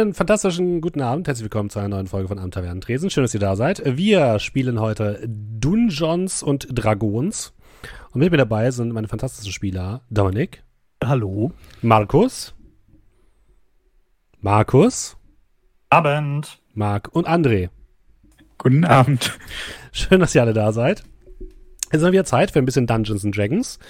Einen fantastischen guten Abend. Herzlich willkommen zu einer neuen Folge von Am Tavernen Tresen. Schön, dass ihr da seid. Wir spielen heute Dungeons und Dragons. Und mit mir dabei sind meine fantastischen Spieler Dominik. Hallo. Markus. Markus. Abend. Marc und André. Guten Abend. Schön, dass ihr alle da seid. Jetzt haben wir Zeit für ein bisschen Dungeons and Dragons.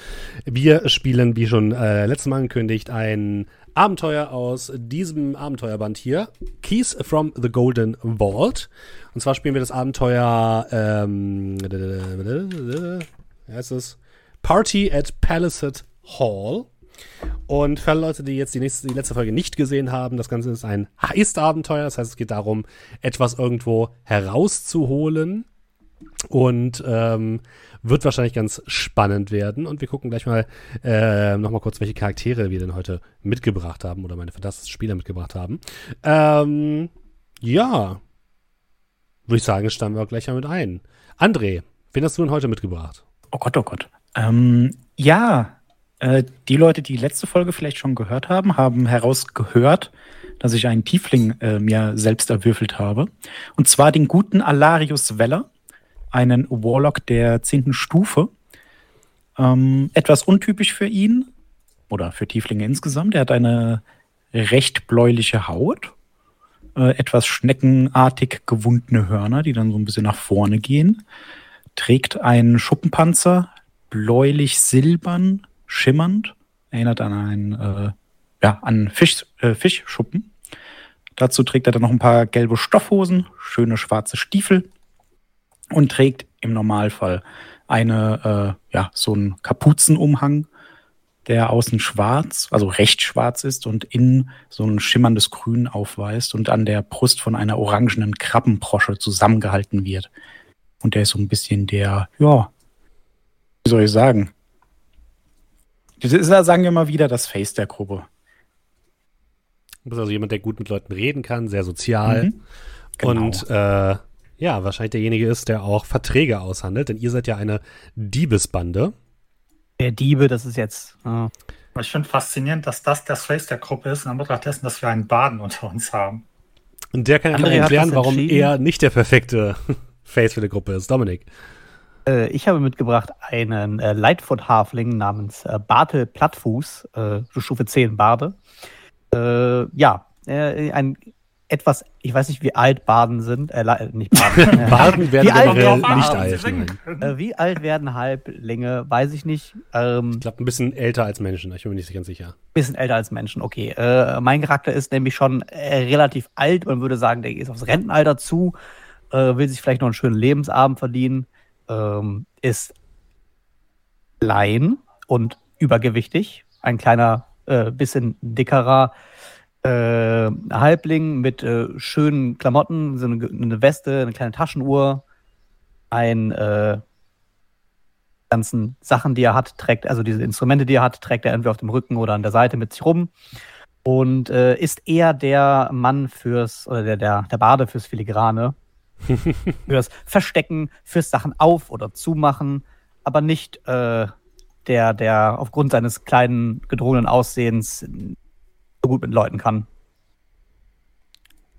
Wir spielen, wie schon äh, letztes Mal angekündigt, ein Abenteuer aus diesem Abenteuerband hier. Keys from the Golden Vault. Und zwar spielen wir das Abenteuer, ähm, wie heißt es? Party at Palisade Hall. Und für alle Leute, die jetzt die, nächste, die letzte Folge nicht gesehen haben, das Ganze ist ein Heist-Abenteuer. Das heißt, es geht darum, etwas irgendwo herauszuholen. Und ähm, wird wahrscheinlich ganz spannend werden. Und wir gucken gleich mal äh, nochmal kurz, welche Charaktere wir denn heute mitgebracht haben oder meine fantastischen Spieler mitgebracht haben. Ähm, ja, würde ich sagen, steigen wir gleich mal mit ein. André, wen hast du denn heute mitgebracht? Oh Gott, oh Gott. Ähm, ja, äh, die Leute, die letzte Folge vielleicht schon gehört haben, haben herausgehört, dass ich einen Tiefling äh, mir selbst erwürfelt habe. Und zwar den guten Alarius Weller einen Warlock der zehnten Stufe. Ähm, etwas untypisch für ihn oder für Tieflinge insgesamt. Er hat eine recht bläuliche Haut, äh, etwas schneckenartig gewundene Hörner, die dann so ein bisschen nach vorne gehen. Trägt einen Schuppenpanzer, bläulich-silbern, schimmernd, erinnert an einen äh, ja, an Fisch, äh, Fischschuppen. Dazu trägt er dann noch ein paar gelbe Stoffhosen, schöne schwarze Stiefel und trägt im Normalfall eine, äh, ja, so einen Kapuzenumhang, der außen schwarz, also recht schwarz ist und innen so ein schimmerndes Grün aufweist und an der Brust von einer orangenen Krabbenbrosche zusammengehalten wird. Und der ist so ein bisschen der, ja, wie soll ich sagen? Das ist, sagen wir mal wieder, das Face der Gruppe. Du bist also jemand, der gut mit Leuten reden kann, sehr sozial. Mhm. Genau. Und äh, ja, wahrscheinlich derjenige ist, der auch Verträge aushandelt, denn ihr seid ja eine Diebesbande. Der Diebe, das ist jetzt. Oh. Ich finde faszinierend, dass das das Face der Gruppe ist, in Anbetracht dessen, dass wir einen Baden unter uns haben. Und der kann ja erklären, warum er nicht der perfekte Face für die Gruppe ist. Dominik. Äh, ich habe mitgebracht einen äh, Lightfoot-Hafling namens äh, Bartel Plattfuß, äh, Stufe 10 Barde. Äh, ja, äh, ein etwas, ich weiß nicht, wie alt Baden sind, äh, äh nicht Baden. Baden werden wie alt werden nicht alt. Äh, wie alt werden Halblinge, weiß ich nicht. Ähm, ich glaube, ein bisschen älter als Menschen, ich bin mir nicht ganz sicher. Ein bisschen älter als Menschen, okay. Äh, mein Charakter ist nämlich schon äh, relativ alt, man würde sagen, der ist aufs Rentenalter zu, äh, will sich vielleicht noch einen schönen Lebensabend verdienen, ähm, ist klein und übergewichtig, ein kleiner, bisschen dickerer äh, Halbling mit äh, schönen Klamotten, so eine, eine, Weste, eine kleine Taschenuhr, ein äh, ganzen Sachen, die er hat, trägt, also diese Instrumente, die er hat, trägt er entweder auf dem Rücken oder an der Seite mit sich rum. Und äh, ist eher der Mann fürs oder der der, der Bade fürs Filigrane, fürs Verstecken, fürs Sachen auf oder zumachen, aber nicht äh, der der aufgrund seines kleinen gedrungenen Aussehens gut mit Leuten kann.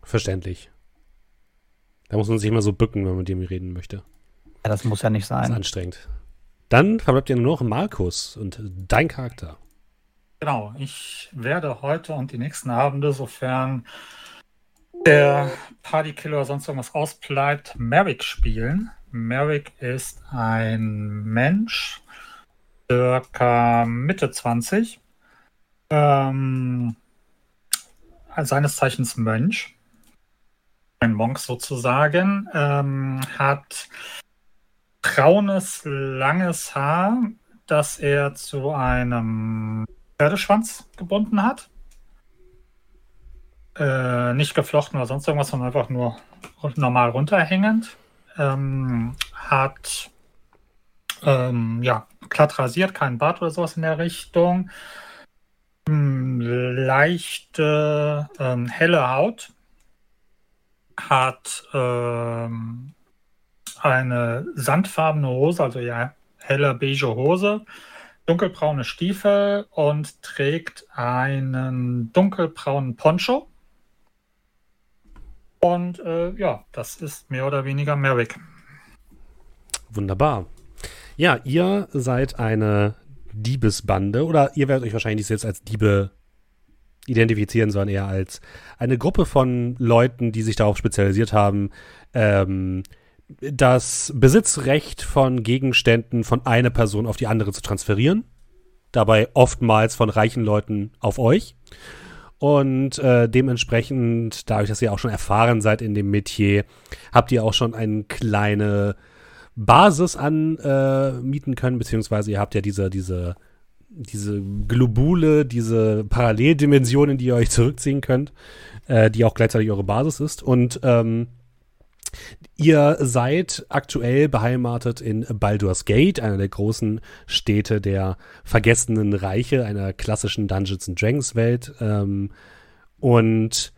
Verständlich. Da muss man sich immer so bücken, wenn man mit dem reden möchte. Ja, das muss ja nicht sein. Das ist anstrengend. Dann verbleibt ja nur noch Markus und dein Charakter. Genau, ich werde heute und die nächsten Abende, sofern der Partykiller oder sonst irgendwas ausbleibt, Merrick spielen. Merrick ist ein Mensch, circa Mitte 20. Ähm, seines Zeichens Mönch, ein Monk sozusagen, ähm, hat braunes, langes Haar, das er zu einem Pferdeschwanz gebunden hat. Äh, nicht geflochten oder sonst irgendwas, sondern einfach nur normal runterhängend. Ähm, hat ähm, ja, glatt rasiert, keinen Bart oder sowas in der Richtung leichte, ähm, helle Haut, hat ähm, eine sandfarbene Hose, also ja, helle beige Hose, dunkelbraune Stiefel und trägt einen dunkelbraunen Poncho. Und äh, ja, das ist mehr oder weniger Merrick. Wunderbar. Ja, ihr seid eine Diebesbande oder ihr werdet euch wahrscheinlich selbst als Diebe identifizieren, sondern eher als eine Gruppe von Leuten, die sich darauf spezialisiert haben, ähm, das Besitzrecht von Gegenständen von einer Person auf die andere zu transferieren. Dabei oftmals von reichen Leuten auf euch. Und äh, dementsprechend, dadurch, dass ihr auch schon erfahren seid in dem Metier, habt ihr auch schon eine kleine Basis anmieten äh, können, beziehungsweise ihr habt ja diese, diese, diese Globule, diese Paralleldimensionen, die ihr euch zurückziehen könnt, äh, die auch gleichzeitig eure Basis ist. Und ähm, Ihr seid aktuell beheimatet in Baldur's Gate, einer der großen Städte der vergessenen Reiche, einer klassischen Dungeons Dragons Welt. Ähm, und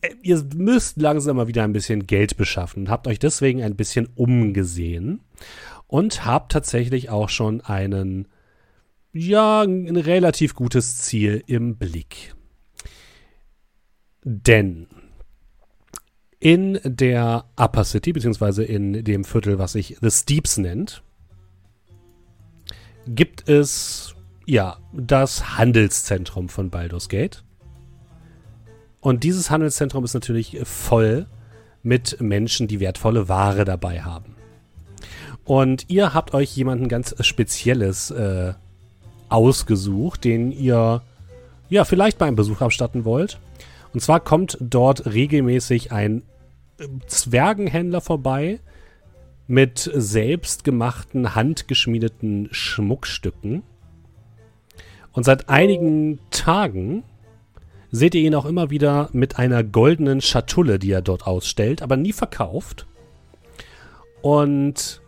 äh, ihr müsst langsam mal wieder ein bisschen Geld beschaffen. Habt euch deswegen ein bisschen umgesehen und habt tatsächlich auch schon einen, ja, ein relativ gutes Ziel im Blick. Denn in der Upper City, beziehungsweise in dem Viertel, was sich The Steeps nennt, gibt es ja das Handelszentrum von Baldur's Gate. Und dieses Handelszentrum ist natürlich voll mit Menschen, die wertvolle Ware dabei haben. Und ihr habt euch jemanden ganz Spezielles äh, ausgesucht, den ihr ja vielleicht beim Besuch abstatten wollt. Und zwar kommt dort regelmäßig ein ähm, Zwergenhändler vorbei mit selbstgemachten, handgeschmiedeten Schmuckstücken. Und seit einigen Tagen seht ihr ihn auch immer wieder mit einer goldenen Schatulle, die er dort ausstellt, aber nie verkauft. Und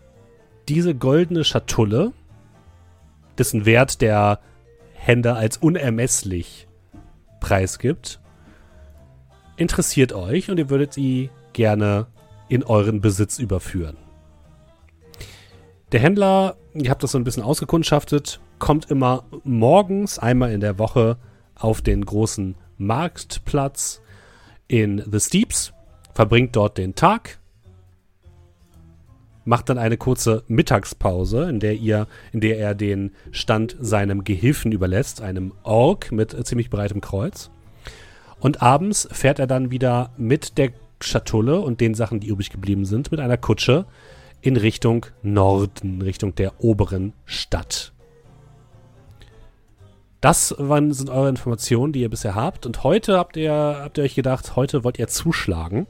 diese goldene Schatulle, dessen Wert der Händler als unermesslich preisgibt, interessiert euch und ihr würdet sie gerne in euren Besitz überführen. Der Händler, ihr habt das so ein bisschen ausgekundschaftet, kommt immer morgens einmal in der Woche auf den großen Marktplatz in The Steeps, verbringt dort den Tag, macht dann eine kurze Mittagspause, in der ihr, in der er den Stand seinem Gehilfen überlässt, einem Ork mit ziemlich breitem Kreuz. Und abends fährt er dann wieder mit der Schatulle und den Sachen, die übrig geblieben sind, mit einer Kutsche in Richtung Norden, Richtung der oberen Stadt. Das waren, sind eure Informationen, die ihr bisher habt. Und heute habt ihr, habt ihr euch gedacht, heute wollt ihr zuschlagen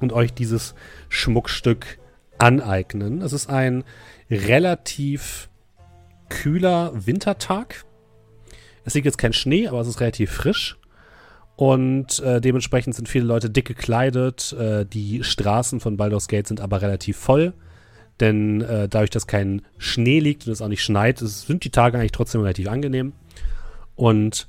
und euch dieses Schmuckstück aneignen. Es ist ein relativ kühler Wintertag. Es liegt jetzt kein Schnee, aber es ist relativ frisch. Und äh, dementsprechend sind viele Leute dick gekleidet. Äh, die Straßen von Baldur's Gate sind aber relativ voll. Denn äh, dadurch, dass kein Schnee liegt und es auch nicht schneit, sind die Tage eigentlich trotzdem relativ angenehm. Und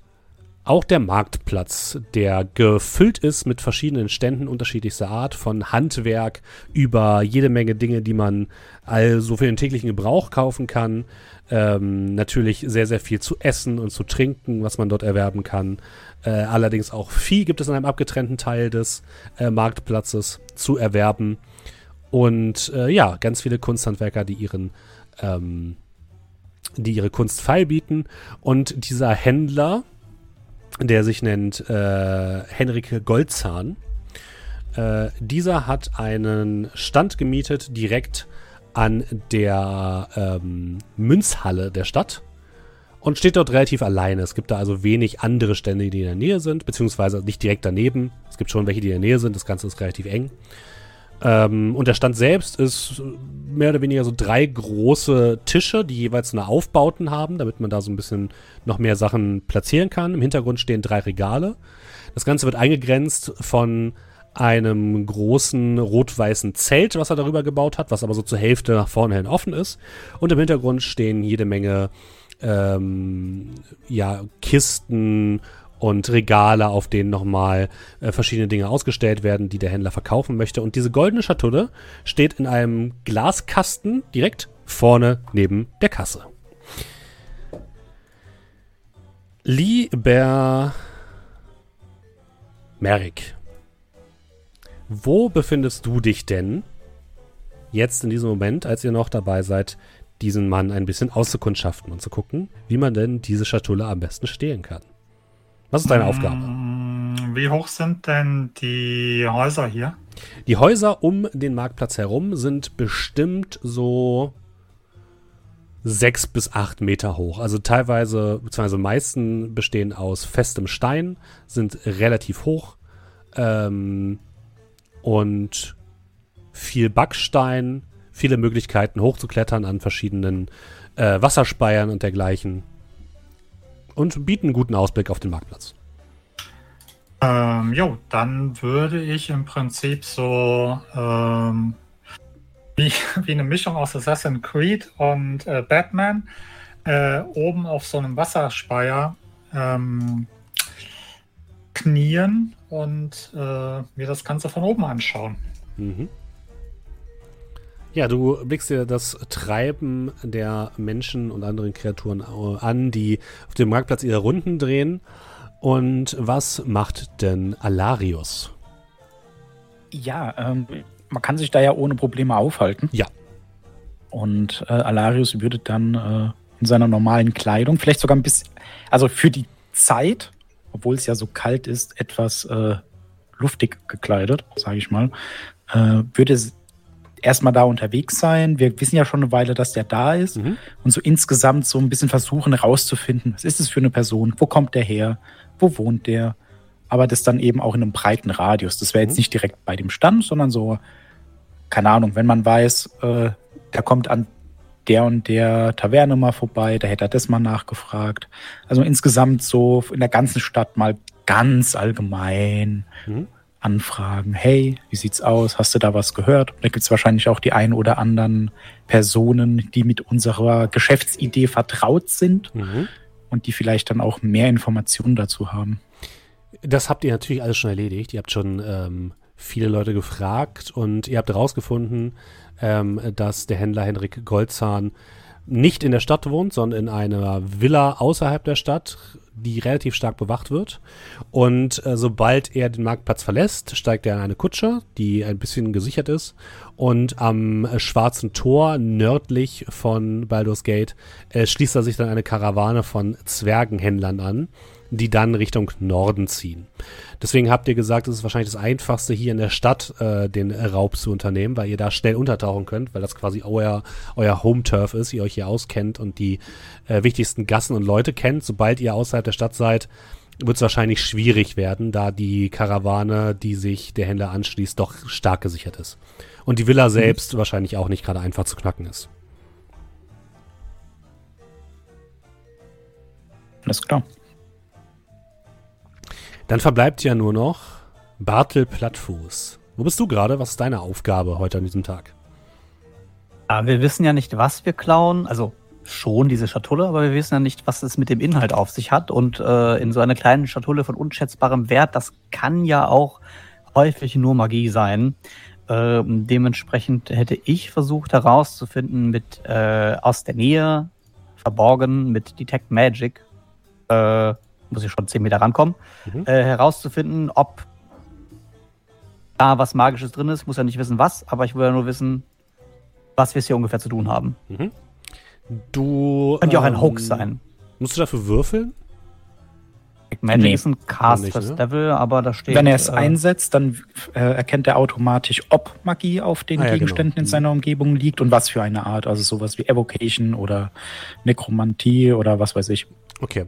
auch der Marktplatz, der gefüllt ist mit verschiedenen Ständen unterschiedlichster Art, von Handwerk über jede Menge Dinge, die man also für den täglichen Gebrauch kaufen kann. Ähm, natürlich sehr, sehr viel zu essen und zu trinken, was man dort erwerben kann. Äh, allerdings auch Vieh gibt es in einem abgetrennten Teil des äh, Marktplatzes zu erwerben. Und äh, ja, ganz viele Kunsthandwerker, die ihren ähm, die ihre Kunst feilbieten. Und dieser Händler, der sich nennt äh, Henrike Goldzahn, äh, dieser hat einen Stand gemietet direkt an der ähm, Münzhalle der Stadt und steht dort relativ alleine. Es gibt da also wenig andere Stände, die in der Nähe sind, beziehungsweise nicht direkt daneben. Es gibt schon welche, die in der Nähe sind. Das Ganze ist relativ eng. Ähm, und der Stand selbst ist mehr oder weniger so drei große Tische, die jeweils eine Aufbauten haben, damit man da so ein bisschen noch mehr Sachen platzieren kann. Im Hintergrund stehen drei Regale. Das Ganze wird eingegrenzt von einem großen rot-weißen Zelt, was er darüber gebaut hat, was aber so zur Hälfte nach vorne hin offen ist. Und im Hintergrund stehen jede Menge ähm, ja, Kisten und Regale, auf denen nochmal äh, verschiedene Dinge ausgestellt werden, die der Händler verkaufen möchte. Und diese goldene Schatulle steht in einem Glaskasten direkt vorne neben der Kasse. Lieber Merrick, Wo befindest du dich denn jetzt in diesem Moment, als ihr noch dabei seid, diesen Mann ein bisschen auszukundschaften und zu gucken, wie man denn diese Schatulle am besten stehlen kann? Was ist deine Mm, Aufgabe? Wie hoch sind denn die Häuser hier? Die Häuser um den Marktplatz herum sind bestimmt so sechs bis acht Meter hoch. Also teilweise, beziehungsweise meisten bestehen aus festem Stein, sind relativ hoch ähm, und viel Backstein, viele Möglichkeiten hochzuklettern an verschiedenen äh, Wasserspeiern und dergleichen und bieten einen guten Ausblick auf den Marktplatz. Ähm, jo, dann würde ich im Prinzip so ähm, wie, wie eine Mischung aus Assassin's Creed und äh, Batman äh, oben auf so einem Wasserspeier ähm, knien und äh, mir das Ganze von oben anschauen. Mhm. Ja, du blickst dir das Treiben der Menschen und anderen Kreaturen an, die auf dem Marktplatz ihre Runden drehen. Und was macht denn Alarius? Ja, ähm, man kann sich da ja ohne Probleme aufhalten. Ja. Und äh, Alarius würde dann äh, in seiner normalen Kleidung, vielleicht sogar ein bisschen, also für die Zeit, obwohl es ja so kalt ist, etwas äh, luftig gekleidet, sage ich mal, äh, würde es erstmal da unterwegs sein. Wir wissen ja schon eine Weile, dass der da ist. Mhm. Und so insgesamt so ein bisschen versuchen herauszufinden, was ist es für eine Person, wo kommt der her, wo wohnt der, aber das dann eben auch in einem breiten Radius. Das wäre jetzt Mhm. nicht direkt bei dem Stand, sondern so, keine Ahnung, wenn man weiß, äh, der kommt an der und der Taverne mal vorbei, da hätte er das mal nachgefragt. Also insgesamt so in der ganzen Stadt mal ganz allgemein Mhm. Anfragen. Hey, wie sieht's aus? Hast du da was gehört? Da gibt's wahrscheinlich auch die ein oder anderen Personen, die mit unserer Geschäftsidee vertraut sind Mhm. und die vielleicht dann auch mehr Informationen dazu haben. Das habt ihr natürlich alles schon erledigt. Ihr habt schon ähm, viele Leute gefragt und ihr habt herausgefunden, ähm, dass der Händler Henrik Goldzahn nicht in der Stadt wohnt, sondern in einer Villa außerhalb der Stadt, die relativ stark bewacht wird. Und äh, sobald er den Marktplatz verlässt, steigt er in eine Kutsche, die ein bisschen gesichert ist. Und am äh, schwarzen Tor nördlich von Baldur's Gate äh, schließt er sich dann eine Karawane von Zwergenhändlern an, die dann Richtung Norden ziehen. Deswegen habt ihr gesagt, es ist wahrscheinlich das Einfachste, hier in der Stadt äh, den Raub zu unternehmen, weil ihr da schnell untertauchen könnt, weil das quasi euer, euer Home-Turf ist, ihr euch hier auskennt und die äh, wichtigsten Gassen und Leute kennt. Sobald ihr außerhalb der Stadt seid, wird es wahrscheinlich schwierig werden, da die Karawane, die sich der Händler anschließt, doch stark gesichert ist. Und die Villa selbst wahrscheinlich auch nicht gerade einfach zu knacken ist. Alles klar. Dann verbleibt ja nur noch Bartel Plattfuß. Wo bist du gerade? Was ist deine Aufgabe heute an diesem Tag? Ja, wir wissen ja nicht, was wir klauen. Also schon diese Schatulle, aber wir wissen ja nicht, was es mit dem Inhalt auf sich hat. Und äh, in so einer kleinen Schatulle von unschätzbarem Wert, das kann ja auch häufig nur Magie sein. Ähm, dementsprechend hätte ich versucht herauszufinden mit äh, aus der Nähe, verborgen mit Detect Magic, äh, muss ich schon 10 Meter rankommen, Mhm. äh, herauszufinden, ob da was Magisches drin ist. Muss ja nicht wissen, was, aber ich will ja nur wissen, was wir es hier ungefähr zu tun haben. Mhm. Du. Könnte ja auch ein ähm, Hoax sein. Musst du dafür würfeln? Magic Nee. ist ein Cast Nicht, fürs ne? Devil, aber da steht. Wenn er es äh, einsetzt, dann äh, erkennt er automatisch, ob Magie auf den Ah, ja, Gegenständen genau. in seiner Umgebung liegt und was für eine Art. Also sowas wie Evocation oder Nekromantie oder was weiß ich. Okay.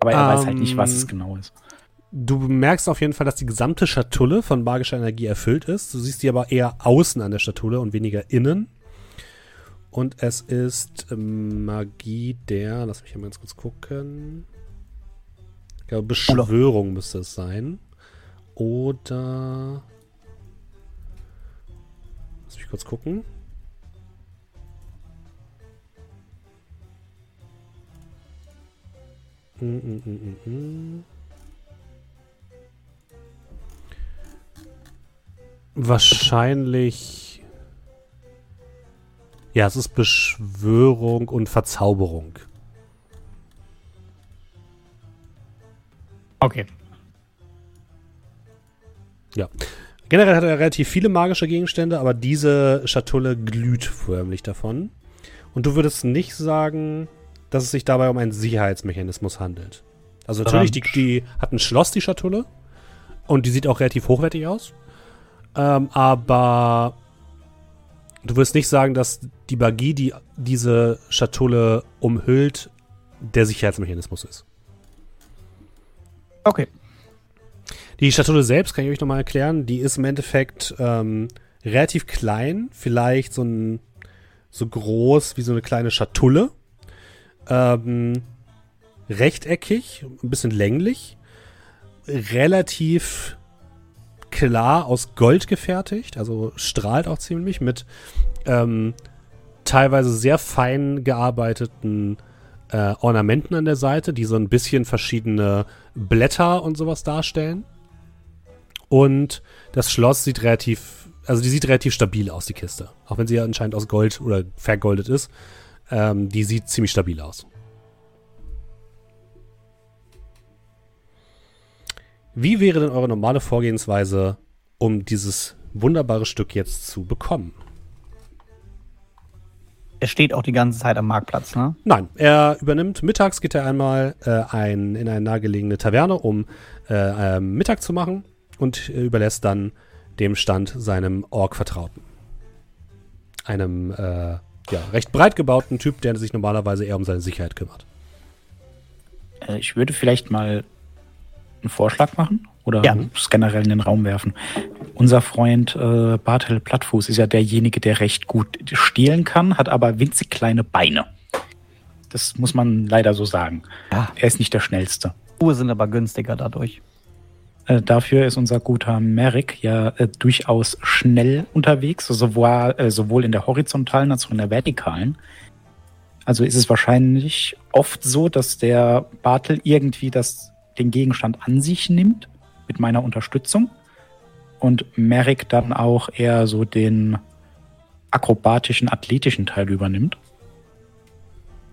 Aber er weiß Ähm, halt nicht, was es genau ist. Du merkst auf jeden Fall, dass die gesamte Schatulle von magischer Energie erfüllt ist. Du siehst die aber eher außen an der Schatulle und weniger innen. Und es ist ähm, Magie der, lass mich mal ganz kurz gucken. Ich glaube, Beschwörung müsste es sein. Oder. Lass mich kurz gucken. Mm, mm, mm, mm, mm. Wahrscheinlich. Ja, es ist Beschwörung und Verzauberung. Okay. Generell hat er relativ viele magische Gegenstände, aber diese Schatulle glüht förmlich davon. Und du würdest nicht sagen, dass es sich dabei um einen Sicherheitsmechanismus handelt. Also natürlich, die, die hat ein Schloss, die Schatulle. Und die sieht auch relativ hochwertig aus. Ähm, aber du wirst nicht sagen, dass die Magie, die diese Schatulle umhüllt, der Sicherheitsmechanismus ist. Okay. Die Schatulle selbst kann ich euch nochmal erklären. Die ist im Endeffekt ähm, relativ klein, vielleicht so ein so groß wie so eine kleine Schatulle. Ähm, rechteckig, ein bisschen länglich, relativ klar aus Gold gefertigt, also strahlt auch ziemlich mit ähm, teilweise sehr fein gearbeiteten äh, Ornamenten an der Seite, die so ein bisschen verschiedene Blätter und sowas darstellen. Und das Schloss sieht relativ, also die sieht relativ stabil aus, die Kiste. Auch wenn sie ja anscheinend aus Gold oder vergoldet ist. Ähm, die sieht ziemlich stabil aus. Wie wäre denn eure normale Vorgehensweise, um dieses wunderbare Stück jetzt zu bekommen? Er steht auch die ganze Zeit am Marktplatz, ne? Nein, er übernimmt mittags, geht er einmal äh, ein, in eine nahegelegene Taverne, um äh, äh, Mittag zu machen und äh, überlässt dann dem Stand seinem Ork-Vertrauten. Einem äh, ja, recht breit gebauten Typ, der sich normalerweise eher um seine Sicherheit kümmert. Äh, ich würde vielleicht mal einen Vorschlag machen oder Ja. es generell in den Raum werfen. Unser Freund äh, Bartel Plattfuß ist ja derjenige, der recht gut stehlen kann, hat aber winzig kleine Beine. Das muss man leider so sagen. Ja. Er ist nicht der schnellste. Schuhe sind aber günstiger dadurch. Äh, dafür ist unser guter Merrick ja äh, durchaus schnell unterwegs, sowohl, äh, sowohl in der horizontalen als auch in der vertikalen. Also ist es wahrscheinlich oft so, dass der Bartel irgendwie das, den Gegenstand an sich nimmt, mit meiner Unterstützung. Und Merrick dann auch eher so den akrobatischen, athletischen Teil übernimmt.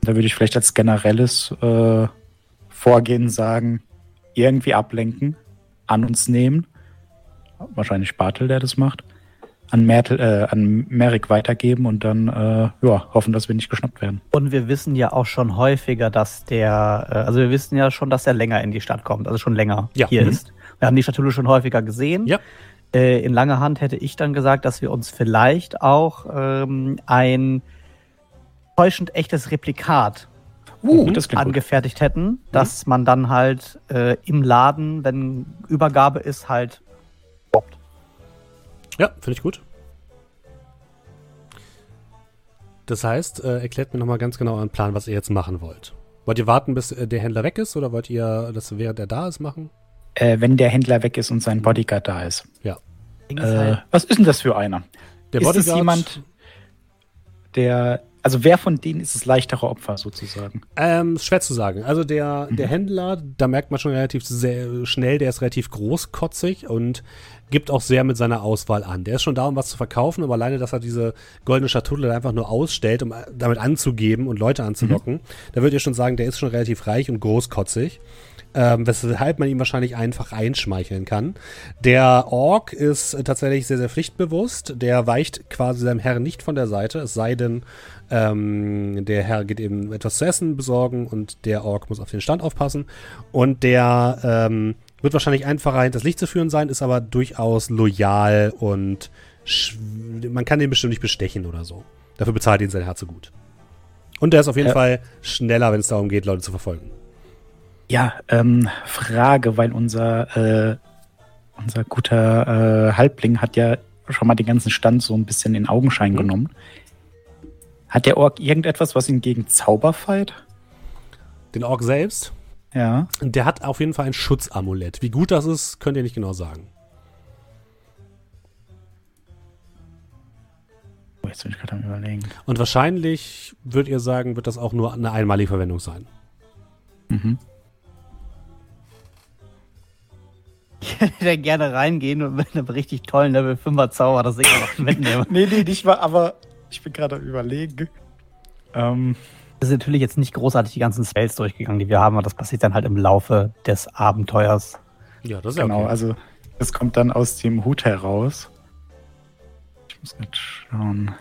Da würde ich vielleicht als generelles äh, Vorgehen sagen, irgendwie ablenken, an uns nehmen. Wahrscheinlich Bartel, der das macht. An, Mertel, äh, an Merrick weitergeben und dann äh, ja, hoffen, dass wir nicht geschnappt werden. Und wir wissen ja auch schon häufiger, dass der, äh, also wir wissen ja schon, dass er länger in die Stadt kommt, also schon länger Ja. hier Mhm. ist. Wir haben die Schatulle schon häufiger gesehen. Ja. Äh, in langer Hand hätte ich dann gesagt, dass wir uns vielleicht auch ähm, ein täuschend echtes Replikat Uh, Mhm. das klingt gut. angefertigt hätten, dass man dann halt äh, im Laden, wenn Übergabe ist, halt poppt. Ja, finde ich gut. Das heißt, äh, erklärt mir nochmal ganz genau euren Plan, was ihr jetzt machen wollt. Wollt ihr warten, bis äh, der Händler weg ist oder wollt ihr das während er da ist machen? Äh, wenn der Händler weg ist und sein Bodyguard da ist. Ist Äh, halt, was ist denn das für einer? Der ist Bodyguard- jemand, der. Also wer von denen ist das leichtere Opfer sozusagen? Ähm, schwer zu sagen. Also der, Mhm. der Händler, da merkt man schon relativ sehr schnell, der ist relativ großkotzig und gibt auch sehr mit seiner Auswahl an. Der ist schon da, um was zu verkaufen, aber alleine, dass er diese goldene Schatulle einfach nur ausstellt, um äh, damit anzugeben und Leute anzulocken, da würdet ihr schon sagen, der ist schon relativ reich und großkotzig. Ähm, weshalb man ihm wahrscheinlich einfach einschmeicheln kann. Der Ork ist tatsächlich sehr, sehr pflichtbewusst. Der weicht quasi seinem Herrn nicht von der Seite, es sei denn, ähm, der Herr geht eben etwas zu essen besorgen und der Ork muss auf den Stand aufpassen. Und der ähm, wird wahrscheinlich einfacher hinters Licht zu führen sein, ist aber durchaus loyal und man kann den bestimmt nicht bestechen oder so. Dafür bezahlt ihn sein Herz so gut. Und der ist auf jeden Ja. Fall schneller, wenn es darum geht, Leute zu verfolgen. Ja, ähm, Frage, weil unser, äh, unser guter äh, Halbling hat ja schon mal den ganzen Stand so ein bisschen in Augenschein Mhm. genommen. Hat der Ork irgendetwas, was ihn gegen Zauber feit? Den Ork selbst, Ja. der hat auf jeden Fall ein Schutzamulett. Wie gut das ist, könnt ihr nicht genau sagen. Oh, jetzt bin ich gerade am überlegen. Und wahrscheinlich, würdet ihr sagen, wird das auch nur eine einmalige Verwendung sein. Mhm. ich hätte gerne reingehen und mit einem richtig tollen Level 5er Zauber das Ding noch mitnehmen. Nee, nee, nicht mal, aber ich bin gerade am überlegen. Ähm, Wir sind natürlich jetzt nicht großartig die ganzen Spells durchgegangen, die wir haben, aber das passiert dann halt im Laufe des Abenteuers. Ja, das ist ja genau, okay. also Das kommt dann aus dem Hut heraus. Ich muss jetzt schauen.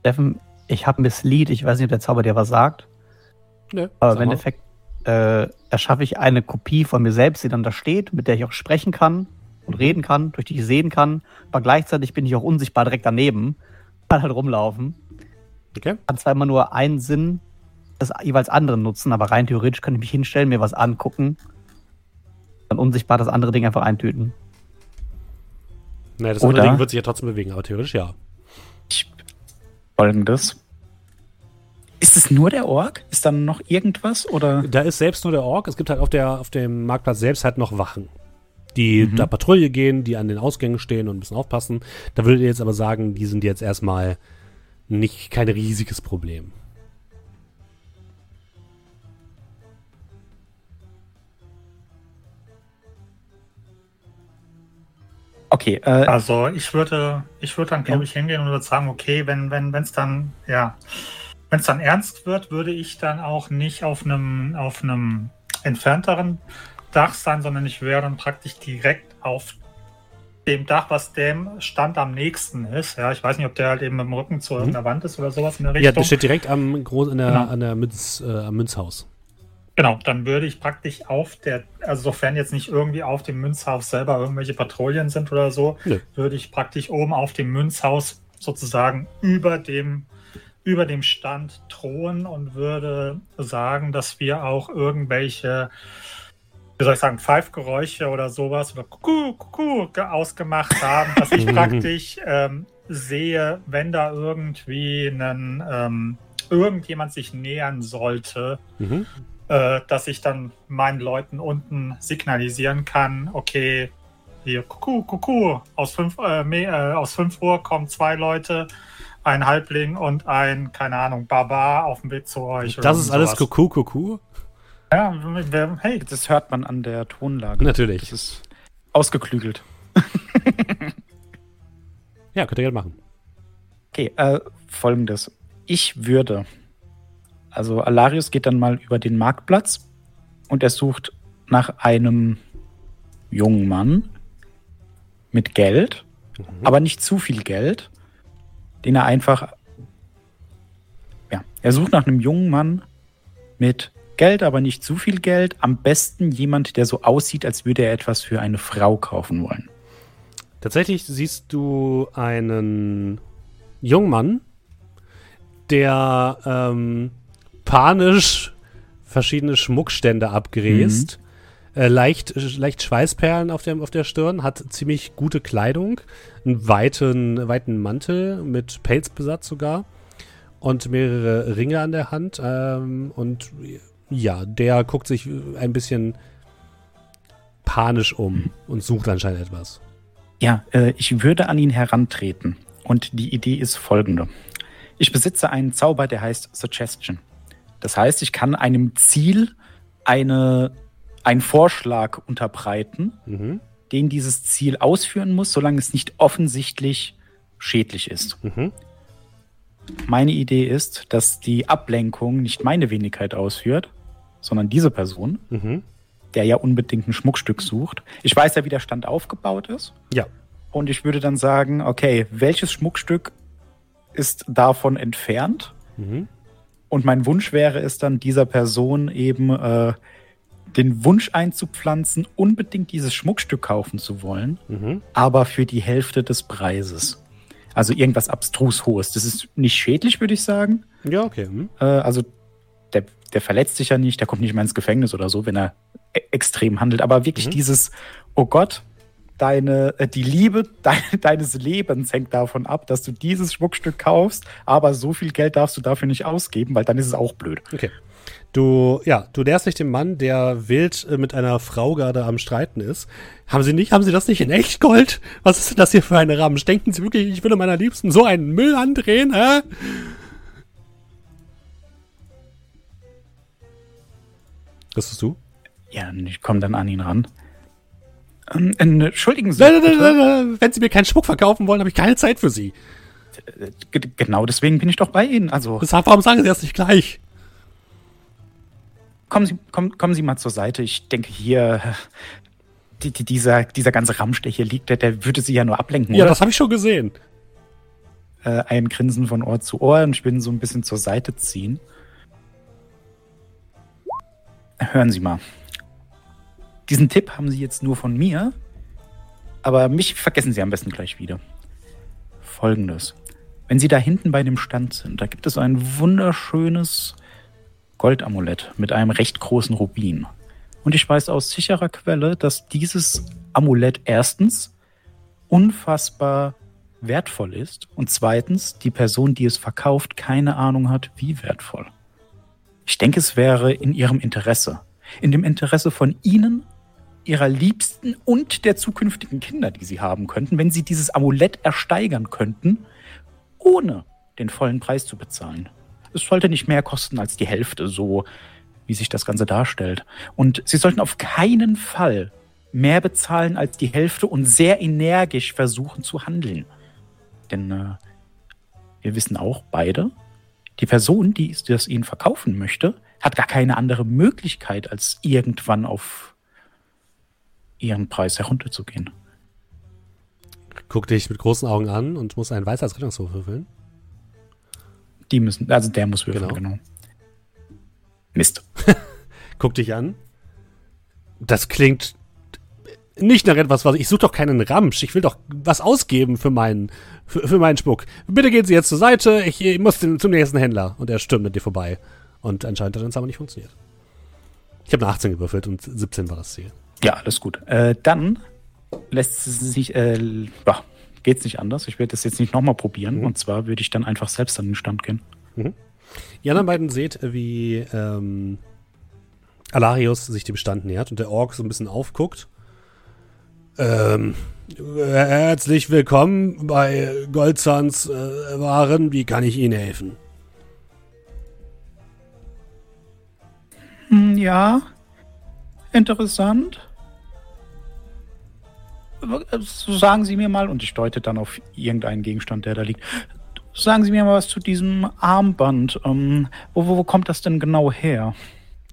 Steffen, ich habe Misslead, ich weiß nicht, ob der Zauber dir was sagt. Nö, Aber sag im. Endeffekt äh, erschaffe ich eine Kopie von mir selbst, die dann da steht, mit der ich auch sprechen kann und reden kann, durch die ich sehen kann. Aber gleichzeitig bin ich auch unsichtbar direkt daneben, kann halt rumlaufen. Okay. Kann zwar immer nur einen Sinn des jeweils anderen nutzen, aber rein theoretisch kann ich mich hinstellen, mir was angucken, dann unsichtbar das andere Ding einfach eintüten. Naja, das Oder- andere Ding wird sich ja trotzdem bewegen, aber theoretisch ja. Folgendes. Ist es nur der Ork? Ist dann noch irgendwas? Oder? Da ist selbst nur der Ork. Es gibt halt auf, der, auf dem Marktplatz selbst halt noch Wachen, die Mhm. da Patrouille gehen, die an den Ausgängen stehen und ein bisschen aufpassen. Da würdet ihr jetzt aber sagen, die sind jetzt erstmal nicht kein riesiges Problem. Okay, äh, Also ich würde, ich würde dann, glaube ich, hingehen und würde sagen, okay, wenn, wenn, wenn es dann, ja, wenn es dann ernst wird, würde ich dann auch nicht auf einem, auf einem entfernteren Dach sein, sondern ich wäre dann praktisch direkt auf dem Dach, was dem Stand am nächsten ist. Ja, ich weiß nicht, ob der halt eben dem Rücken zu irgendeiner Wand ist oder sowas in der Ja, Richtung. das steht direkt am, Groß, an der, Genau. an der Münz, äh, am Münzhaus. Genau, dann würde ich praktisch auf der, also sofern jetzt nicht irgendwie auf dem Münzhaus selber irgendwelche Patrouillen sind oder so, Nö. würde ich praktisch oben auf dem Münzhaus sozusagen über dem, über dem Stand thronen und würde sagen, dass wir auch irgendwelche, wie soll ich sagen, Pfeifgeräusche oder sowas oder Kuckuck, Kuckuck ge- ausgemacht haben, dass ich praktisch ähm, sehe, wenn da irgendwie einen, ähm, irgendjemand sich nähern sollte, Mhm. äh, dass ich dann meinen Leuten unten signalisieren kann, okay, hier, Kuckuck, Kuckuck, aus fünf, äh, äh, aus fünf Uhr kommen zwei Leute, ein Halbling und ein, keine Ahnung, Barbar auf dem Weg zu euch. Das ist alles. Kuckuck, Kuckuck. Ja, hey, das hört man an der Tonlage. Natürlich. Das ist ausgeklügelt. Ja, könnt ihr gerne machen. Okay, äh, folgendes. Ich würde, also Alarius geht dann mal über den Marktplatz und er sucht nach einem jungen Mann mit Geld, aber nicht zu viel Geld, den er einfach, ja, er sucht nach einem jungen Mann mit Geld, aber nicht zu viel Geld. Am besten jemand, der so aussieht, als würde er etwas für eine Frau kaufen wollen. Tatsächlich siehst du einen jungen Mann, der ähm, panisch verschiedene Schmuckstände abgräst, äh, leicht, leicht Schweißperlen auf, dem, auf der Stirn, hat ziemlich gute Kleidung, einen weiten, weiten Mantel mit Pelzbesatz sogar und mehrere Ringe an der Hand. Ähm, und ja, der guckt sich ein bisschen panisch um und sucht anscheinend etwas. Ja, äh, ich würde an ihn herantreten. Und die Idee ist folgende. Ich besitze einen Zauber, der heißt Suggestion. Das heißt, ich kann einem Ziel eine, einen Vorschlag unterbreiten, Mhm. den dieses Ziel ausführen muss, solange es nicht offensichtlich schädlich ist. Mhm. Meine Idee ist, dass die Ablenkung nicht meine Wenigkeit ausführt, sondern diese Person, Mhm. der ja unbedingt ein Schmuckstück sucht. Ich weiß ja, wie der Stand aufgebaut ist. Ja. Und ich würde dann sagen, okay, welches Schmuckstück ist davon entfernt? Mhm. Und mein Wunsch wäre es dann, dieser Person eben äh, den Wunsch einzupflanzen, unbedingt dieses Schmuckstück kaufen zu wollen, Mhm. aber für die Hälfte des Preises. Also irgendwas abstrus Hohes. Das ist nicht schädlich, würde ich sagen. Ja, okay. Mhm. Äh, also der, der verletzt sich ja nicht, der kommt nicht mehr ins Gefängnis oder so, wenn er e extrem handelt. Aber wirklich Mhm. dieses, oh Gott, deine, äh, die Liebe de deines Lebens hängt davon ab, dass du dieses Schmuckstück kaufst, aber so viel Geld darfst du dafür nicht ausgeben, weil dann ist es auch blöd. Okay. Du, ja, du näherst dich dem Mann, der wild äh, mit einer Frau gerade am Streiten ist. Haben Sie nicht, haben Sie das nicht in Echtgold? Was ist denn das hier für eine Ramsch? Denken Sie wirklich, ich würde meiner Liebsten so einen Müll andrehen, hä? Was tust du? Ja, ich komme dann an ihn ran. Ähm, äh, entschuldigen Sie. Nein, nein, nein, nein. Wenn Sie mir keinen Schmuck verkaufen wollen, habe ich keine Zeit für Sie. Äh, G genau deswegen bin ich doch bei Ihnen. Also Deshalb, warum sagen Sie das nicht gleich? kommen Sie, kommen, kommen Sie mal zur Seite. Ich denke, hier, die, die, dieser, dieser ganze Ramsch, der hier liegt, der, der würde sie ja nur ablenken, Ja, oder? das habe ich schon gesehen. äh, ein Grinsen von Ohr zu Ohr und ich ihn so ein bisschen zur Seite ziehen. Hören Sie mal. Diesen Tipp haben Sie jetzt nur von mir, aber mich vergessen Sie am besten gleich wieder. Folgendes. Wenn Sie da hinten bei dem Stand sind, da gibt es ein wunderschönes Goldamulett mit einem recht großen Rubin. Und ich weiß aus sicherer Quelle, dass dieses Amulett erstens unfassbar wertvoll ist und zweitens die Person, die es verkauft, keine Ahnung hat, wie wertvoll. Ich denke, es wäre in ihrem Interesse, in dem Interesse von Ihnen, Ihrer Liebsten und der zukünftigen Kinder, die Sie haben könnten, wenn Sie dieses Amulett ersteigern könnten, ohne den vollen Preis zu bezahlen. Es sollte nicht mehr kosten als die Hälfte, so wie sich das Ganze darstellt. Und Sie sollten auf keinen Fall mehr bezahlen als die Hälfte und sehr energisch versuchen zu handeln. Denn äh, wir wissen auch beide, die Person, die das ihnen verkaufen möchte, hat gar keine andere Möglichkeit, als irgendwann auf ihren Preis herunterzugehen. Guck dich mit großen Augen an und muss einen Weisheitsrettungswurf würfeln. Die müssen, also der muss würfeln, Genau. genau. Mist. Guck dich an. Das klingt nicht nach etwas, was ich suche doch keinen Ramsch. Ich will doch was ausgeben für meinen für, für meinen Schmuck. Bitte gehen Sie jetzt zur Seite. Ich, ich muss den, zum nächsten Händler. Und er stürmt an dir vorbei. Und anscheinend hat das aber nicht funktioniert. Ich habe eine 18 gewürfelt und 17 war das Ziel. Ja, alles gut. Äh, dann lässt es sich, äh, bah, geht's nicht anders. Ich werde das jetzt nicht nochmal probieren. Mhm. Und zwar würde ich dann einfach selbst an den Stand gehen. Die anderen beiden seht, wie ähm, Alarius sich dem Stand nähert und der Ork so ein bisschen aufguckt. Ähm, herzlich willkommen bei Goldzahns äh, Waren. Wie kann ich Ihnen helfen? Hm, Ja, interessant. So Sagen Sie mir mal, und ich deute dann auf irgendeinen Gegenstand, der da liegt. Sagen Sie mir mal was zu diesem Armband. Ähm, wo, wo, wo kommt das denn genau her?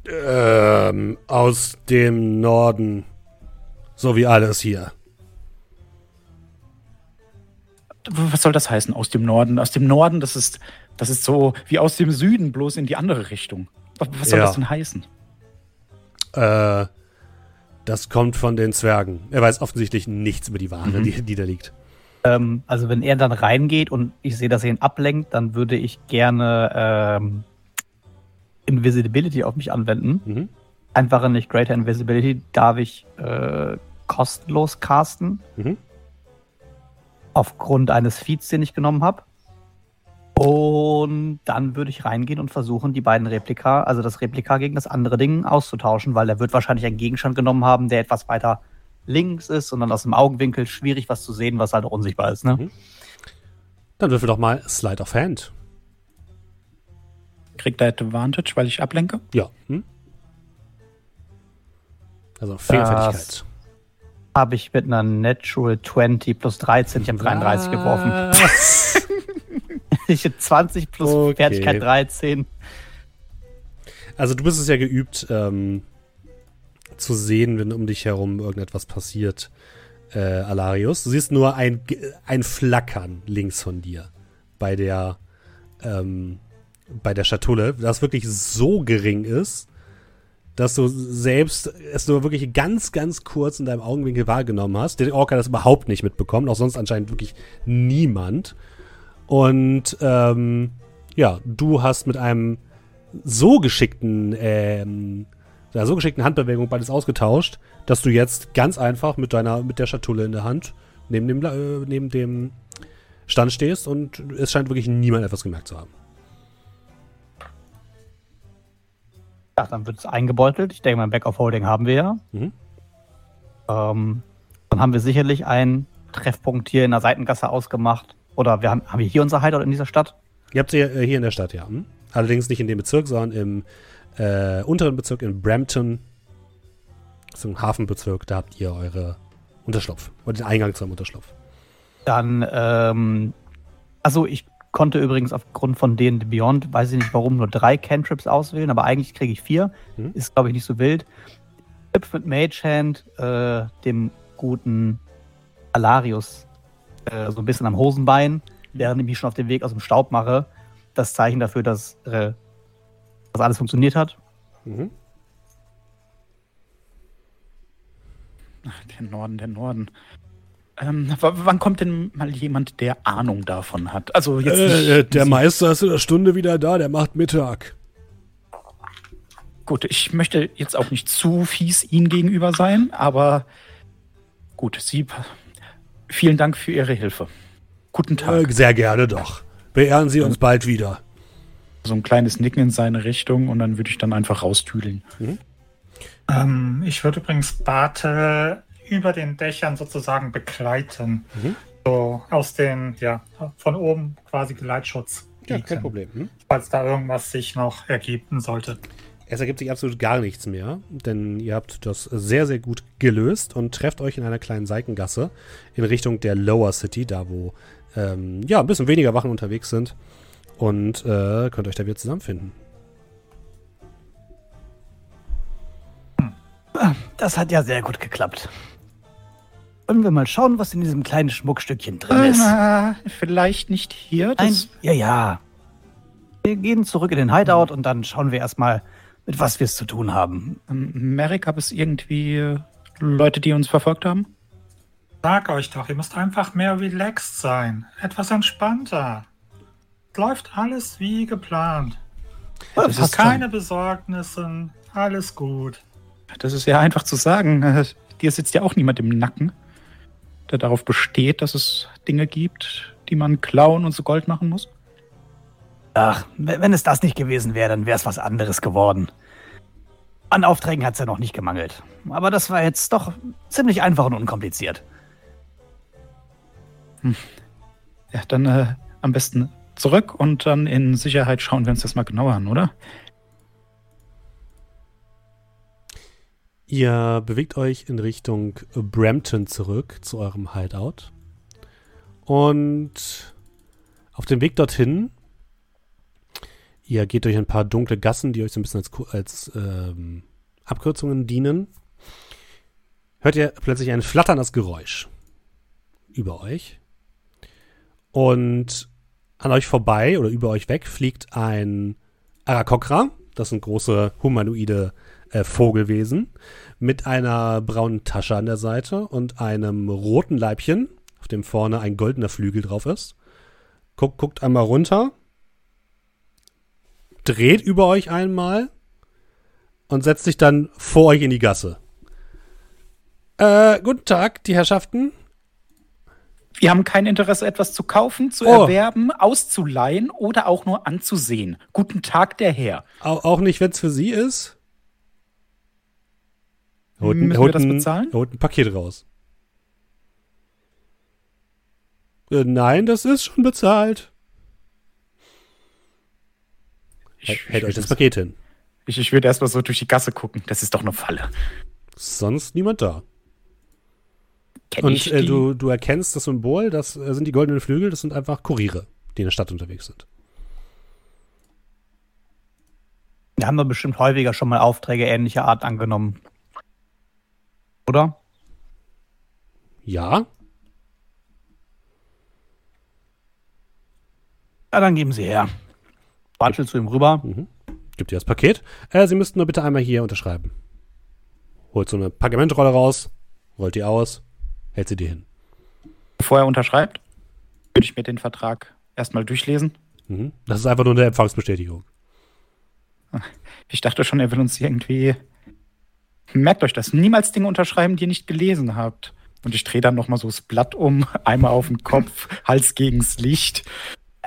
Ähm, aus dem Norden. So wie alles hier. Was soll das heißen? Aus dem Norden? Aus dem Norden, das ist, das ist so wie aus dem Süden, bloß in die andere Richtung. Was soll Ja. das denn heißen? Äh, das kommt von den Zwergen. Er weiß offensichtlich nichts über die Ware, Mhm. die, die da liegt. Ähm, also wenn er dann reingeht und ich sehe, dass er ihn ablenkt, dann würde ich gerne ähm, Invisibility auf mich anwenden. Mhm. Einfache nicht Greater Invisibility darf ich äh, kostenlos casten. Mhm. Aufgrund eines Feeds, den ich genommen habe. Und dann würde ich reingehen und versuchen, die beiden Replika, also das Replika gegen das andere Ding auszutauschen, weil er wird wahrscheinlich einen Gegenstand genommen haben, der etwas weiter links ist und dann aus dem Augenwinkel schwierig was zu sehen, was halt auch unsichtbar ist. Ne? Mhm. Dann würfel doch mal Slide of Hand. Kriegt er Advantage, weil ich ablenke? Ja. Hm? Also Fehlerfertigkeit. Habe ich mit einer Natural 20 plus 13, ich habe 33 geworfen. Ich habe 20 plus Okay. Fertigkeit 13. Also du bist es ja geübt, ähm, zu sehen, wenn um dich herum irgendetwas passiert, äh, Alarius. Du siehst nur ein, ein Flackern links von dir bei der, ähm, bei der Schatulle, das wirklich so gering ist, dass du selbst es nur wirklich ganz, ganz kurz in deinem Augenwinkel wahrgenommen hast. Der Ork hat das überhaupt nicht mitbekommen, auch sonst anscheinend wirklich niemand. Und ähm, ja, du hast mit einem so geschickten, ähm, so geschickten Handbewegung beides ausgetauscht, dass du jetzt ganz einfach mit deiner, mit der Schatulle in der Hand neben dem, äh, neben dem Stand stehst und es scheint wirklich niemand etwas gemerkt zu haben. Ja, dann wird es eingebeutelt. Ich denke mal, Back of Holding haben wir ja. Mhm. Ähm, dann haben wir sicherlich einen Treffpunkt hier in der Seitengasse ausgemacht. Oder wir haben, haben wir hier unser Hideout in dieser Stadt? Ihr habt sie äh, hier in der Stadt, ja. Hm? Allerdings nicht in dem Bezirk, sondern im äh, unteren Bezirk in Brampton. Ist ein Hafenbezirk, da habt ihr eure Unterschlupf. Oder den Eingang zum Unterschlupf. Dann, ähm, also ich konnte übrigens aufgrund von denen Beyond, weiß ich nicht warum, nur drei Cantrips auswählen, aber eigentlich kriege ich vier. Mhm. Ist, glaube ich, nicht so wild. hüpft mit Mage Hand äh, dem guten Alarius äh, so ein bisschen am Hosenbein, während ich mich schon auf den Weg aus dem Staub mache. Das Zeichen dafür, dass, äh, dass alles funktioniert hat. Mhm. Ach, der Norden, der Norden. Ähm, wann kommt denn mal jemand, der Ahnung davon hat? Also jetzt nicht, Äh, der Sie- Meister ist in einer Stunde wieder da, der macht Mittag. Gut, ich möchte jetzt auch nicht zu fies Ihnen gegenüber sein, aber gut, Sie. Vielen Dank für Ihre Hilfe. Guten Tag. Äh, sehr gerne doch. Beehren Sie uns bald wieder. So ein kleines Nicken in seine Richtung und dann würde ich dann einfach raustüdeln. Ähm, ich würde übrigens Bartel über den Dächern sozusagen begleiten. Mhm. So aus den, ja, von oben quasi Geleitschutz. Ja, bieten, kein Problem. Hm? Falls da irgendwas sich noch ergeben sollte. Es ergibt sich absolut gar nichts mehr, denn ihr habt das sehr, sehr gut gelöst und trefft euch in einer kleinen Seitengasse in Richtung der Lower City, da wo ähm, ja ein bisschen weniger Wachen unterwegs sind und äh, könnt euch da wieder zusammenfinden. Das hat ja sehr gut geklappt. Wollen wir mal schauen, was in diesem kleinen Schmuckstückchen drin ist? Ah, vielleicht nicht hier. Nein, ja, ja. Wir gehen zurück in den Hideout und dann schauen wir erstmal, mit was wir es zu tun haben. ähm, Merrick, gab es irgendwie Leute, die uns verfolgt haben? Sag euch doch, ihr müsst einfach mehr relaxed sein. Etwas entspannter. Läuft alles wie geplant. Das ist Keine Besorgnisse. Alles gut. Das ist ja einfach zu sagen. Dir sitzt ja auch niemand im Nacken, der darauf besteht, dass es Dinge gibt, die man klauen und zu Gold machen muss. Ach, wenn es das nicht gewesen wäre, dann wäre es was anderes geworden. An Aufträgen hat es ja noch nicht gemangelt. Aber das war jetzt doch ziemlich einfach und unkompliziert. Ja, dann äh, am besten zurück und dann in Sicherheit schauen wir uns das mal genauer an, oder? Ihr bewegt euch in Richtung Brampton zurück zu eurem Hideout. Und auf dem Weg dorthin, ihr geht durch ein paar dunkle Gassen, die euch so ein bisschen als, als ähm, Abkürzungen dienen, hört ihr plötzlich ein flatterndes Geräusch über euch. Und an euch vorbei oder über euch weg fliegt ein Arakokra. Das sind große humanoide äh, Vogelwesen mit einer braunen Tasche an der Seite und einem roten Leibchen, auf dem vorne ein goldener Flügel drauf ist. Guckt, guckt einmal runter, dreht über euch einmal und setzt sich dann vor euch in die Gasse. Äh, guten Tag, die Herrschaften. Wir haben kein Interesse, etwas zu kaufen, zu Oh. erwerben, auszuleihen oder auch nur anzusehen. Guten Tag, der Herr. Au auch nicht, wenn es für Sie ist. Holt Müssen wir holt das ein- bezahlen? Holt ein Paket raus. Äh, nein, das ist schon bezahlt. Ich, Hält euch das Paket hin. ich, ich würde erstmal so durch die Gasse gucken. Das ist doch eine Falle. Sonst niemand da. Kenn Und äh, du, du erkennst das Symbol, das äh, sind die goldenen Flügel, das sind einfach Kuriere, die in der Stadt unterwegs sind. Wir haben wir bestimmt häufiger schon mal Aufträge ähnlicher Art angenommen. Oder? Ja, Ja, dann geben Sie her. Watschel zu ihm rüber. gibt ihr das Paket. Äh, Sie müssten nur bitte einmal hier unterschreiben. Holt so eine Pergamentrolle raus, rollt die aus, hält sie dir hin. Bevor er unterschreibt, würde ich mir den Vertrag erstmal durchlesen. Mhm. Das ist einfach nur eine Empfangsbestätigung. Ich dachte schon, er will uns irgendwie. Merkt euch das. Niemals Dinge unterschreiben, die ihr nicht gelesen habt. Und ich drehe dann nochmal so das Blatt um, einmal auf den Kopf, Hals gegens Licht.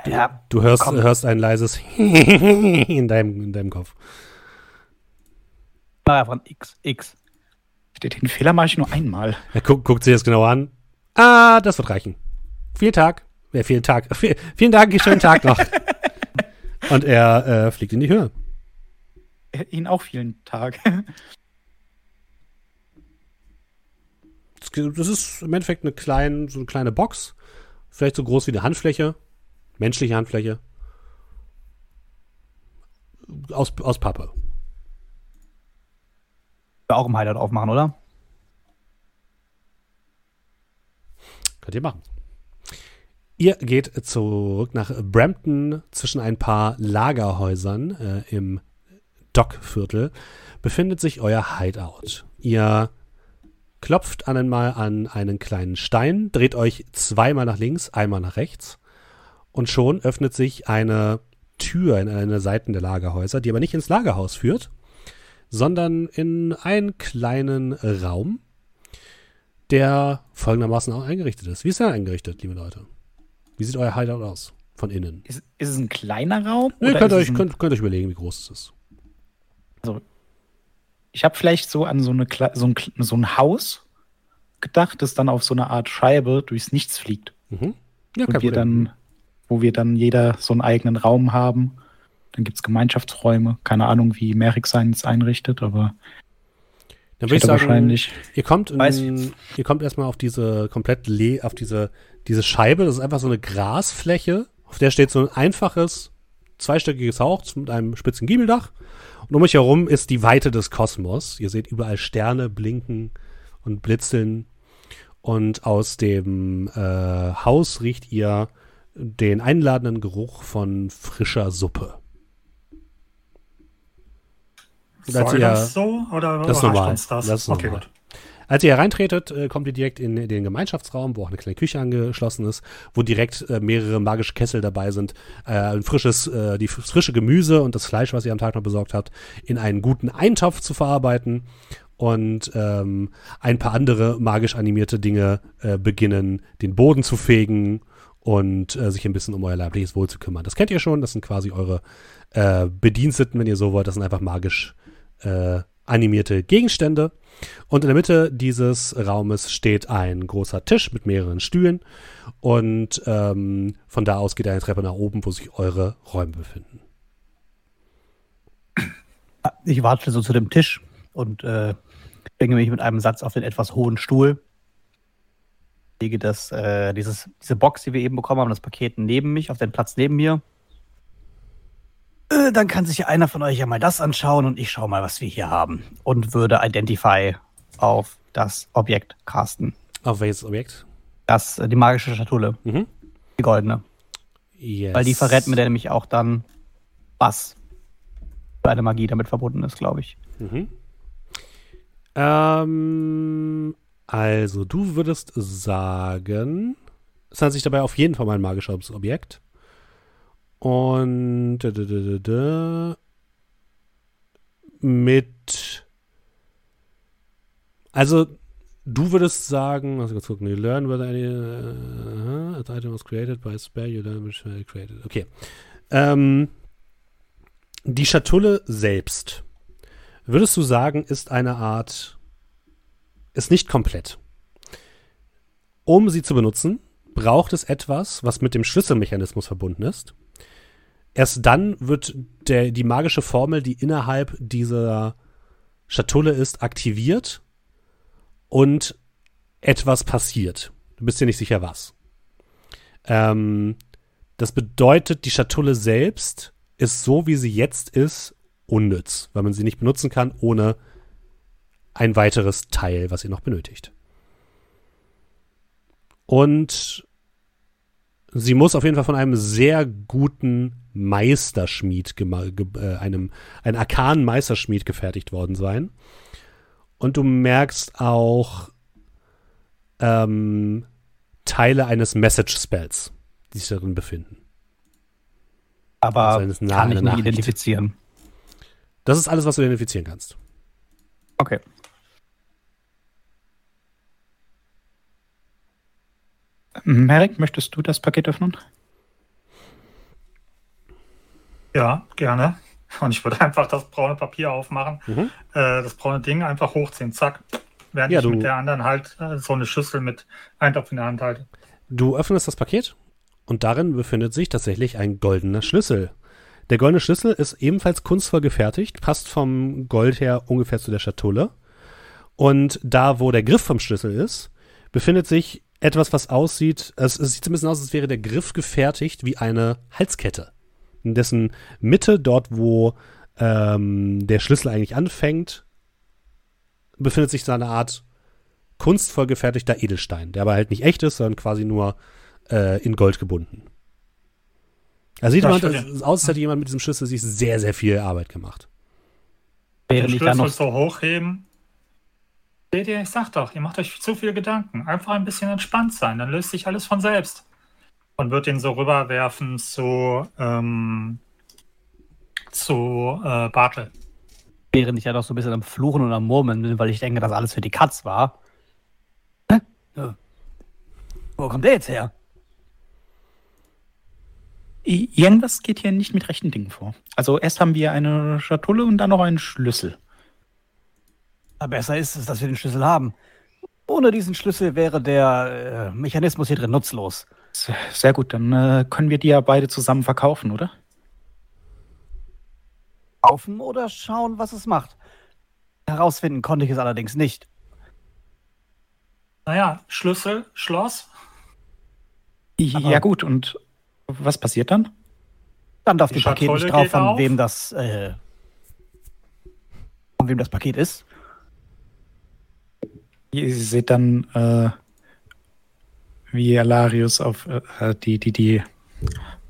Ja, Du hörst, Komm. hörst ein leises in deinem, in deinem Kopf. mach einfach ein X. X. Den Fehler mache ich nur einmal. Er guckt, guckt sich das genau an. Ah, das wird reichen. Vielen Tag. Ja, vielen Tag. Vielen Dank, schönen Tag noch. Und er äh, fliegt in die Höhe. Äh, Ihnen auch vielen Tag. Das ist im Endeffekt eine kleine, so eine kleine Box. Vielleicht so groß wie eine Handfläche. Menschliche Handfläche. Aus, aus Pappe. auch im Hideout aufmachen, oder? Könnt ihr machen. Ihr geht zurück nach Brampton zwischen ein paar Lagerhäusern äh, im Dockviertel. Befindet sich euer Hideout. Ihr klopft einmal an einen kleinen Stein, dreht euch zweimal nach links, einmal nach rechts und schon öffnet sich eine Tür in eine Seiten der Lagerhäuser, die aber nicht ins Lagerhaus führt, sondern in einen kleinen Raum, der folgendermaßen auch eingerichtet ist. Wie ist er eingerichtet, liebe Leute? Wie sieht euer Hideout aus von innen? Ist, ist es ein kleiner Raum? Ihr oder könnt euch, könnt, könnt euch überlegen, wie groß es ist. Ich habe vielleicht so an so, eine, so, ein, so ein Haus gedacht, das dann auf so eine Art Scheibe durchs Nichts fliegt. Mhm. Ja, und wir dann, wo wir dann jeder so einen eigenen Raum haben. Dann gibt es Gemeinschaftsräume. Keine Ahnung, wie Merrick seins einrichtet, aber dann würde ich sagen, wahrscheinlich. Ihr kommt, in, ihr kommt erstmal auf diese komplett le auf diese, diese Scheibe. Das ist einfach so eine Grasfläche, auf der steht so ein einfaches, zweistöckiges Haus mit einem spitzen Giebeldach. Und um euch herum ist die Weite des Kosmos. Ihr seht überall Sterne blinken und blitzeln. Und aus dem äh, Haus riecht ihr den einladenden Geruch von frischer Suppe. Und Soll ihr- das so? Oder Das ist normal. Das? Das ist okay, normal. gut. Als ihr hereintretet, äh, kommt ihr direkt in den Gemeinschaftsraum, wo auch eine kleine Küche angeschlossen ist, wo direkt äh, mehrere magische Kessel dabei sind, äh, ein frisches, die frische Gemüse und das Fleisch, was ihr am Tag noch besorgt habt, in einen guten Eintopf zu verarbeiten und ähm, ein paar andere magisch animierte Dinge äh, beginnen, den Boden zu fegen und äh, sich ein bisschen um euer leibliches Wohl zu kümmern. Das kennt ihr schon, das sind quasi eure äh, Bediensteten, wenn ihr so wollt, das sind einfach magisch animierte Gegenstände. Und in der Mitte dieses Raumes steht ein großer Tisch mit mehreren Stühlen. Und ähm, von da aus geht eine Treppe nach oben, wo sich eure Räume befinden. Ich warte so zu dem Tisch und äh, bringe mich mit einem Satz auf den etwas hohen Stuhl. Lege das, äh, dieses, diese Box, die wir eben bekommen haben, das Paket neben mich, auf den Platz neben mir. Äh, dann kann sich einer von euch ja mal das anschauen und ich schaue mal, was wir hier haben. Und würde Identify auf das Objekt casten. Auf welches Objekt? Das, äh, die magische Schatulle, Mhm. die goldene. Yes. Weil die verrät mir nämlich auch dann, was für eine Magie damit verbunden ist, glaube ich. Mhm. Ähm, also, du würdest sagen, es handelt sich dabei auf jeden Fall um ein magisches Objekt. Und mit also du würdest sagen, also kurz gucken, you learn whether any uh, an item was created by spell you learn which you created. Okay. Ähm, die Schatulle selbst, würdest du sagen, ist eine Art, ist nicht komplett. Um sie zu benutzen, braucht es etwas, was mit dem Schlüsselmechanismus verbunden ist. Erst dann wird der, die magische Formel, die innerhalb dieser Schatulle ist, aktiviert und etwas passiert. Du bist dir nicht sicher, was. Ähm, das bedeutet, die Schatulle selbst ist so, wie sie jetzt ist, unnütz, weil man sie nicht benutzen kann ohne ein weiteres Teil, was ihr noch benötigt. Und sie muss auf jeden Fall von einem sehr guten Meisterschmied, äh, einem, einem arkanen Meisterschmied gefertigt worden sein. Und du merkst auch ähm, Teile eines Message Spells, die sich darin befinden. Aber Also kann ich nicht identifizieren. Das ist alles, was du identifizieren kannst. Okay. Merrick, möchtest du das Paket öffnen? Ja, gerne. Und ich würde einfach das braune Papier aufmachen, Mhm. äh, das braune Ding einfach hochziehen, zack. Während Ja, ich du- mit der anderen halt äh, so eine Schüssel mit Eintopf in der Hand halte. Du öffnest das Paket und darin befindet sich tatsächlich ein goldener Schlüssel. Der goldene Schlüssel ist ebenfalls kunstvoll gefertigt, passt vom Gold her ungefähr zu der Schatulle. Und da, wo der Griff vom Schlüssel ist, befindet sich etwas, was aussieht, es, es sieht so ein bisschen aus, als wäre der Griff gefertigt wie eine Halskette. In dessen Mitte, dort wo ähm, der Schlüssel eigentlich anfängt, befindet sich so eine Art kunstvoll gefertigter Edelstein, der aber halt nicht echt ist, sondern quasi nur äh, in Gold gebunden. Da sieht Ja, man, es aus, als hätte jemand mit diesem Schlüssel sich sehr, sehr viel Arbeit gemacht. Während den Schlüssel noch so hochheben. Seht ihr, ich sag doch, ihr macht euch zu viel Gedanken. Einfach ein bisschen entspannt sein, dann löst sich alles von selbst. Und wird den so rüberwerfen zu, ähm, zu äh, Bartel. während ich ja noch so ein bisschen am Fluchen und am Murmeln bin, weil ich denke, dass alles für die Katz war. Hä? Ja. Wo kommt der jetzt her? Irgendwas geht hier nicht mit rechten Dingen vor. Also erst haben wir eine Schatulle und dann noch einen Schlüssel. Na, besser ist es, dass wir den Schlüssel haben. Ohne diesen Schlüssel wäre der äh, Mechanismus hier drin nutzlos. Sehr, gut, dann äh, können wir die ja beide zusammen verkaufen, oder? Kaufen oder schauen, was es macht. Herausfinden konnte ich es allerdings nicht. Naja, Schlüssel, Schloss. ja gut, und was passiert dann? Stand auf Die dem Paket nicht drauf, von auf. wem das, äh, von wem das Paket ist. Ihr seht dann, äh, wie Alarius auf äh, die, die, die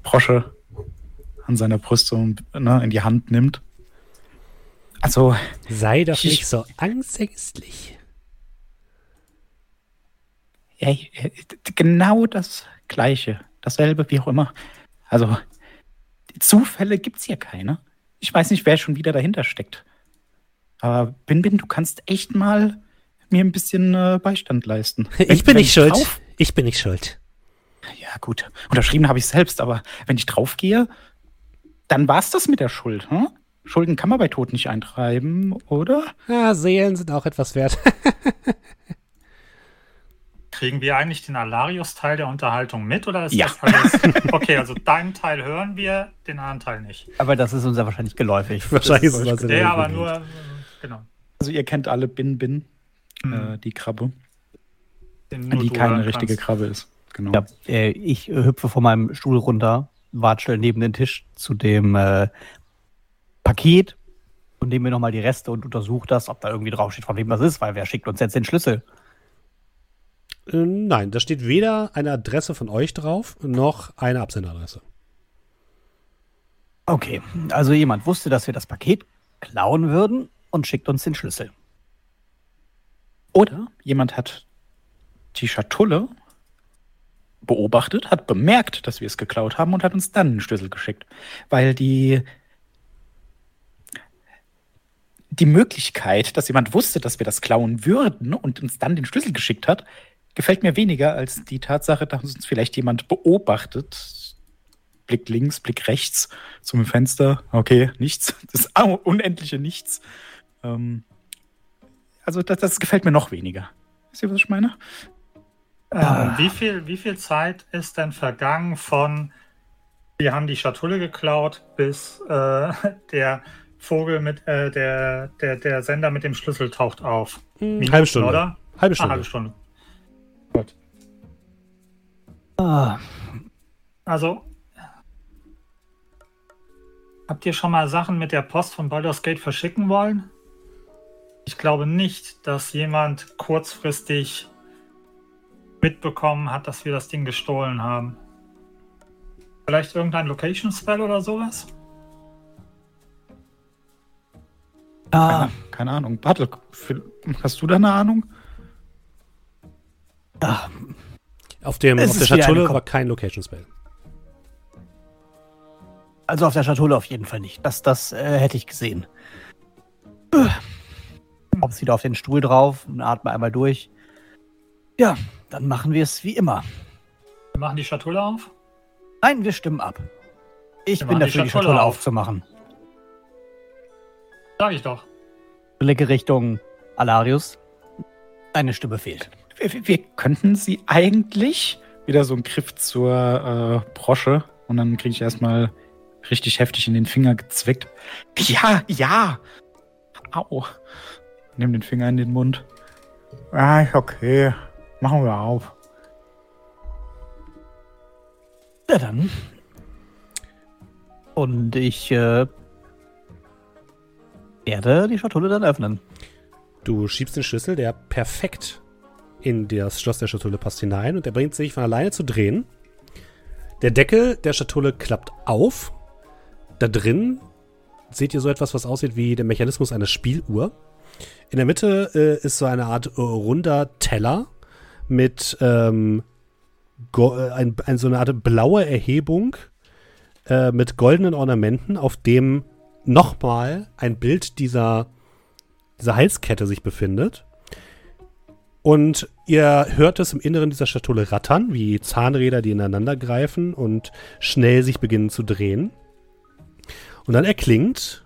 Brosche an seiner Brust so ne, in die Hand nimmt. Also, Sei doch Ich- nicht so angstängstlich. ey, äh, genau das Gleiche. Dasselbe, wie auch immer. Also, Zufälle gibt's hier keine. Ich weiß nicht, wer schon wieder dahinter steckt. Aber Bin Bin, du kannst echt mal mir ein bisschen äh, Beistand leisten. Ich Wenn- bin nicht schuld. drauf- Ich bin nicht schuld. Ja, gut. Unterschrieben habe ich selbst, aber wenn ich draufgehe, dann war's das mit der Schuld. Hm? Schulden kann man bei Tod nicht eintreiben, oder? Ja, Seelen sind auch etwas wert. Kriegen wir eigentlich den Alarius-Teil der Unterhaltung mit oder ist Ja. das alles? Okay, also deinen Teil hören wir, den anderen Teil nicht. Aber das ist uns ja wahrscheinlich geläufig. Wahrscheinlich ist es was in Der der aber nur, äh, genau. Also ihr kennt alle Bin Bin, Hm. äh, die Krabbe, Nur die du keine richtige kannst. Krabbe ist. Genau. Ja, äh, ich äh, hüpfe von meinem Stuhl runter, watschel neben den Tisch zu dem äh, Paket und nehme mir nochmal die Reste und untersuche das, ob da irgendwie draufsteht, von wem das ist, weil wer schickt uns jetzt den Schlüssel? Äh, Nein, da steht weder eine Adresse von euch drauf, noch eine Absenderadresse. Okay, also jemand wusste, dass wir das Paket klauen würden und schickt uns den Schlüssel. Oder jemand hat die Schatulle beobachtet, hat bemerkt, dass wir es geklaut haben und hat uns dann einen Schlüssel geschickt. Weil die, die Möglichkeit, dass jemand wusste, dass wir das klauen würden und uns dann den Schlüssel geschickt hat, gefällt mir weniger als die Tatsache, dass uns vielleicht jemand beobachtet. Blick links, Blick rechts zum Fenster. Okay, nichts. Das unendliche Nichts. Ähm, also das, das gefällt mir noch weniger. Wisst ihr, was ich meine? Ähm, wie, viel, wie viel Zeit ist denn vergangen von wir haben die Schatulle geklaut, bis äh, der Vogel mit äh, der, der, der Sender mit dem Schlüssel taucht auf? Minuten, halbe Stunde. oder? Halbe Ah, Stunde. halbe Stunde. Gut. Ah, Also, habt ihr schon mal Sachen mit der Post von Baldur's Gate verschicken wollen? Ich glaube nicht, dass jemand kurzfristig mitbekommen hat, dass wir das Ding gestohlen haben. Vielleicht irgendein Location Spell oder sowas? ah, Keine, keine Ahnung. Bartel, hast du da eine Ahnung? ah, Auf, dem, Es auf der Schatulle war kein Location Spell. also auf der Schatulle auf jeden Fall nicht. Das, das äh, hätte ich gesehen. Hopp's wieder auf den Stuhl drauf und atme einmal durch. Ja, dann machen wir es wie immer. Wir machen die Schatulle auf? Nein, wir stimmen ab. Ich Wir bin die dafür, die Schatulle Schatulle auf. aufzumachen. Sag ich doch. Blicke Richtung Alarius. Eine Stimme fehlt. Wir, wir könnten sie eigentlich wieder so einen Griff zur äh, Brosche und dann kriege ich erstmal richtig heftig in den Finger gezwickt. Ja, ja. Au. Nimm den Finger in den Mund. Ja, ist okay. Machen wir auf. Ja, dann. Und ich äh, werde die Schatulle dann öffnen. Du schiebst den Schlüssel, der perfekt in das Schloss der Schatulle passt hinein und er bringt sich von alleine zu drehen. Der Deckel der Schatulle klappt auf. Da drin seht ihr so etwas, was aussieht wie der Mechanismus einer Spieluhr. In der Mitte äh, ist so eine Art äh, runder Teller mit ähm, äh, ein, ein, so eine Art blaue Erhebung äh, mit goldenen Ornamenten, auf dem nochmal ein Bild dieser, dieser Halskette sich befindet. Und ihr hört es im Inneren dieser Schatulle rattern, wie Zahnräder, die ineinander greifen und schnell sich beginnen zu drehen. Und dann erklingt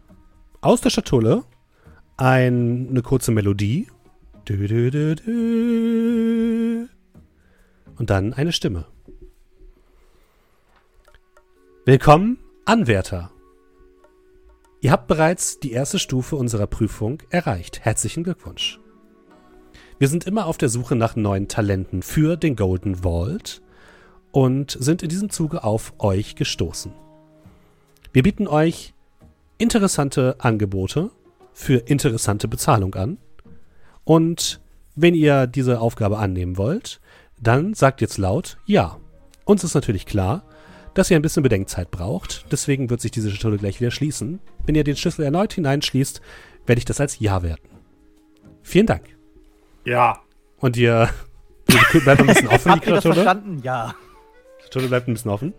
aus der Schatulle ein, eine kurze Melodie. Und dann eine Stimme. Willkommen, Anwärter. Ihr habt bereits die erste Stufe unserer Prüfung erreicht. Herzlichen Glückwunsch. Wir sind immer auf der Suche nach neuen Talenten für den Golden Vault und sind in diesem Zuge auf euch gestoßen. Wir bieten euch interessante Angebote für interessante Bezahlung an. Und wenn ihr diese Aufgabe annehmen wollt, dann sagt jetzt laut Ja. Uns ist natürlich klar, dass ihr ein bisschen Bedenkzeit braucht. Deswegen wird sich diese Schatulle gleich wieder schließen. Wenn ihr den Schlüssel erneut hineinschließt, werde ich das als Ja werten. Vielen Dank. Ja. Und ihr die bleibt ein bisschen offen, die Habt ihr das Schatulle. verstanden? Ja. Die Schatulle bleibt ein bisschen offen.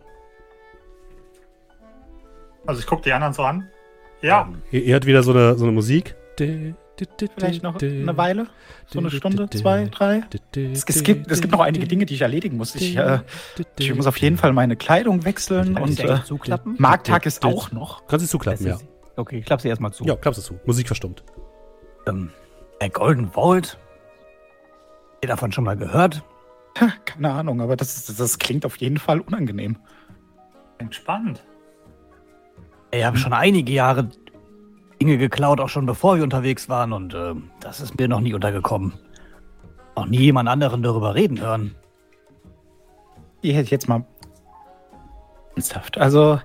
Also ich gucke die anderen so an. Ja. Ihr, ihr hört wieder so eine, so eine Musik. Vielleicht noch eine Weile? So eine Stunde, zwei, drei? Es, es, gibt, es gibt noch einige Dinge, die ich erledigen muss. Ich, äh, ich muss auf jeden Fall meine Kleidung wechseln und sie äh, zuklappen? Markttag ist auch noch. Kannst du zuklappen, ja. Okay, ich klappe sie erstmal zu. Ja, klappst du zu. Musik verstummt. Ähm, Golden Vault. Habt ihr davon schon mal gehört? Keine Ahnung, aber das, das, das klingt auf jeden Fall unangenehm. Klingt spannend. Ich habe schon einige Jahre Dinge geklaut, auch schon bevor wir unterwegs waren und ähm, das ist mir noch nie untergekommen. Noch nie jemand anderen darüber reden hören. Hier jetzt mal ernsthaft. Also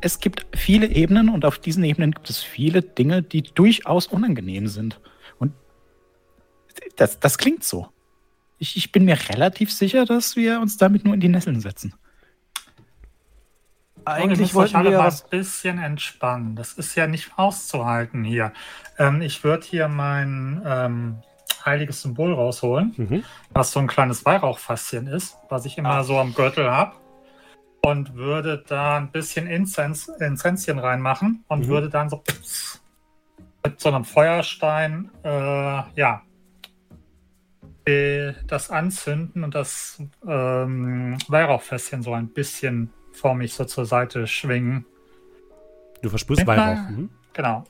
es gibt viele Ebenen und auf diesen Ebenen gibt es viele Dinge, die durchaus unangenehm sind. Und das, das klingt so. Ich, ich bin mir relativ sicher, dass wir uns damit nur in die Nesseln setzen. Eigentlich wollten wir mal was. ein bisschen entspannen. Das ist ja nicht auszuhalten hier. Ähm, ich würde hier mein ähm, heiliges Symbol rausholen, Mhm. was so ein kleines Weihrauchfasschen ist, was ich immer so am Gürtel habe. Und würde da ein bisschen Inzens, Inzenzchen reinmachen und Mhm. würde dann so mit so einem Feuerstein, äh, ja, das anzünden und das ähm, Weihrauchfässchen so ein bisschen vor mich so zur Seite schwingen. Du versprühst Denk mal. Weihrauch. Mhm. Genau.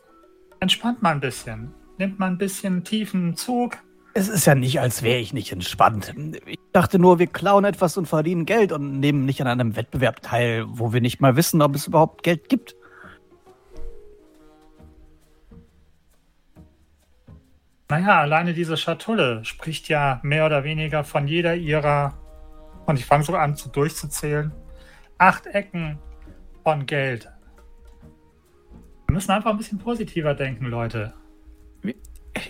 Entspannt mal ein bisschen. Nimmt mal ein bisschen tiefen Zug. Es ist ja nicht, als wäre ich nicht entspannt. Ich dachte nur, wir klauen etwas und verdienen Geld und nehmen nicht an einem Wettbewerb teil, wo wir nicht mal wissen, ob es überhaupt Geld gibt. Naja, alleine diese Schatulle spricht ja mehr oder weniger von jeder ihrer, und ich fange so an zu durchzuzählen, acht Ecken von Geld. Wir müssen einfach ein bisschen positiver denken, Leute.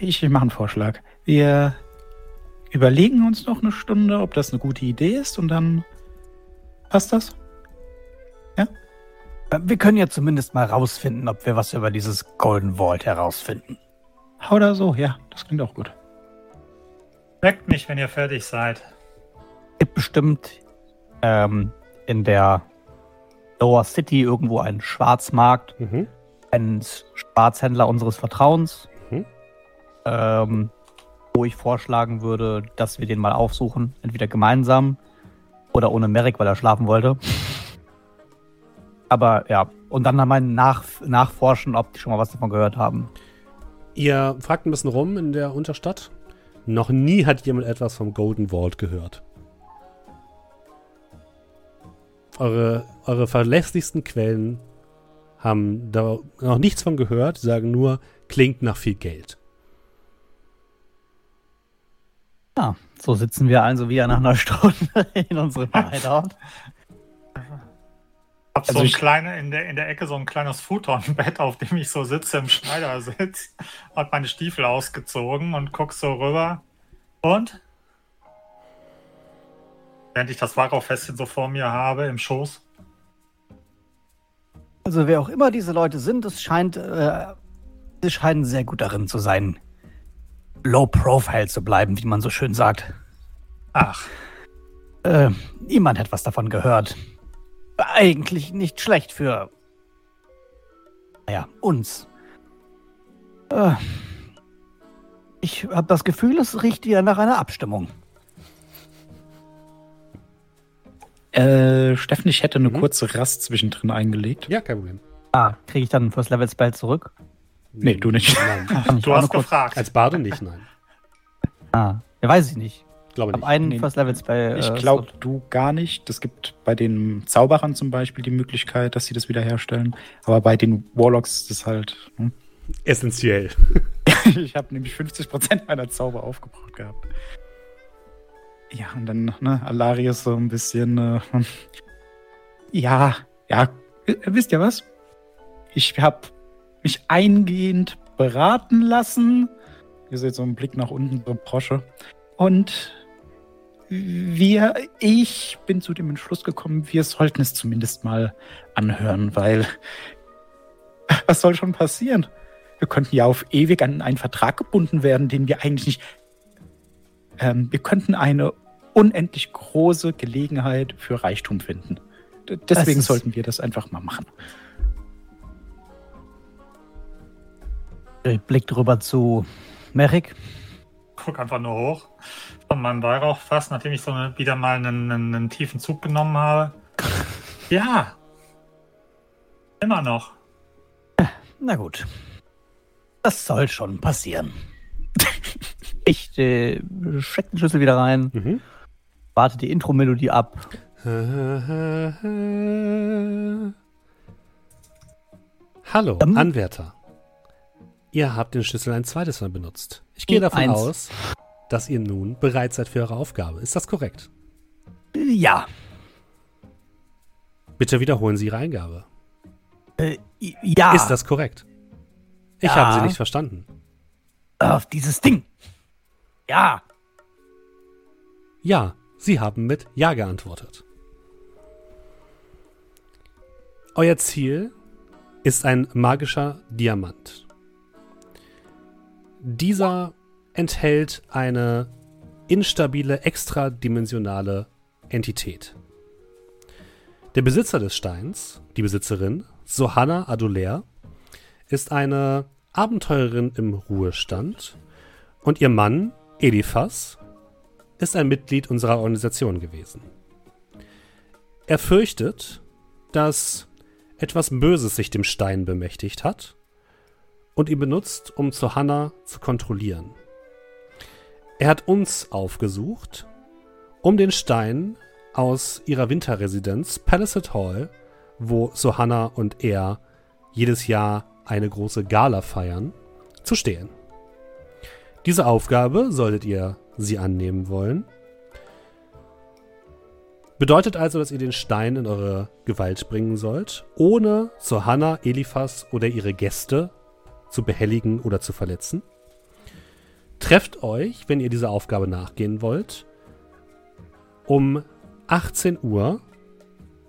Ich mache einen Vorschlag. Wir überlegen uns noch eine Stunde, ob das eine gute Idee ist und dann passt das. Wir können ja zumindest mal rausfinden, ob wir was über dieses Golden Vault herausfinden. Oder so, ja, das klingt auch gut. Weckt mich, wenn ihr fertig seid. gibt bestimmt ähm, in der Lower City irgendwo einen Schwarzmarkt, Mhm. einen Schwarzhändler unseres Vertrauens, Mhm. ähm, wo ich vorschlagen würde, dass wir den mal aufsuchen, entweder gemeinsam oder ohne Merrick, weil er schlafen wollte. Aber ja, und dann mal nach, nachforschen, ob die schon mal was davon gehört haben. Ihr fragt ein bisschen rum in der Unterstadt. Noch nie hat jemand etwas vom Golden Vault gehört. Eure, eure verlässlichsten Quellen haben da noch nichts von gehört. Sagen nur, klingt nach viel Geld. Ja, so sitzen wir also wieder nach einer Stunde in unserem Hideout. hab so Also ein ich- kleine, in der, in der Ecke so ein kleines Futonbett, auf dem ich so sitze im Schneidersitz, hab meine Stiefel ausgezogen und guck so rüber. Und? Während ich das Varrow-Fässchen so vor mir habe, im Schoß. Also wer auch immer diese Leute sind, es scheint, äh, sie scheinen sehr gut darin zu sein, low profile zu bleiben, wie man so schön sagt. Ach, Äh, niemand hat was davon gehört. Eigentlich nicht schlecht für, naja, uns. Äh, ich habe das Gefühl, es riecht hier nach einer Abstimmung. Äh, Steffen, ich hätte eine Mhm. kurze Rast zwischendrin eingelegt. Ja, kein Problem. Ah, kriege ich dann ein First Level Spell zurück? Nee, du nicht. Nein. Ich du hast gefragt. Als Barde nicht, nein. Ah, ja, weiß ich nicht. Glaube Ich nicht. einen Nee. First Level Spell. Ich äh, glaube, Slot. du gar nicht. Es gibt bei den Zauberern zum Beispiel die Möglichkeit, dass sie das wiederherstellen. Aber bei den Warlocks ist es halt. Hm? Essentiell. ich habe nämlich 50% meiner Zauber aufgebraucht gehabt. Ja, und dann, ne, Alarius so ein bisschen. Äh, ja, ja, wisst ihr was? Ich habe mich eingehend beraten lassen. Ihr seht so einen Blick nach unten zur Brosche. Und wir, ich bin zu dem Entschluss gekommen, wir sollten es zumindest mal anhören, weil was soll schon passieren? Wir könnten ja auf ewig an einen Vertrag gebunden werden, den wir eigentlich nicht. Ähm, wir könnten eine unendlich große Gelegenheit für Reichtum finden. D- Deswegen sollten wir das einfach mal machen. Ich blick drüber zu Merrick. guck einfach nur hoch von meinem Weihrauchfass, nachdem ich so eine, wieder mal einen, einen, einen tiefen Zug genommen habe. Ja. Immer noch. Na gut. Das soll schon passieren. ich äh, steck den Schlüssel wieder rein, Mhm. warte die Intro-Melodie ab. Hallo, Ähm. Anwärter. Ihr habt den Schlüssel ein zweites Mal benutzt. Ich gehe davon Eins. aus, dass ihr nun bereit seid für eure Aufgabe. Ist das korrekt? Ja. Bitte wiederholen Sie Ihre Eingabe. Äh, ja. Ist das korrekt? Ich Ja. habe Sie nicht verstanden. Auf dieses Ding. Ja. Ja, Sie haben mit Ja geantwortet. Euer Ziel ist ein magischer Diamant. Dieser enthält eine instabile, extradimensionale Entität. Der Besitzer des Steins, die Besitzerin, Sohanna Adulair, ist eine Abenteurerin im Ruhestand und ihr Mann, Eliphas, ist ein Mitglied unserer Organisation gewesen. Er fürchtet, dass etwas Böses sich dem Stein bemächtigt hat und ihn benutzt, um Zohanna zu kontrollieren. Er hat uns aufgesucht, um den Stein aus ihrer Winterresidenz Palisade Hall, wo Sohanna und er jedes Jahr eine große Gala feiern, zu stehlen. Diese Aufgabe solltet ihr sie annehmen wollen. Bedeutet also, dass ihr den Stein in eure Gewalt bringen sollt, ohne Sohanna, Eliphas oder ihre Gäste zu behelligen oder zu verletzen. Trefft euch, wenn ihr dieser Aufgabe nachgehen wollt, um 18 Uhr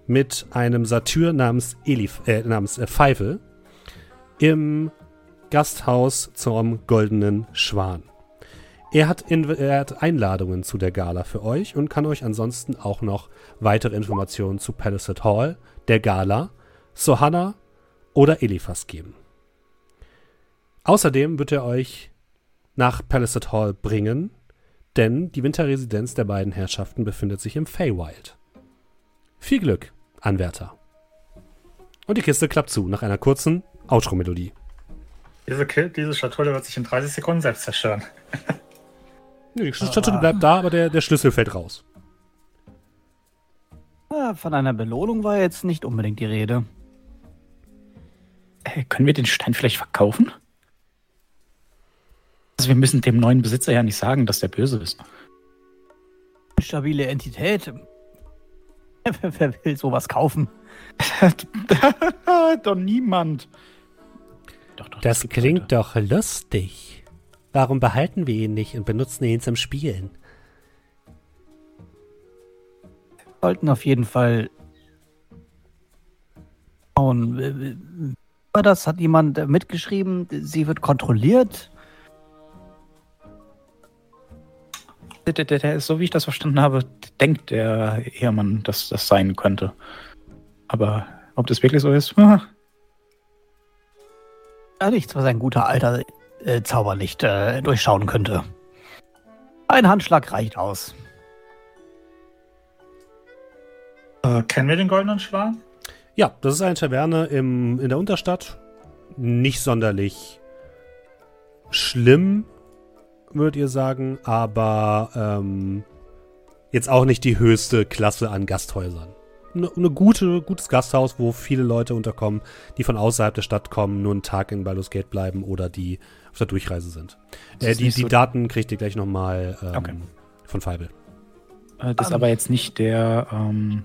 mit einem Satyr namens, Elif, äh, namens äh, Pfeifel im Gasthaus zum Goldenen Schwan. Er hat, in, er hat Einladungen zu der Gala für euch und kann euch ansonsten auch noch weitere Informationen zu Palisade Hall, der Gala, Sohanna oder Eliphas geben. Außerdem wird er euch nach Palisade Hall bringen, denn die Winterresidenz der beiden Herrschaften befindet sich im Feywild. Viel Glück, Anwärter. Und die Kiste klappt zu nach einer kurzen Outro-Melodie. Diese, diese Schatulle wird sich in 30 Sekunden selbst zerstören. Die Statue bleibt da, aber der, der Schlüssel fällt raus. Ah, Von einer Belohnung war jetzt nicht unbedingt die Rede. Äh, können wir den Stein vielleicht verkaufen? Also wir müssen dem neuen Besitzer ja nicht sagen, dass der böse ist. Stabile Entität. Wer wer will sowas kaufen? doch niemand. Doch, doch, das, das klingt Leute. doch lustig. Warum behalten wir ihn nicht und benutzen ihn zum Spielen? Wir sollten auf jeden Fall schauen. War das? Hat jemand mitgeschrieben? Sie wird kontrolliert? Der, der, der, so wie ich das verstanden habe, denkt der Ehemann, dass das sein könnte. Aber ob das wirklich so ist? Ja, nichts, was ein guter alter äh, Zauber nicht äh, durchschauen könnte. Ein Handschlag reicht aus. Äh, kennen wir den Goldenen Schwan? Ja, das ist eine Taverne im, in der Unterstadt. Nicht sonderlich schlimm, würdet ihr sagen, aber ähm, jetzt auch nicht die höchste Klasse an Gasthäusern. Eine, eine gute, gutes Gasthaus, wo viele Leute unterkommen, die von außerhalb der Stadt kommen, nur einen Tag in Baldur's Gate bleiben oder die auf der Durchreise sind. Äh, die die so Daten kriegt ihr gleich nochmal ähm, okay. von Feibel. Äh, das ist um. aber jetzt nicht der, ähm,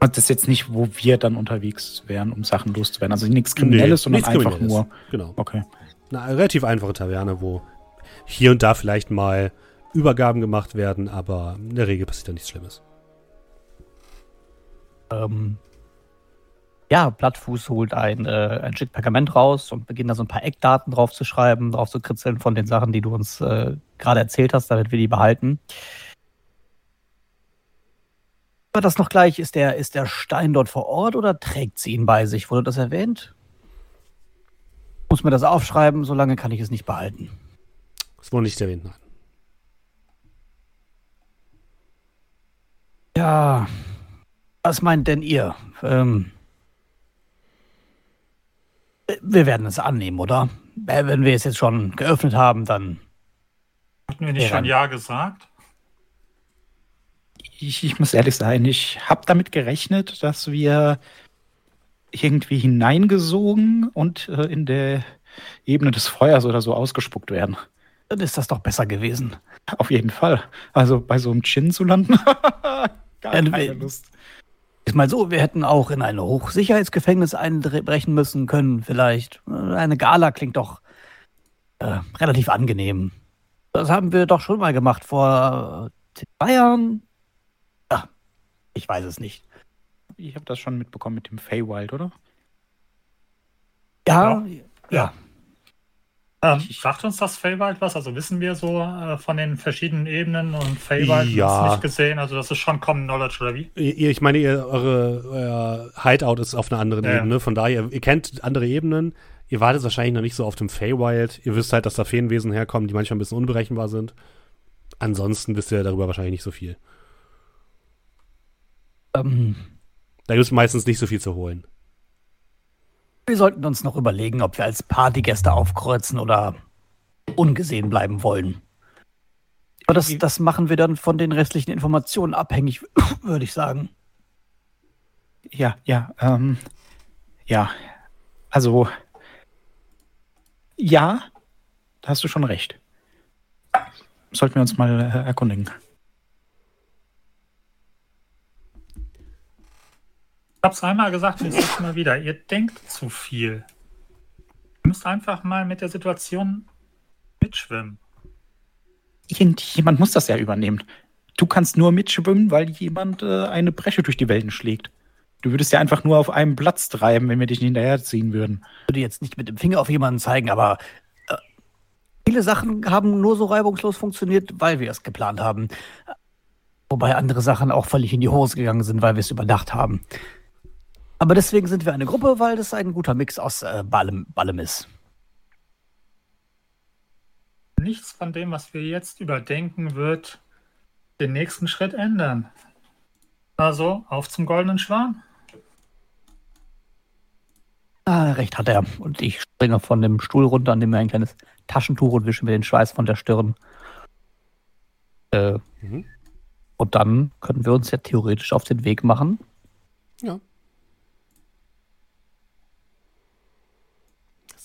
das ist jetzt nicht, wo wir dann unterwegs wären, um Sachen loszuwerden. Also nichts Kriminelles, nee, sondern einfach Kriminelles. nur. Genau. Okay. Eine relativ einfache Taverne, wo hier und da vielleicht mal Übergaben gemacht werden, aber in der Regel passiert da nichts Schlimmes. Ähm, ja, Blattfuß holt ein, äh, ein Stück Pergament raus und beginnt da so ein paar Eckdaten drauf zu schreiben, drauf zu kritzeln von den Sachen, die du uns äh, gerade erzählt hast, damit wir die behalten. Aber das noch gleich, ist der, ist der Stein dort vor Ort oder trägt sie ihn bei sich? Wurde das erwähnt? Muss mir das aufschreiben, solange kann ich es nicht behalten. Das wurde nicht erwähnt, nein. Ja, was meint denn ihr? Ähm, wir werden es annehmen, oder? Äh, wenn wir es jetzt schon geöffnet haben, dann. Hatten wir nicht schon Ja gesagt? Ich, ich muss ehrlich sein, ich habe damit gerechnet, dass wir irgendwie hineingesogen und äh, in der Ebene des Feuers oder so ausgespuckt werden. Dann ist das doch besser gewesen. Auf jeden Fall. Also bei so einem Chin zu landen, gar keine Lust. Ist mal so, wir hätten auch in ein Hochsicherheitsgefängnis einbrechen müssen können, vielleicht. Eine Gala klingt doch äh, relativ angenehm. Das haben wir doch schon mal gemacht vor zwei Jahren. Ja, ich weiß es nicht. Ich habe das schon mitbekommen mit dem Feywild, oder? Ja, ja. ja. Ähm, sagt uns das Feywild was? Also wissen wir so äh, von den verschiedenen Ebenen und Feywild ja. nicht gesehen? Also das ist schon Common Knowledge oder wie? Ihr, ich meine, ihr, eure euer Hideout ist auf einer anderen ja. Ebene. Von daher, ihr kennt andere Ebenen. Ihr wartet wahrscheinlich noch nicht so auf dem Feywild. Ihr wisst halt, dass da Feenwesen herkommen, die manchmal ein bisschen unberechenbar sind. Ansonsten wisst ihr darüber wahrscheinlich nicht so viel. Ähm. Da gibt es meistens nicht so viel zu holen. Wir sollten uns noch überlegen, ob wir als Partygäste aufkreuzen oder ungesehen bleiben wollen. Aber das, das machen wir dann von den restlichen Informationen abhängig, würde ich sagen. Ja, ja, ähm, ja. Also, ja, da hast du schon recht. Sollten wir uns mal äh, erkundigen. Ich habe es einmal gesagt, ich sage mal wieder, ihr denkt zu viel. Ihr müsst einfach mal mit der Situation mitschwimmen. Irgendjemand muss das ja übernehmen. Du kannst nur mitschwimmen, weil jemand äh, eine Bresche durch die Welten schlägt. Du würdest ja einfach nur auf einem Platz treiben, wenn wir dich nicht hinterherziehen würden. Ich würde jetzt nicht mit dem Finger auf jemanden zeigen, aber äh, viele Sachen haben nur so reibungslos funktioniert, weil wir es geplant haben. Wobei andere Sachen auch völlig in die Hose gegangen sind, weil wir es überdacht haben. Aber deswegen sind wir eine Gruppe, weil das ein guter Mix aus äh, Ballem, Ballem ist. Nichts von dem, was wir jetzt überdenken, wird den nächsten Schritt ändern. Also, auf zum goldenen Schwan. Ah, recht hat er. Und ich springe von dem Stuhl runter, nehme mir ein kleines Taschentuch und wische mir den Schweiß von der Stirn. Äh, mhm. Und dann können wir uns ja theoretisch auf den Weg machen. Ja.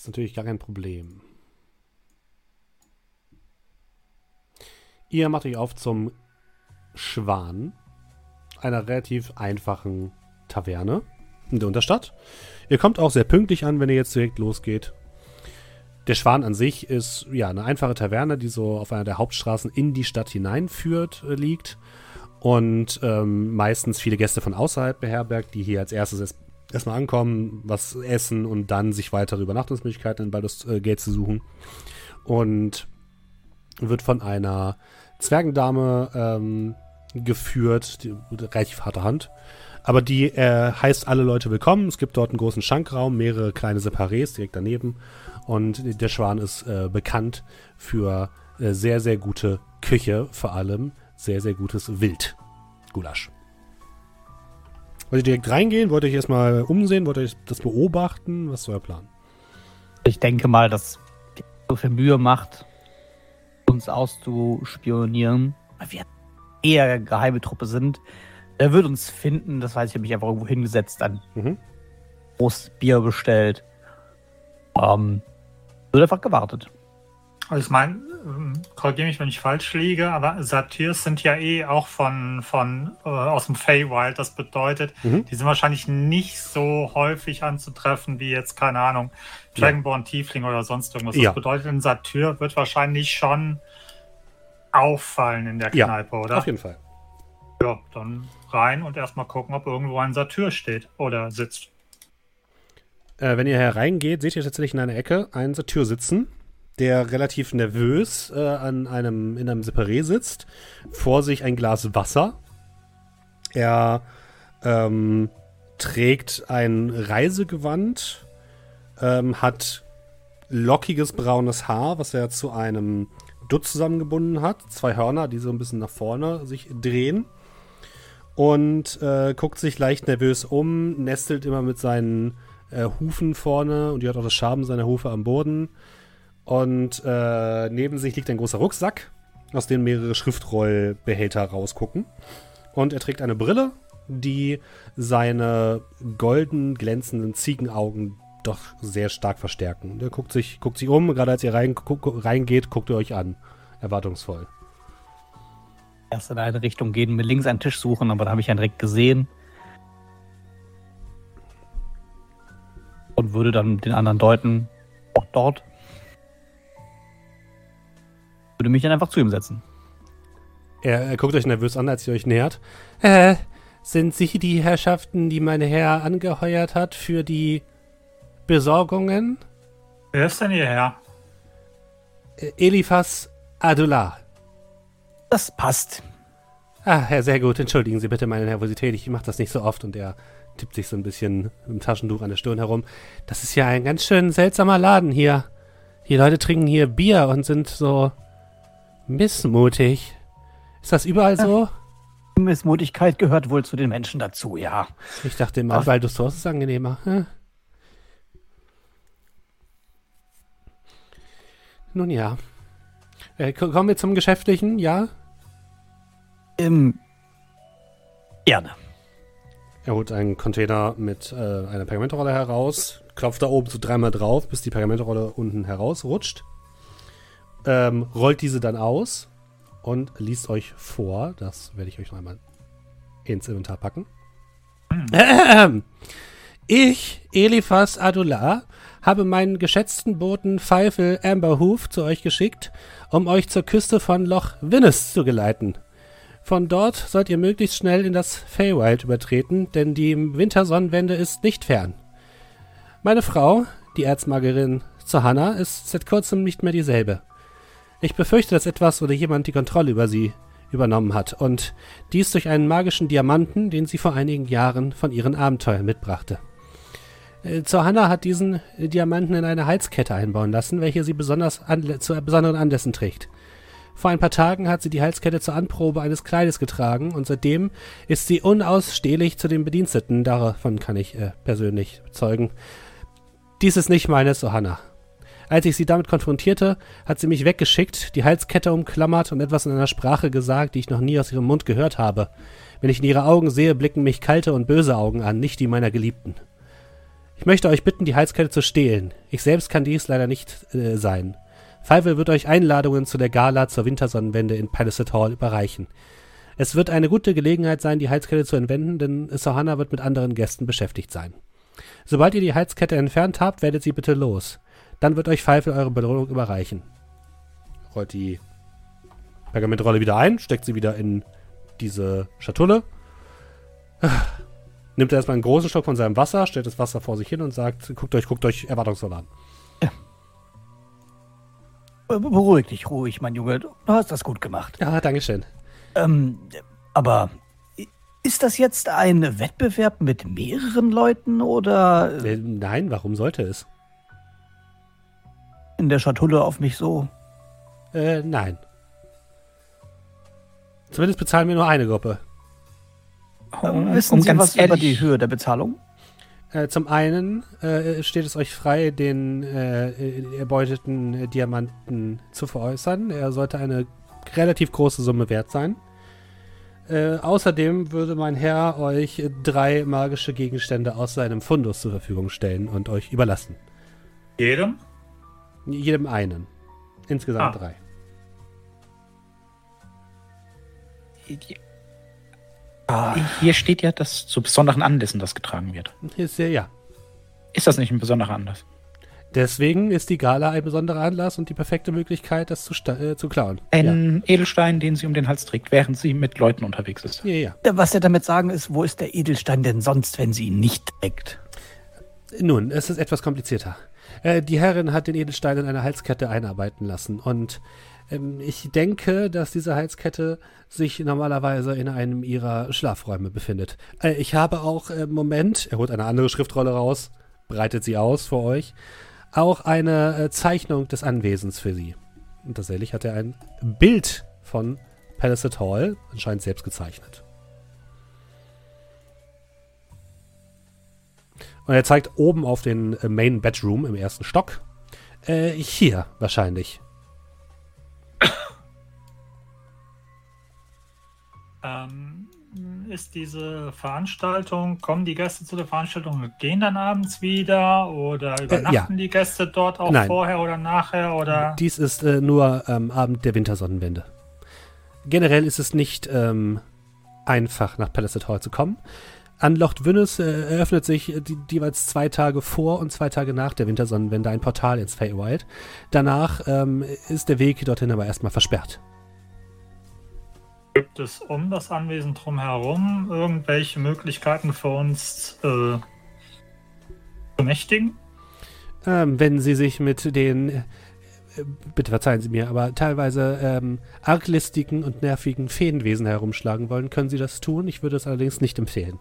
Ist natürlich gar kein Problem. Ihr macht euch auf zum Schwan, einer relativ einfachen Taverne. in der Unterstadt. Ihr kommt auch sehr pünktlich an, wenn ihr jetzt direkt losgeht. Der Schwan an sich ist ja eine einfache Taverne, die so auf einer der Hauptstraßen in die Stadt hineinführt, äh, liegt. Und ähm, meistens viele Gäste von außerhalb beherbergt, die hier als erstes erst, erstmal ankommen, was essen und dann sich weitere Übernachtungsmöglichkeiten in Baldur's äh, Gate zu suchen. Und wird von einer Zwergendame ähm, geführt, die, relativ harte Hand. Aber die äh, heißt alle Leute willkommen. Es gibt dort einen großen Schankraum, mehrere kleine Separés direkt daneben. Und der Schwan ist äh, bekannt für äh, sehr, sehr gute Küche, vor allem sehr, sehr gutes Wild. Gulasch. Wollt ihr direkt reingehen? Wollt ihr euch erstmal umsehen? Wollt ihr das beobachten? Was ist euer Plan? Ich denke mal, dass so viel Mühe macht, uns auszuspionieren, weil wir eher geheime Truppe sind. Er wird uns finden, das heißt, ich habe mich einfach irgendwo hingesetzt, ein Mhm. großes Bier bestellt. Ähm, wird einfach gewartet. Also ich meine, korrigiere mich, wenn ich falsch liege, aber Satires sind ja eh auch von, von äh, aus dem Feywild. Das bedeutet, Mhm. die sind wahrscheinlich nicht so häufig anzutreffen wie jetzt, keine Ahnung, Dragonborn, Tiefling oder sonst irgendwas. Ja. Das bedeutet, ein Satyr wird wahrscheinlich schon auffallen in der Ja, Kneipe, oder? Auf jeden Fall. Ja, dann rein und erstmal gucken, ob irgendwo ein Satyr steht oder sitzt. Äh, wenn ihr hereingeht, seht ihr tatsächlich in einer Ecke einen Satyr sitzen, der relativ nervös äh, an einem, in einem Separé sitzt. Vor sich ein Glas Wasser. Er ähm, trägt ein Reisegewand, ähm, hat lockiges braunes Haar, was er zu einem Dutt zusammengebunden hat. Zwei Hörner, die so ein bisschen nach vorne sich drehen. Und äh, guckt sich leicht nervös um, nestelt immer mit seinen äh, Hufen vorne und die hat auch das Schaben seiner Hufe am Boden. Und äh, neben sich liegt ein großer Rucksack, aus dem mehrere Schriftrollbehälter rausgucken. Und er trägt eine Brille, die seine golden glänzenden Ziegenaugen doch sehr stark verstärken. Und er guckt sich, guckt sich um, gerade als ihr rein, guck, reingeht, guckt ihr euch an. Erwartungsvoll. Erst in eine Richtung gehen, mir links einen Tisch suchen, aber da habe ich einen direkt gesehen. Und würde dann den anderen deuten, auch dort. Würde mich dann einfach zu ihm setzen. Er, er guckt euch nervös an, als ihr euch nähert. Äh, sind Sie die Herrschaften, die mein Herr angeheuert hat für die Besorgungen? Wer ist denn hierher? Äh, Eliphas Adullah. Das passt. Ah, ja, sehr gut. Entschuldigen Sie bitte meine Nervosität. Ich mache das nicht so oft und er tippt sich so ein bisschen im Taschentuch an der Stirn herum. Das ist ja ein ganz schön seltsamer Laden hier. Die Leute trinken hier Bier und sind so missmutig. Ist das überall so? Missmutigkeit gehört wohl zu den Menschen dazu, ja. Ich dachte immer, Ach. Baldur's Tor ist angenehmer. Hm? Nun ja. Äh, ko- kommen wir zum Geschäftlichen, ja? Ähm, gerne. Er holt einen Container mit äh, einer Pergamentrolle heraus, klopft da oben so dreimal drauf, bis die Pergamentrolle unten herausrutscht. Ähm, rollt diese dann aus und liest euch vor. Das werde ich euch noch einmal ins Inventar packen. Ich, Eliphas Adullah, habe meinen geschätzten Boten Pfeifel Amberhoof zu euch geschickt, um euch zur Küste von Loch Winnes zu geleiten. Von dort sollt ihr möglichst schnell in das Feywild übertreten, denn die Wintersonnenwende ist nicht fern. Meine Frau, die Erzmagerin Zohanna, ist seit kurzem nicht mehr dieselbe. Ich befürchte, dass etwas oder jemand die Kontrolle über sie übernommen hat und dies durch einen magischen Diamanten, den sie vor einigen Jahren von ihren Abenteuern mitbrachte. Äh, Zohanna hat diesen äh, Diamanten in eine Halskette einbauen lassen, welche sie besonders zu besonderen Anlässen trägt. Vor ein paar Tagen hat sie die Halskette zur Anprobe eines Kleides getragen und seitdem ist sie unausstehlich zu den Bediensteten. Davon kann ich äh, persönlich bezeugen. Dies ist nicht meine Johanna. Als ich sie damit konfrontierte, hat sie mich weggeschickt, die Halskette umklammert und etwas in einer Sprache gesagt, die ich noch nie aus ihrem Mund gehört habe. Wenn ich in ihre Augen sehe, blicken mich kalte und böse Augen an, nicht die meiner Geliebten. Ich möchte euch bitten, die Halskette zu stehlen. Ich selbst kann dies leider nicht äh, sein. Pfeifel wird euch Einladungen zu der Gala zur Wintersonnenwende in Palisade Hall überreichen. Es wird eine gute Gelegenheit sein, die Heizkette zu entwenden, denn Sohanna wird mit anderen Gästen beschäftigt sein. Sobald ihr die Heizkette entfernt habt, werdet sie bitte los. Dann wird euch Pfeife eure Belohnung überreichen. Rollt die Pergamentrolle wieder ein, steckt sie wieder in diese Schatulle. Nimmt er erstmal einen großen Stock von seinem Wasser, stellt das Wasser vor sich hin und sagt, guckt euch, guckt euch erwartungsvoll an. Be- Beruhig dich ruhig, mein Junge. Du hast das gut gemacht. Ja, Dankeschön. Ähm, aber ist das jetzt ein Wettbewerb mit mehreren Leuten oder Äh, nein, warum sollte es? In der Schatulle auf mich so? Äh, nein. Zumindest bezahlen wir nur eine Gruppe. Um, Wissen um Sie was über ehrlich, die Höhe der Bezahlung? Äh, zum einen äh, steht es euch frei, den äh, erbeuteten Diamanten zu veräußern. Er sollte eine relativ große Summe wert sein. Äh, außerdem würde mein Herr euch drei magische Gegenstände aus seinem Fundus zur Verfügung stellen und euch überlassen. Jedem? Jedem einen. Insgesamt Ah. drei. hier steht ja, dass zu besonderen Anlässen das getragen wird. Ist ja, ja. Ist das nicht ein besonderer Anlass? Deswegen ist die Gala ein besonderer Anlass und die perfekte Möglichkeit, das zu, äh, zu klauen. Ein Edelstein, den sie um den Hals trägt, während sie mit Leuten unterwegs ist. Ja, ja, ja. Was er damit sagen ist, wo ist der Edelstein denn sonst, wenn sie ihn nicht trägt? Nun, es ist etwas komplizierter. Äh, die Herrin hat den Edelstein in eine Halskette einarbeiten lassen und ähm, ich denke, dass diese Halskette sich normalerweise in einem ihrer Schlafräume befindet. Äh, ich habe auch im Moment, er holt eine andere Schriftrolle raus, breitet sie aus vor euch, auch eine äh, Zeichnung des Anwesens für sie. Und tatsächlich hat er ein Bild von Palisade Hall, anscheinend selbst gezeichnet. Und er zeigt oben auf den äh, Main Bedroom im ersten Stock. Äh, hier wahrscheinlich. Ähm, ist diese Veranstaltung, kommen die Gäste zu der Veranstaltung und gehen dann abends wieder oder übernachten die Gäste dort auch Nein. vorher oder nachher oder? Dies ist äh, nur ähm, Abend der Wintersonnenwende. Generell ist es nicht ähm, einfach, nach Palisade Hall zu kommen. An Locht Wynnes äh, eröffnet sich äh, die, jeweils zwei Tage vor und zwei Tage nach der Wintersonnenwende ein Portal ins Feywild. Danach ähm, ist der Weg dorthin aber erstmal versperrt. Gibt es um das Anwesen drumherum irgendwelche Möglichkeiten für uns äh, zu mächtigen? Ähm, wenn Sie sich mit den, äh, bitte verzeihen Sie mir, aber teilweise ähm, arglistigen und nervigen Feenwesen herumschlagen wollen, können Sie das tun. Ich würde es allerdings nicht empfehlen.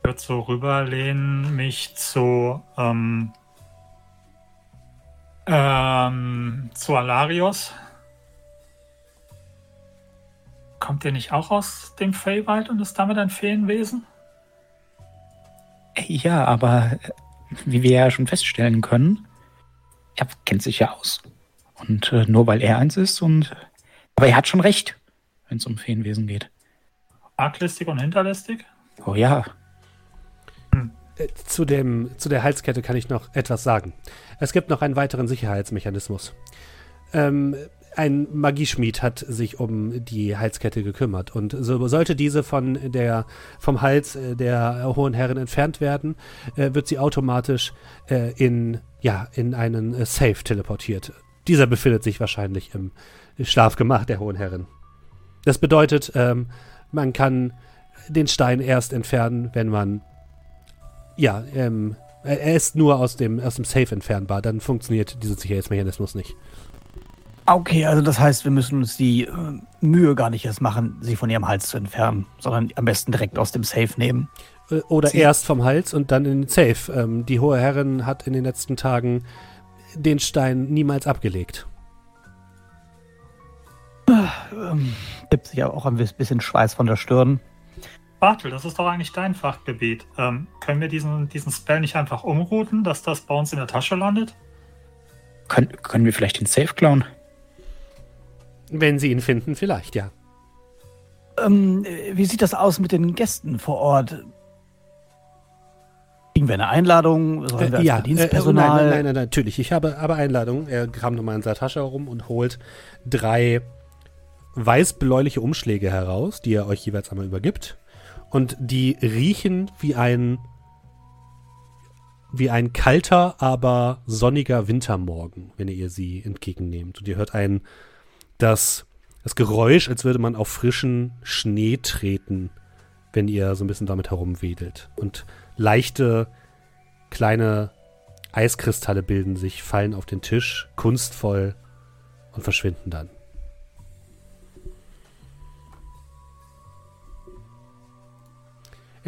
Ich würde so rüberlehnen, mich zu ähm, ähm, zu Alarios. Kommt der nicht auch aus dem Feywild und ist damit ein Feenwesen? Ja, aber äh, wie wir ja schon feststellen können, er kennt sich ja aus. Und äh, nur weil er eins ist und. Aber er hat schon recht, wenn es um Feenwesen geht. Arglistig und hinterlistig? Oh ja. Äh, Zu, dem, zu der Halskette kann ich noch etwas sagen. Es gibt noch einen weiteren Sicherheitsmechanismus. Ähm, ein Magieschmied hat sich um die Halskette gekümmert und so sollte diese von der, vom Hals äh, der hohen Herren entfernt werden, äh, wird sie automatisch äh, in, ja, in einen äh, Safe teleportiert. Dieser befindet sich wahrscheinlich im Schlafgemach der hohen Herren. Das bedeutet, ähm, man kann den Stein erst entfernen, wenn man ja, ähm, er ist nur aus dem, aus dem Safe entfernbar. Dann funktioniert dieser Sicherheitsmechanismus nicht. Okay, also das heißt, wir müssen uns die äh, Mühe gar nicht erst machen, sie von ihrem Hals zu entfernen, sondern am besten direkt aus dem Safe nehmen. Äh, Oder Sie- erst vom Hals und dann in den Safe. Ähm, die hohe Herrin hat in den letzten Tagen den Stein niemals abgelegt. Ähm, gibt sich ja auch ein bisschen Schweiß von der Stirn. Bartel, das ist doch eigentlich dein Fachgebiet. Ähm, können wir diesen, diesen Spell nicht einfach umrouten, dass das bei uns in der Tasche landet? Können, können wir vielleicht den Safe klauen? Wenn sie ihn finden, vielleicht, ja. Ähm, äh, wie sieht das aus mit den Gästen vor Ort? Kriegen wir eine Einladung? Sollen wir als ja, Verdienstpersonal? Äh, nein, nein, nein, natürlich. Ich habe aber Einladung. Er kam nochmal in seiner Tasche herum und holt drei weiß-bläuliche Umschläge heraus, die er euch jeweils einmal übergibt. Und die riechen wie ein wie ein kalter, aber sonniger Wintermorgen, wenn ihr sie entgegennehmt. Und ihr hört ein das, das Geräusch, als würde man auf frischen Schnee treten, wenn ihr so ein bisschen damit herumwedelt. Und leichte kleine Eiskristalle bilden sich, fallen auf den Tisch, kunstvoll und verschwinden dann.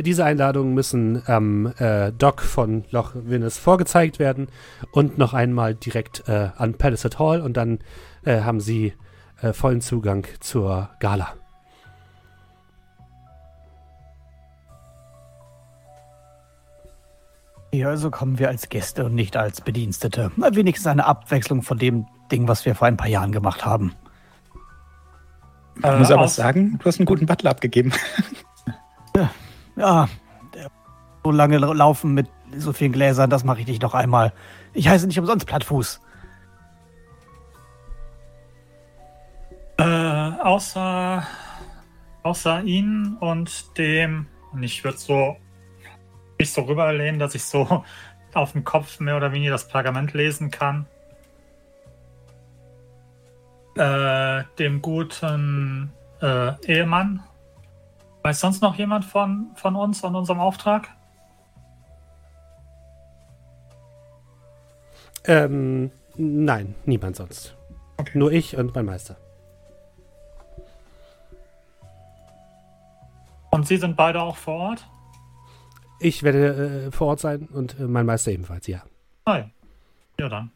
Diese Einladungen müssen ähm, äh, Doc von Loch Winnes vorgezeigt werden und noch einmal direkt äh, an Palisade Hall und dann äh, haben sie äh, vollen Zugang zur Gala. Ja, also kommen wir als Gäste und nicht als Bedienstete. Mal wenigstens eine Abwechslung von dem Ding, was wir vor ein paar Jahren gemacht haben. Ich muss aber sagen, du hast einen guten Butler abgegeben. Ja, so lange laufen mit so vielen Gläsern, das mache ich nicht noch einmal. Ich heiße nicht umsonst Plattfuß. Äh, außer, außer ihn und dem, und ich würde so mich so rüberlehnen, dass ich so auf dem Kopf mehr oder weniger das Pergament lesen kann. Äh, dem guten äh, Ehemann. Weiß sonst noch jemand von, von uns und unserem Auftrag? Ähm, nein, niemand sonst. Okay. Nur ich und mein Meister. Und Sie sind beide auch vor Ort? Ich werde äh, vor Ort sein und äh, mein Meister ebenfalls, ja. Nein. Ja, dann.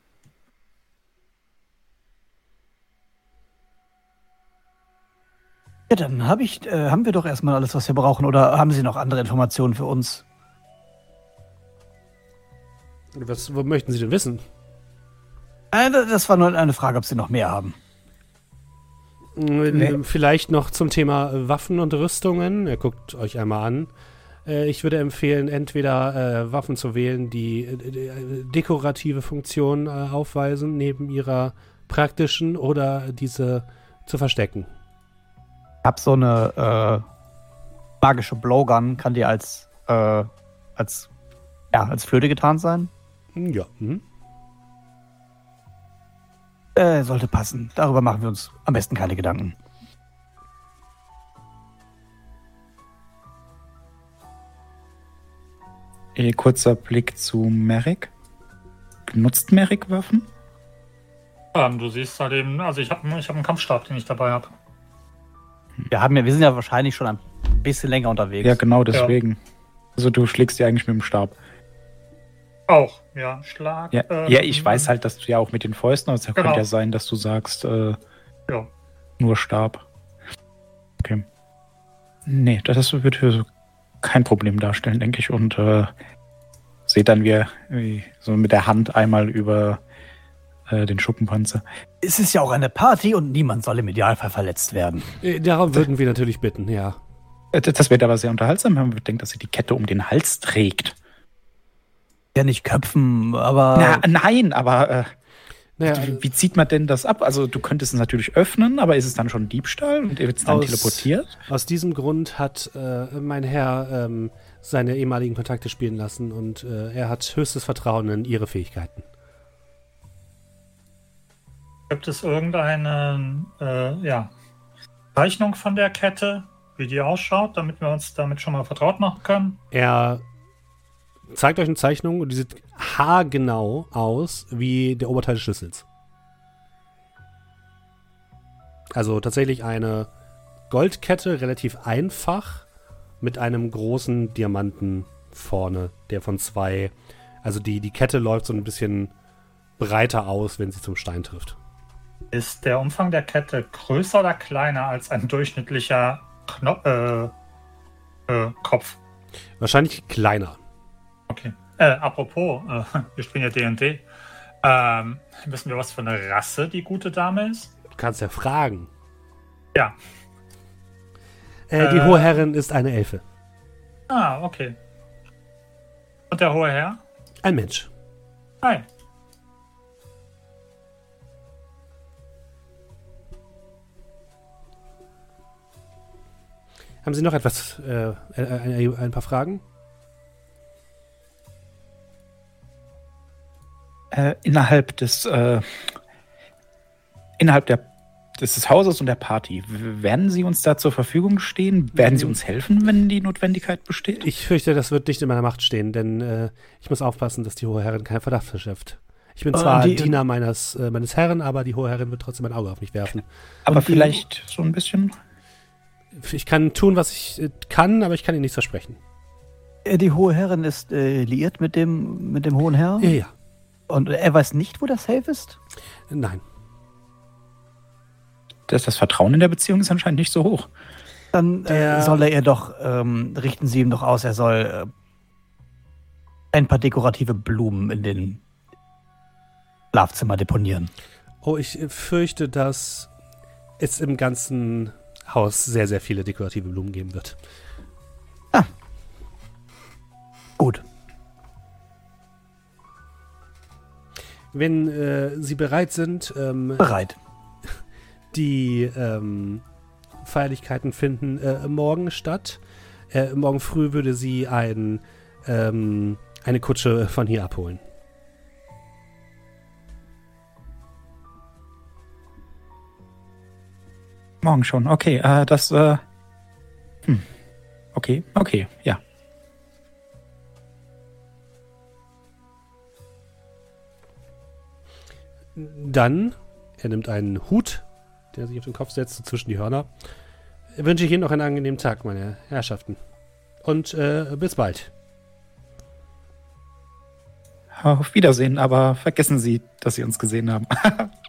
Ja, dann hab ich, äh, haben wir doch erstmal alles, was wir brauchen. Oder haben Sie noch andere Informationen für uns? Was wo möchten Sie denn wissen? Äh, das war nur eine Frage, ob Sie noch mehr haben. Ähm, Vielleicht noch zum Thema Waffen und Rüstungen. Ihr guckt euch einmal an. Äh, ich würde empfehlen, entweder äh, Waffen zu wählen, die dekorative Funktionen aufweisen, neben ihrer praktischen, oder diese zu verstecken. Ich hab so eine äh, magische Blowgun, kann die als, äh, als, ja, als Flöte getan sein? Hm, Ja. Mhm. Äh, sollte passen. Darüber machen wir uns am besten keine Gedanken. Eh, kurzer Blick zu Merrick. Benutzt Merrick Waffen? Ähm, du siehst halt eben, also ich habe ich hab einen Kampfstab, den ich dabei habe. Wir, haben ja, wir sind ja wahrscheinlich schon ein bisschen länger unterwegs. Ja, genau deswegen. Also du schlägst ja eigentlich mit dem Stab. Auch, ja, Schlag. Ja, ähm, ja ich weiß halt, dass du ja auch mit den Fäusten, aber es Genau. könnte ja sein, dass du sagst, äh, Ja. nur Stab. Okay. Nee, das wird für so kein Problem darstellen, denke ich. Und äh, seht dann wir wie so mit der Hand einmal über äh, den Schuppenpanzer. Es ist ja auch eine Party und niemand soll im Idealfall verletzt werden. Äh, Darum würden wir natürlich bitten, ja. Äh, Das wird aber sehr unterhaltsam, wenn man bedenkt, dass sie die Kette um den Hals trägt. Ja, nicht köpfen, aber. Na, nein, aber äh, Naja, wie, wie zieht man denn das ab? Also du könntest es natürlich öffnen, aber ist es dann schon Diebstahl und wird es dann Aus- teleportiert? Aus diesem Grund hat äh, mein Herr ähm, seine ehemaligen Kontakte spielen lassen und äh, er hat höchstes Vertrauen in ihre Fähigkeiten. Gibt es irgendeine äh, ja, Zeichnung von der Kette, wie die ausschaut, damit wir uns damit schon mal vertraut machen können? Er zeigt euch eine Zeichnung und die sieht haargenau aus wie der Oberteil des Schlüssels. Also tatsächlich eine Goldkette, relativ einfach, mit einem großen Diamanten vorne, der von zwei, also die, die Kette läuft so ein bisschen breiter aus, wenn sie zum Stein trifft. Ist der Umfang der Kette größer oder kleiner als ein durchschnittlicher Kno äh, äh, Kopf? Wahrscheinlich kleiner. Okay. Äh, apropos, äh, wir spielen ja D&D. Ähm, wissen wir, was für eine Rasse die gute Dame ist? Du kannst ja fragen. Ja. Äh, die Äh. hohe Herrin ist eine Elfe. Ah, okay. Und der hohe Herr? Ein Mensch. Hi. Haben Sie noch etwas, äh, ein, ein paar Fragen? Äh, innerhalb des äh, innerhalb der, des Hauses und der Party, werden Sie uns da zur Verfügung stehen? Werden Sie uns helfen, wenn die Notwendigkeit besteht? Ich fürchte, das wird nicht in meiner Macht stehen, denn äh, ich muss aufpassen, dass die Hohe Herrin keinen Verdacht verschärft. Ich bin Äh, zwar die- Diener meines, äh, meines Herren, aber die Hohe Herrin wird trotzdem ein Auge auf mich werfen. Aber Und die- vielleicht so ein bisschen. Ich kann tun, was ich äh, kann, aber ich kann Ihnen nichts versprechen. Äh, Die hohe Herrin ist äh, liiert mit dem, mit dem hohen Herrn. Ja, ja. Und er weiß nicht, wo der Safe ist? Nein. Das, das Vertrauen in der Beziehung ist anscheinend nicht so hoch. Dann äh, soll er ihr doch, ähm, richten Sie ihm doch aus, er soll äh, ein paar dekorative Blumen in den Schlafzimmer deponieren. Oh, ich äh, fürchte, dass es im ganzen Haus sehr, sehr viele dekorative Blumen geben wird. Gut. Wenn äh, Sie bereit sind, ähm, Bereit. die ähm, Feierlichkeiten finden äh, morgen statt. Äh, morgen früh würde sie ein, ähm, eine Kutsche von hier abholen. Morgen schon. Okay, äh, das. Äh, hm. Okay, okay, ja. Dann, er nimmt einen Hut, den er sich auf den Kopf setzt, zwischen die Hörner. Wünsche ich Ihnen noch einen angenehmen Tag, meine Herrschaften. Und äh, bis bald. Auf Wiedersehen, aber vergessen Sie, dass Sie uns gesehen haben.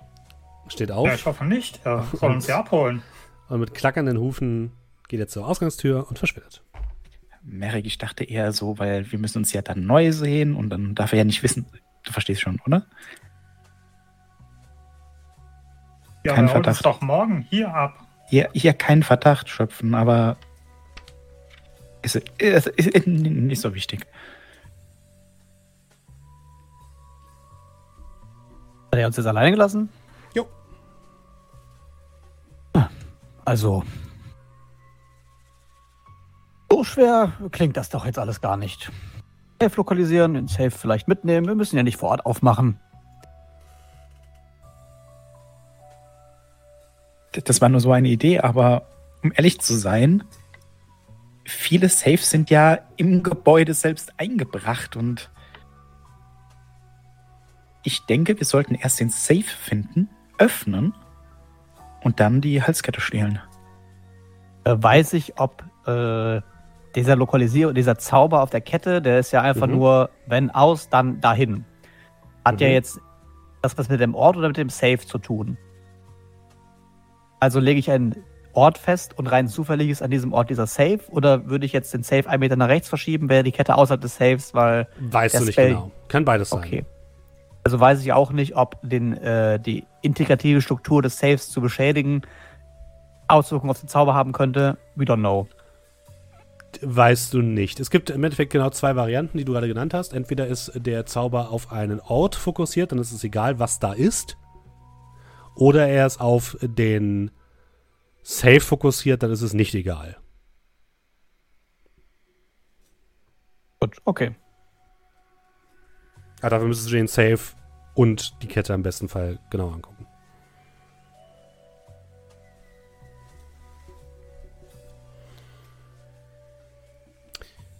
Steht auf Ja, ich hoffe nicht. Er soll uns ja abholen. und mit klackernden Hufen geht er zur Ausgangstür und verschwindet. Merrick, ich dachte eher so, weil wir müssen uns ja dann neu sehen und dann darf er ja nicht wissen. Du verstehst schon, oder? Ja, Kein aber er holt uns Verdacht. doch morgen hier ab. Hier, hier keinen Verdacht schöpfen, aber ist, ist, ist nicht so wichtig. Hat er uns jetzt alleine gelassen? Also. So schwer klingt das doch jetzt alles gar nicht. Safe lokalisieren, den Safe vielleicht mitnehmen. Wir müssen ja nicht vor Ort aufmachen. Das war nur so eine Idee, aber um ehrlich zu sein, viele Safes sind ja im Gebäude selbst eingebracht und ich denke, wir sollten erst den Safe finden, öffnen und dann die Halskette stehlen. Äh, weiß ich, ob äh, dieser Lokalisierung, dieser Zauber auf der Kette, der ist ja einfach Mhm. nur, wenn aus, dann dahin. Hat ja Mhm. jetzt das was mit dem Ort oder mit dem Safe zu tun. Also lege ich einen Ort fest und rein zufällig ist an diesem Ort dieser Safe oder würde ich jetzt den Safe einen Meter nach rechts verschieben, wäre die Kette außerhalb des Safes, weil Weißt Der du nicht Spell- genau. Kann beides sein. Okay. Also weiß ich auch nicht, ob den, äh, die integrative Struktur des Saves zu beschädigen Auswirkungen auf den Zauber haben könnte. We don't know. Weißt du nicht. Es gibt im Endeffekt genau zwei Varianten, die du gerade genannt hast. Entweder ist der Zauber auf einen Ort fokussiert, dann ist es egal, was da ist. Oder er ist auf den Safe fokussiert, dann ist es nicht egal. Gut, okay. Aber dafür müsstest du den Safe und die Kette im besten Fall genau angucken.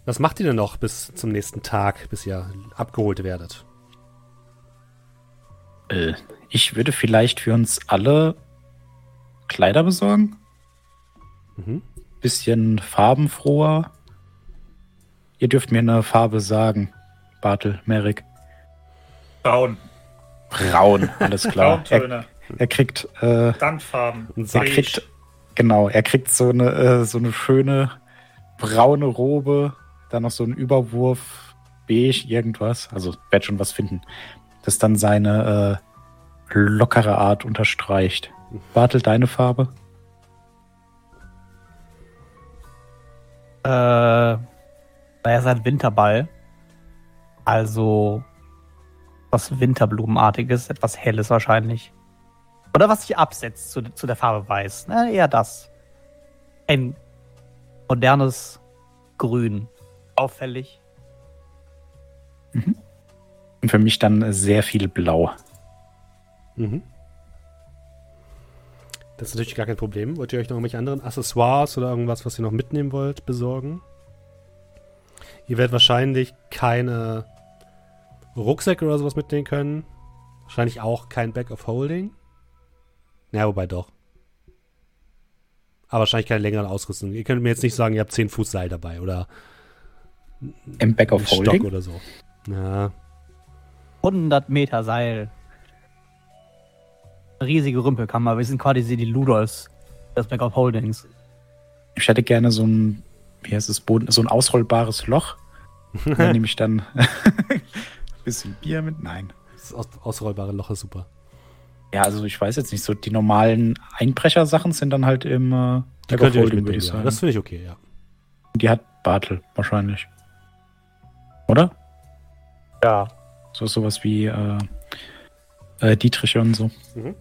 Was macht ihr denn noch bis zum nächsten Tag, bis ihr abgeholt werdet? Äh, ich würde vielleicht für uns alle Kleider besorgen. Mhm. Bisschen farbenfroher. Ihr dürft mir eine Farbe sagen. Bartel, Merrick. Braun. Braun, alles klar. er, Brauntöne. er kriegt, äh, Sandfarben. Er kriegt, genau, er kriegt so eine, äh, so eine schöne braune Robe, dann noch so ein Überwurf, beige, irgendwas. Also, werd schon was finden. Das dann seine äh, lockere Art unterstreicht. Bartel, deine Farbe? Äh, naja, ist ein Winterball. Also was Winterblumenartiges, etwas Helles wahrscheinlich. Oder was sich absetzt zu, zu der Farbe weiß. Na, eher das. Ein modernes Grün. Auffällig. Und für mich dann sehr viel Blau. Mhm. Das ist natürlich gar kein Problem. Wollt ihr euch noch irgendwelche anderen Accessoires oder irgendwas, was ihr noch mitnehmen wollt, besorgen? Ihr werdet wahrscheinlich keine Rucksäcke oder sowas mitnehmen können. Wahrscheinlich auch kein Bag of Holding. Ja, wobei doch. Aber wahrscheinlich keine längeren Ausrüstung. Ihr könnt mir jetzt nicht sagen, ihr habt 10 Fuß Seil dabei oder Im Back of Stock Holding. oder so. Ja, 100 Meter Seil. Riesige Rümpelkammer. Wir sind quasi die Ludolfs des Back of Holdings. Ich hätte gerne so ein, wie heißt es, Boden, so ein ausrollbares Loch. Da nehme ich dann bisschen Bier mit. Nein. das aus ausrollbare Loch ist super. Ja, also ich weiß jetzt nicht, so die normalen Einbrechersachen sind dann halt im äh, Die könnt ihr euch würde ich Ja. sagen. Das finde ich okay, ja. die hat Bartel wahrscheinlich. Oder? Ja. So sowas wie äh, äh, Dietriche und so. Mhm.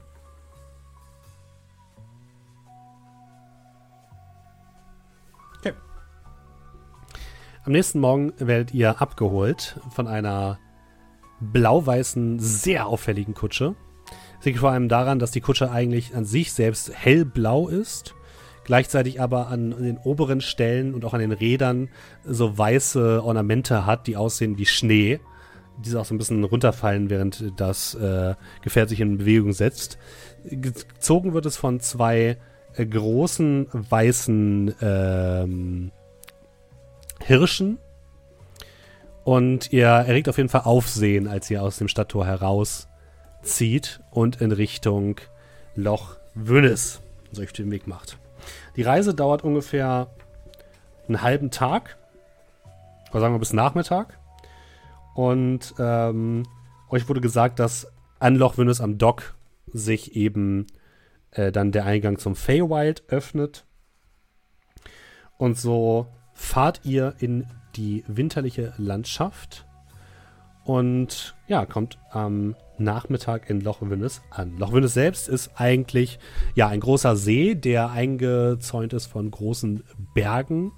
Okay. Am nächsten Morgen werdet ihr abgeholt von einer blau-weißen, sehr auffälligen Kutsche. Das liegt vor allem daran, dass die Kutsche eigentlich an sich selbst hellblau ist, gleichzeitig aber an den oberen Stellen und auch an den Rädern so weiße Ornamente hat, die aussehen wie Schnee. Diese auch so ein bisschen runterfallen, während das äh, Gefährt sich in Bewegung setzt. Gezogen wird es von zwei äh, großen weißen ähm, Hirschen. Und ihr erregt auf jeden Fall Aufsehen, als ihr aus dem Stadttor herauszieht und in Richtung Loch Wünnes euch den Weg macht. Die Reise dauert ungefähr einen halben Tag. Oder sagen wir bis Nachmittag. Und ähm, euch wurde gesagt, dass an Loch Wünnes am Dock sich eben äh, dann der Eingang zum Feywild öffnet. Und so fahrt ihr in die winterliche Landschaft und ja, kommt am Nachmittag in Loch Wünnes an. Loch Wünnes selbst ist eigentlich ja ein großer See, der eingezäunt ist von großen Bergen,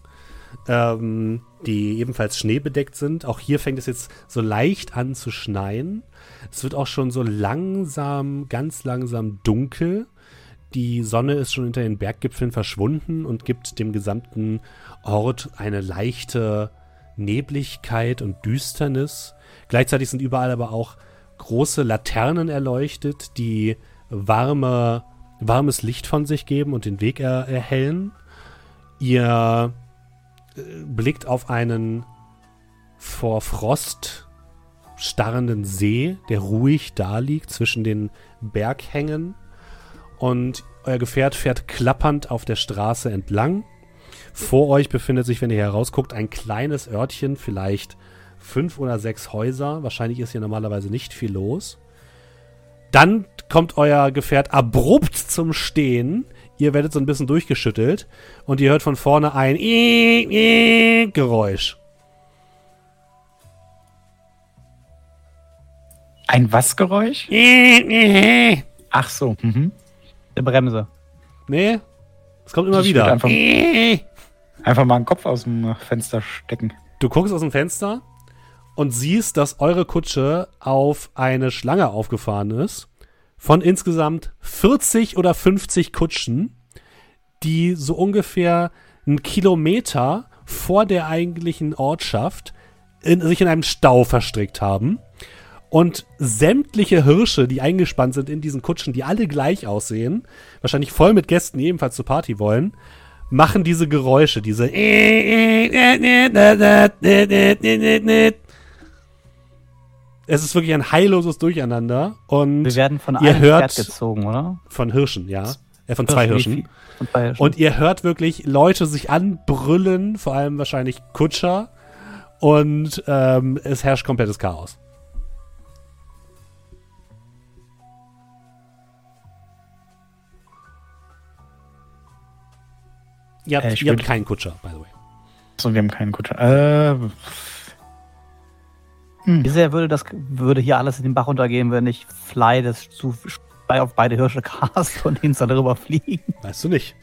ähm, die ebenfalls schneebedeckt sind. Auch hier fängt es jetzt so leicht an zu schneien. Es wird auch schon so langsam, ganz langsam dunkel. Die Sonne ist schon hinter den Berggipfeln verschwunden und gibt dem gesamten Ort eine leichte Nebligkeit und Düsternis. Gleichzeitig sind überall aber auch große Laternen erleuchtet, die warme, warmes Licht von sich geben und den Weg er, erhellen. Ihr äh, blickt auf einen vor Frost starrenden See, der ruhig da liegt zwischen den Berghängen. Und euer Gefährt fährt klappernd auf der Straße entlang. Vor euch befindet sich, wenn ihr herausguckt, ein kleines Örtchen, vielleicht fünf oder sechs Häuser. Wahrscheinlich ist hier normalerweise nicht viel los. Dann kommt euer Gefährt abrupt zum Stehen. Ihr werdet so ein bisschen durchgeschüttelt und ihr hört von vorne ein Geräusch. Ein was Geräusch? Ach so. Mhm. Eine Bremse. Nee, es kommt immer Ich wieder. einfach- Einfach mal einen Kopf aus dem Fenster stecken. Du guckst aus dem Fenster und siehst, dass eure Kutsche auf eine Schlange aufgefahren ist. Von insgesamt 40 oder 50 Kutschen, die so ungefähr einen Kilometer vor der eigentlichen Ortschaft in, sich in einem Stau verstrickt haben. Und sämtliche Hirsche, die eingespannt sind in diesen Kutschen, die alle gleich aussehen, wahrscheinlich voll mit Gästen, die ebenfalls zur Party wollen, machen diese Geräusche, diese Es ist wirklich ein heilloses Durcheinander und Wir werden von ihr einem hört- Pferd gezogen, oder? von Hirschen, ja. Äh, von zwei Hirschen. Von zwei Hirschen. Und ihr hört wirklich Leute sich anbrüllen, vor allem wahrscheinlich Kutscher. Und ähm, es herrscht komplettes Chaos. Ihr habt, Äh, ich ihr habt keinen Kutscher, by the way. So, wir haben keinen Kutscher. Äh, Wie sehr würde das würde hier alles in den Bach runtergehen, wenn ich Fly das zu auf beide Hirsche cast und ihn dann darüber fliegen? Weißt du nicht.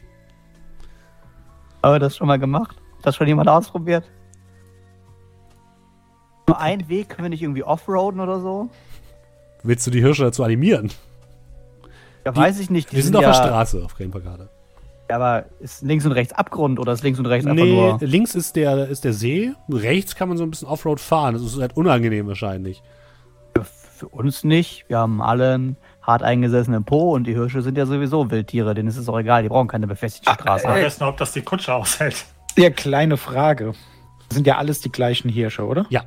Haben wir das schon mal gemacht? Hat das schon jemand ausprobiert? Nur einen Weg können wir nicht irgendwie offroaden oder so? Willst du die Hirsche dazu animieren? Ja, Die- weiß ich nicht. Die Wir sind ja, auf der Straße auf Gameper gerade. Aber ist links und rechts Abgrund oder ist links und rechts einfach Nee, nur. links ist der, ist der See. Rechts kann man so ein bisschen Offroad fahren. Das ist halt unangenehm wahrscheinlich. Für uns nicht. Wir haben alle einen hart eingesessenen Po und die Hirsche sind ja sowieso Wildtiere. Denen ist es auch egal. Die brauchen keine befestigte Straße. Ich weiß nur, ob das die Kutsche aushält. Ja, kleine Frage. Das sind ja alles die gleichen Hirsche, oder? Ja.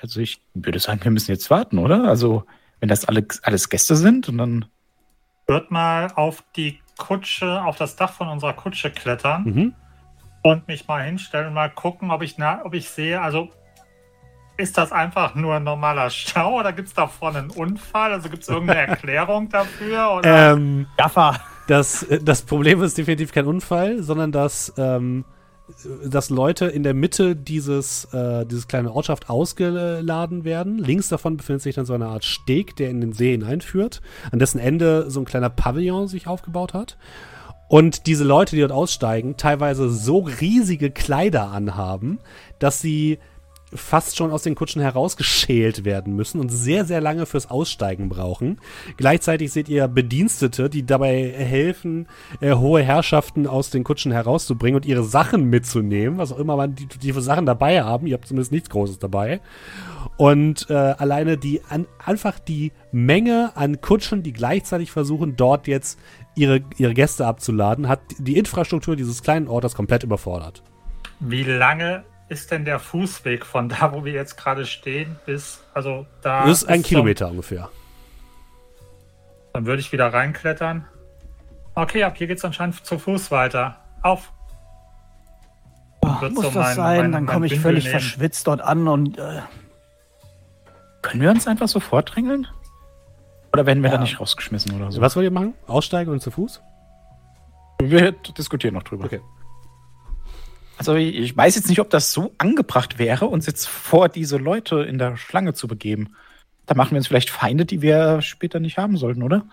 Also ich würde sagen, wir müssen jetzt warten, oder? Also, wenn das alle, alles Gäste sind und dann. Wird mal auf die Kutsche, auf das Dach von unserer Kutsche klettern Mhm. und mich mal hinstellen und mal gucken, ob ich, na, ob ich sehe, also ist das einfach nur ein normaler Stau oder gibt es da vorne einen Unfall? Also gibt es irgendeine Erklärung dafür? Oder? Ähm, Gaffer! das, das Problem ist definitiv kein Unfall, sondern dass, ähm, dass Leute in der Mitte dieses, äh, dieses kleine Ortschaft ausgeladen werden. Links davon befindet sich dann so eine Art Steg, der in den See hineinführt, an dessen Ende so ein kleiner Pavillon sich aufgebaut hat. Und diese Leute, die dort aussteigen, teilweise so riesige Kleider anhaben, dass sie fast schon aus den Kutschen herausgeschält werden müssen und sehr, sehr lange fürs Aussteigen brauchen. Gleichzeitig seht ihr Bedienstete, die dabei helfen, äh, hohe Herrschaften aus den Kutschen herauszubringen und ihre Sachen mitzunehmen, was auch immer man die, die für Sachen dabei haben. Ihr habt zumindest nichts Großes dabei. Und äh, alleine die an, einfach die Menge an Kutschen, die gleichzeitig versuchen, dort jetzt ihre, ihre Gäste abzuladen, hat die Infrastruktur dieses kleinen Ortes komplett überfordert. Wie lange ist denn der Fußweg von da, wo wir jetzt gerade stehen, bis, also da. Das ist ein Kilometer ungefähr. Dann würde ich wieder reinklettern. Okay, ab hier geht es anscheinend zu Fuß weiter. Auf! Wird muss so das mein- sein? mein- Dann komme ich Bündel völlig nehmen. verschwitzt dort an und. Äh, Können wir uns einfach so vordrängeln? Oder werden wir Ja. da nicht rausgeschmissen oder so? Was wollt ihr machen? Aussteigen und zu Fuß? Wir diskutieren noch drüber. Okay. Also ich, weiß jetzt nicht, ob das so angebracht wäre, uns jetzt vor diese Leute in der Schlange zu begeben. Da machen wir uns vielleicht Feinde, die wir später nicht haben sollten, oder?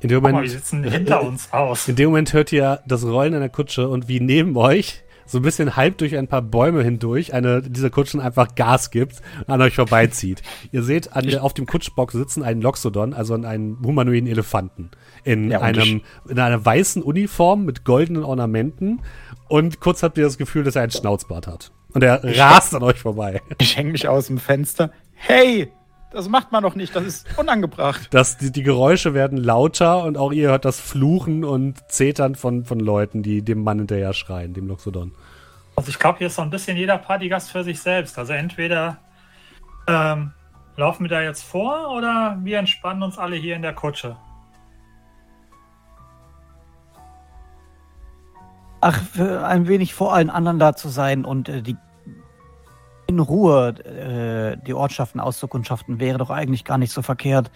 In dem Guck mal, Moment, die sitzen hinter uns aus. in dem Moment hört ihr das Rollen einer Kutsche und wie neben euch so ein bisschen halb durch ein paar Bäume hindurch eine dieser Kutschen einfach Gas gibt und an euch vorbeizieht. ihr seht an auf dem Kutschbock sitzen einen Loxodon, also einen humanoiden Elefanten in Ja, einem in einer weißen Uniform mit goldenen Ornamenten und kurz habt ihr das Gefühl, dass er einen Schnauzbart hat. Und er rast an euch vorbei. Ich hänge mich aus dem Fenster. Hey, das macht man doch nicht, das ist unangebracht. Das, die, die Geräusche werden lauter und auch ihr hört das Fluchen und Zetern von, von Leuten, die dem Mann hinterher schreien, dem Loxodon. Also ich glaube, hier ist so ein bisschen jeder Partygast für sich selbst. Also entweder ähm, laufen wir da jetzt vor oder wir entspannen uns alle hier in der Kutsche. Ach, für ein wenig vor allen anderen da zu sein und äh, die in Ruhe äh, die Ortschaften auszukundschaften, wäre doch eigentlich gar nicht so verkehrt.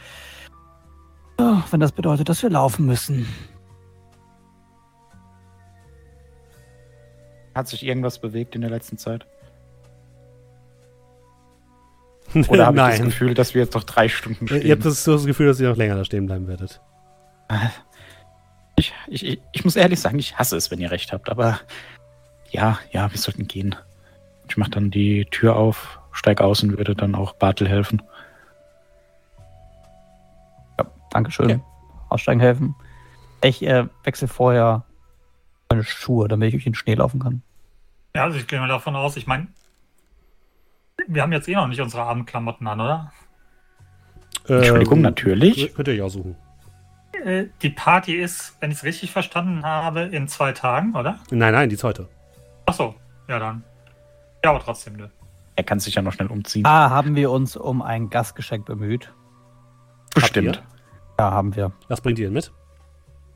Oh, wenn das bedeutet, dass wir laufen müssen. Hat sich irgendwas bewegt in der letzten Zeit? Oder habe ich das. Gefühl, dass wir jetzt noch drei Stunden stehen? Ihr habt das, das Gefühl, dass ihr noch länger da stehen bleiben werdet. Ich, ich, ich- muss ehrlich sagen, ich hasse es, wenn ihr recht habt, aber ja, ja, wir sollten gehen. Ich mache dann die Tür auf, steig aus und würde dann auch Bartel helfen. Dankeschön. Ja. Aussteigen helfen. Ich äh, wechsle vorher meine Schuhe, damit ich durch den Schnee laufen kann. Ja, also ich gehe mal davon aus, ich meine, wir haben jetzt eh noch nicht unsere Abendklamotten an, oder? Entschuldigung, Ähm, natürlich. Könnt ihr euch aussuchen. Äh, Die Party ist, wenn ich es richtig verstanden habe, in zwei Tagen, oder? Nein, nein, die ist heute. Ach so, ja dann. Ja, aber trotzdem, ne. Er kann sich ja noch schnell umziehen. Ah, haben wir uns um ein Gastgeschenk bemüht? Bestimmt. Ja, haben wir. Was bringt ihr denn mit?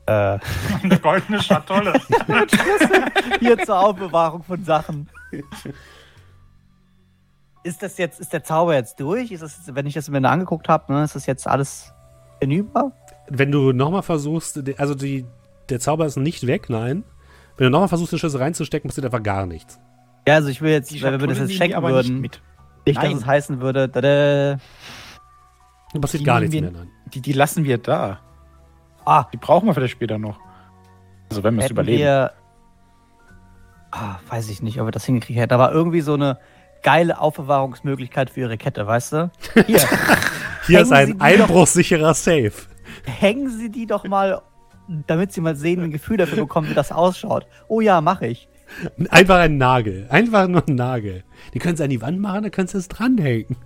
Äh, Eine goldene Schatulle. hier zur Aufbewahrung von Sachen. Ist das jetzt, ist der Zauber jetzt durch? Ist das jetzt, wenn ich das mir angeguckt habe, ne, ist das jetzt alles hinüber? Wenn du nochmal versuchst, also die, der Zauber ist nicht weg, nein. Wenn du nochmal versuchst, den Schlüssel reinzustecken, passiert einfach gar nichts. Ja, also ich will jetzt, wenn wir das jetzt aber würden, nicht nicht, dass es heißen würde, tada, Da passiert Die gar nichts nehmen mehr, nein. Die, die lassen wir da. ah, Die brauchen wir vielleicht später noch. Also wenn wir es überleben. wir. Ah, weiß ich nicht, ob wir das hingekriegt hätten. Aber irgendwie so eine geile Aufbewahrungsmöglichkeit für ihre Kette, weißt du? Hier, Hier ist ein einbruchsicherer Safe. Hängen Sie die doch mal, damit Sie mal sehen, ein Gefühl dafür bekommen, wie das ausschaut. Oh ja, mache ich. Einfach ein Nagel. Einfach nur ein Nagel. Die können sie an die Wand machen, dann können sie es dranhängen.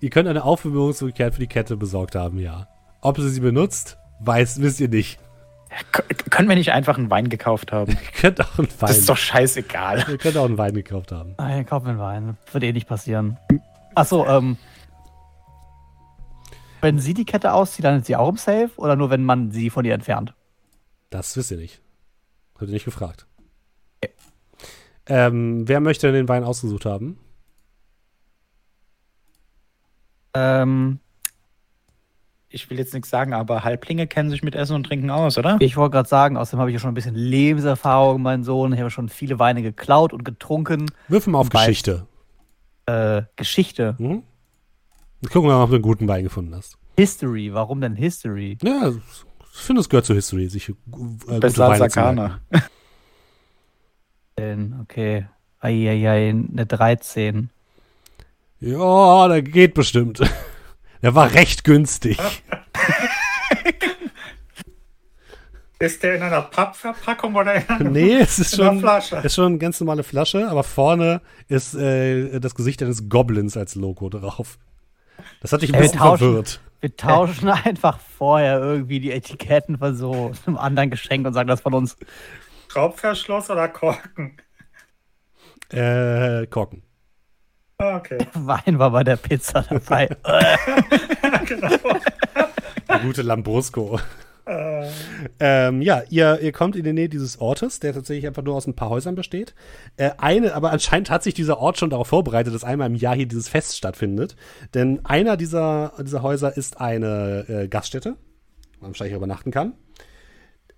Ihr könnt eine Aufbewahrungsmöglichkeit für die Kette besorgt haben, ja. Ob sie sie benutzt, weiß, wisst ihr nicht. Können wir nicht einfach einen Wein gekauft haben? Ihr könnt auch einen Wein. Das ist doch scheißegal. ihr könnt auch einen Wein gekauft haben. Nein, kauf mir einen Wein. Wird eh nicht passieren. Achso, ähm. Wenn sie die Kette auszieht, dann ist sie auch im Safe oder nur, wenn man sie von ihr entfernt? Das wisst ihr nicht. Habt ihr nicht gefragt. Ähm, wer möchte denn den Wein ausgesucht haben? Ähm, ich will jetzt nichts sagen, aber Halblinge kennen sich mit Essen und Trinken aus, oder? Ich wollte gerade sagen, außerdem habe ich ja schon ein bisschen Lebenserfahrung, mein Sohn. Ich habe schon viele Weine geklaut und getrunken. Wirf mal auf. Geschichte. Äh, Geschichte. Mhm. Gucken wir mal, ob du einen guten Wein gefunden hast. History. Warum denn History? Ja, ich finde, es gehört zur History, sich äh, gute Besser als Weine zu merken. Arcana. Denn, okay. Eieiei, eine 13. Ja, der geht bestimmt. Der war recht günstig. Ist der in einer Pappverpackung oder in einer Nee, es ist in einer schon, Flasche? ist schon eine ganz normale Flasche, aber vorne ist äh, das Gesicht eines Goblins als Logo drauf. Das hat dich ein bisschen tauschen. verwirrt. Wir tauschen einfach vorher irgendwie die Etiketten von so einem anderen Geschenk und sagen das von uns. Schraubverschluss oder Korken? Äh, Korken. Ah, Okay. Wein war bei der Pizza dabei. genau. Der gute Lambrusco. Äh, Ähm, ja, ihr, ihr kommt in die Nähe dieses Ortes, der tatsächlich einfach nur aus ein paar Häusern besteht. Äh, eine, aber anscheinend hat sich dieser Ort schon darauf vorbereitet, dass einmal im Jahr hier dieses Fest stattfindet. Denn einer dieser, dieser Häuser ist eine äh, Gaststätte, wo man wahrscheinlich übernachten kann.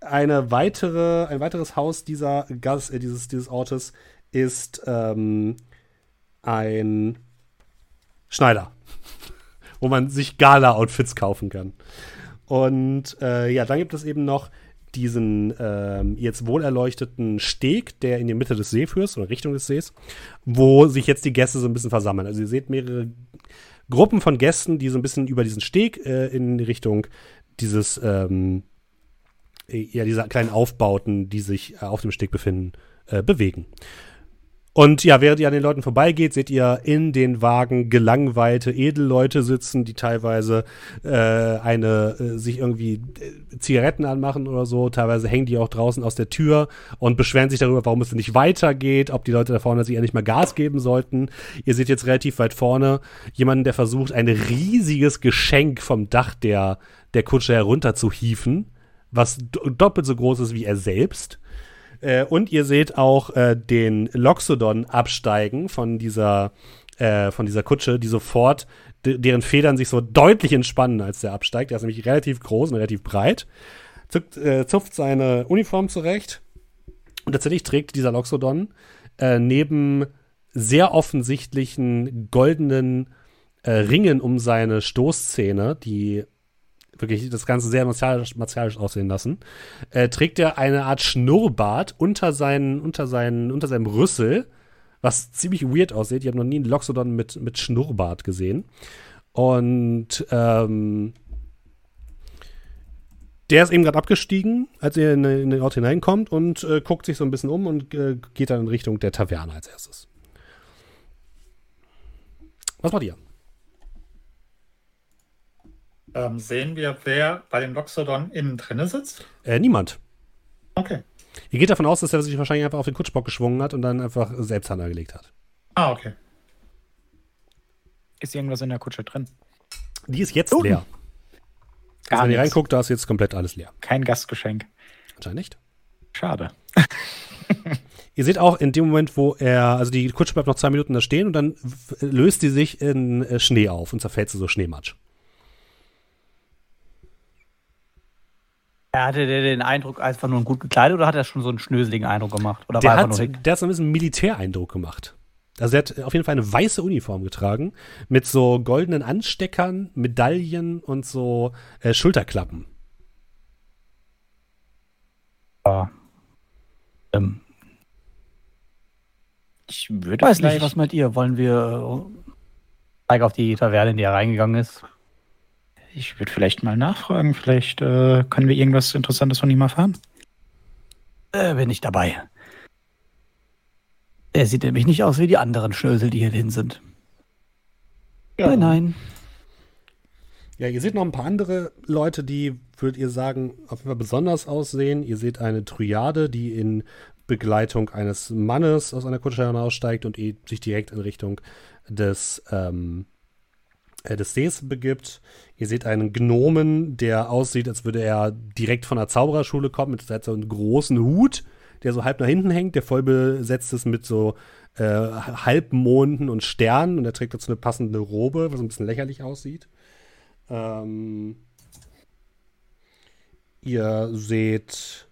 Eine weitere, ein weiteres Haus dieser Gas, äh, dieses, dieses Ortes ist ähm, ein Schneider, wo man sich Gala-Outfits kaufen kann. Und äh, ja, dann gibt es eben noch diesen ähm, jetzt wohlerleuchteten Steg, der in die Mitte des Sees führt, oder Richtung des Sees, wo sich jetzt die Gäste so ein bisschen versammeln. Also ihr seht mehrere Gruppen von Gästen, die so ein bisschen über diesen Steg äh, in Richtung dieses, ähm, äh, ja, dieser kleinen Aufbauten, die sich äh, auf dem Steg befinden, äh, bewegen. Und ja, während ihr an den Leuten vorbeigeht, seht ihr in den Wagen gelangweilte Edelleute sitzen, die teilweise äh, eine äh, sich irgendwie äh, Zigaretten anmachen oder so. Teilweise hängen die auch draußen aus der Tür und beschweren sich darüber, warum es nicht weitergeht, ob die Leute da vorne sich ja nicht mal Gas geben sollten. Ihr seht jetzt relativ weit vorne jemanden, der versucht, ein riesiges Geschenk vom Dach der, der Kutsche herunter zu hieven, was do doppelt so groß ist wie er selbst. Äh, und ihr seht auch äh, den Loxodon absteigen von dieser, äh, von dieser Kutsche, die sofort, de deren Federn sich so deutlich entspannen, als der absteigt. Der ist nämlich relativ groß und relativ breit. Zuckt, äh, zupft seine Uniform zurecht. Und tatsächlich trägt dieser Loxodon äh, neben sehr offensichtlichen goldenen äh, Ringen um seine Stoßzähne, die wirklich das Ganze sehr martialisch, martialisch aussehen lassen, äh, trägt er eine Art Schnurrbart unter, seinen, unter, seinen, unter seinem Rüssel, was ziemlich weird aussieht. Ich habe noch nie einen Loxodon mit, mit Schnurrbart gesehen. Und ähm, der ist eben gerade abgestiegen, als er in, in den Ort hineinkommt und äh, guckt sich so ein bisschen um und äh, geht dann in Richtung der Taverne als erstes. Was macht ihr? Ähm, sehen wir, wer bei dem Loxodon innen drinne sitzt? Äh, niemand. Okay. Ihr geht davon aus, dass er sich wahrscheinlich einfach auf den Kutschbock geschwungen hat und dann einfach selbst Hand angelegt hat. Ah, okay. Ist irgendwas in der Kutsche drin? Die ist jetzt Oh. leer. Gar Also wenn ihr reinguckt, da ist jetzt komplett alles leer. Kein Gastgeschenk. Anscheinend nicht. Schade. Ihr seht auch in dem Moment, wo er, also die Kutsche bleibt noch zwei Minuten da stehen und dann löst die sich in äh, Schnee auf und zerfällt zu so Schneematsch. Hatte der den Eindruck, einfach nur gut gekleidet oder hat er schon so einen schnöseligen Eindruck gemacht? Oder Der war er hat, der hat so ein bisschen Militäreindruck gemacht. Also er hat auf jeden Fall eine weiße Uniform getragen mit so goldenen Ansteckern, Medaillen und so äh, Schulterklappen. Ja. Ähm, Ich würde weiß nicht, was meint ihr? Wollen wir äh, zeig auf die Taverne, in die er reingegangen ist? Ich würde vielleicht mal nachfragen. Vielleicht äh, können wir irgendwas Interessantes von ihm erfahren. Äh, bin ich dabei. Er sieht nämlich nicht aus wie die anderen Schnösel, die hier drin sind. Nein, nein. Ja, ihr seht noch ein paar andere Leute, die, würdet ihr sagen, auf jeden Fall besonders aussehen. Ihr seht eine Triade, die in Begleitung eines Mannes aus einer Kutsche hinaussteigt und sich direkt in Richtung des, ähm, äh, des Sees begibt. Ihr seht einen Gnomen, der aussieht, als würde er direkt von der Zaubererschule kommen, mit so einen großen Hut, der so halb nach hinten hängt, der voll besetzt ist mit so äh, Halbmonden und Sternen und er trägt dazu eine passende Robe, was ein bisschen lächerlich aussieht. Ähm, ihr seht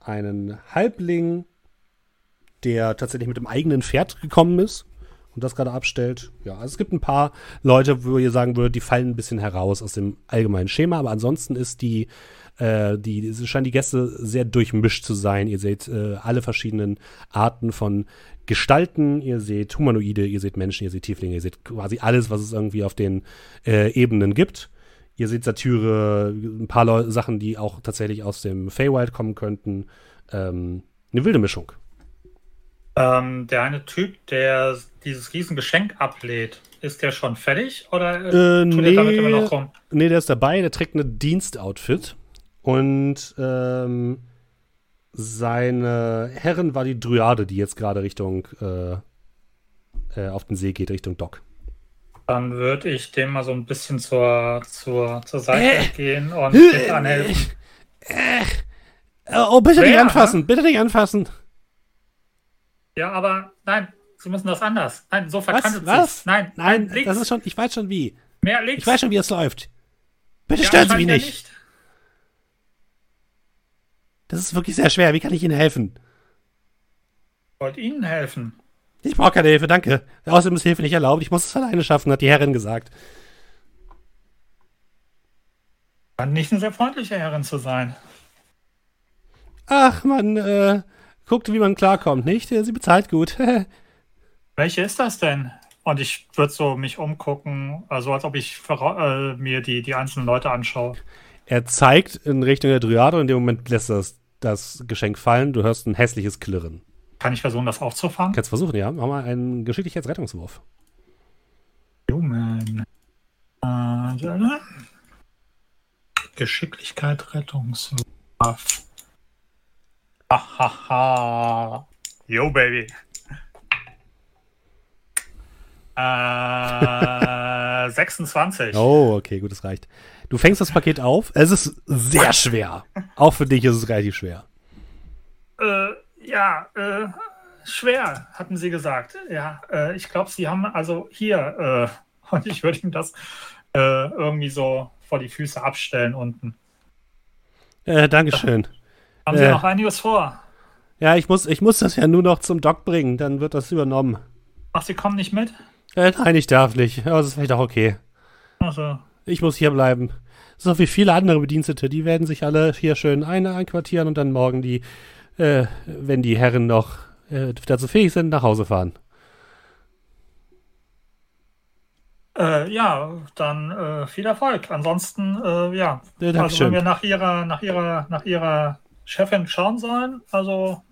einen Halbling, der tatsächlich mit dem eigenen Pferd gekommen ist und das gerade abstellt. Ja, also es gibt ein paar Leute, wo ihr sagen würdet, die fallen ein bisschen heraus aus dem allgemeinen Schema, aber ansonsten ist die, äh, die, es scheinen die Gäste sehr durchmischt zu sein. Ihr seht äh, alle verschiedenen Arten von Gestalten, ihr seht Humanoide, ihr seht Menschen, ihr seht Tieflinge, ihr seht quasi alles, was es irgendwie auf den äh, Ebenen gibt. Ihr seht Satyre, ein paar Leu Sachen, die auch tatsächlich aus dem Feywild kommen könnten. Ähm, eine wilde Mischung. Ähm, der eine Typ, der dieses Riesengeschenk ablehnt, ist der schon fertig oder Äh, tut nee. damit immer noch rum? Nee, der ist dabei, der trägt eine Dienstoutfit. Und ähm, seine Herren war die Dryade, die jetzt gerade Richtung äh, äh, auf den See geht, Richtung Dock. Dann würde ich dem mal so ein bisschen zur, zur, zur Seite Äh. gehen und Äh. anhelfen. Oh, bitte nicht Wer, anfassen, bitte nicht anfassen. Ja, aber nein, Sie müssen das anders. Nein, so Was? verkantet Was? sich's. Nein, Nein, links, das ist schon, ich weiß schon wie. mehr links. Ich weiß schon, wie es läuft. Bitte Ja, stören Sie mich ja nicht. Das ist wirklich sehr schwer. Wie kann ich Ihnen helfen? Ich wollte Ihnen helfen. Ich brauche keine Hilfe, danke. Außerdem ist Hilfe nicht erlaubt. Ich muss es alleine schaffen, hat die Herrin gesagt. Scheint nicht eine sehr freundliche Herrin zu sein. Ach, man äh, guckt, wie man klarkommt, nicht? Sie bezahlt gut. Welche ist das denn? Und ich würde so mich umgucken, also als ob ich äh, mir die, die einzelnen Leute anschaue. er zeigt in Richtung der Dryade und in dem Moment lässt das, das Geschenk fallen. Du hörst ein hässliches Klirren. Kann ich versuchen, das aufzufangen? Kannst versuchen, ja. Mach mal einen Geschicklichkeitsrettungswurf. Human. Äh, Geschicklichkeit, Rettungswurf. Hahaha. Yo, Baby. Äh, 26. Oh, okay, gut, das reicht. Du fängst das Paket auf. Es ist sehr schwer. Auch für dich ist es relativ schwer. Äh, ja, äh, schwer, hatten Sie gesagt. Ja, äh, ich glaube, Sie haben also hier, äh, und ich würde ihm das äh, irgendwie so vor die Füße abstellen unten. Äh, Dankeschön. Haben Sie Äh. noch einiges vor? Ja, ich muss, ich muss das ja nur noch zum Doc bringen. Dann wird das übernommen. Ach, Sie kommen nicht mit? Äh, nein, ich darf nicht. Aber das ist vielleicht auch okay. Also, Ich muss hier bleiben. So wie viele andere Bedienstete, die werden sich alle hier schön ein einquartieren und dann morgen die, äh, wenn die Herren noch äh, dazu fähig sind, nach Hause fahren. äh, ja, dann äh, viel Erfolg. Ansonsten, äh, ja, Äh, also Dankeschön. wenn wir nach ihrer, nach ihrer, nach ihrer Chefin schauen sollen, also,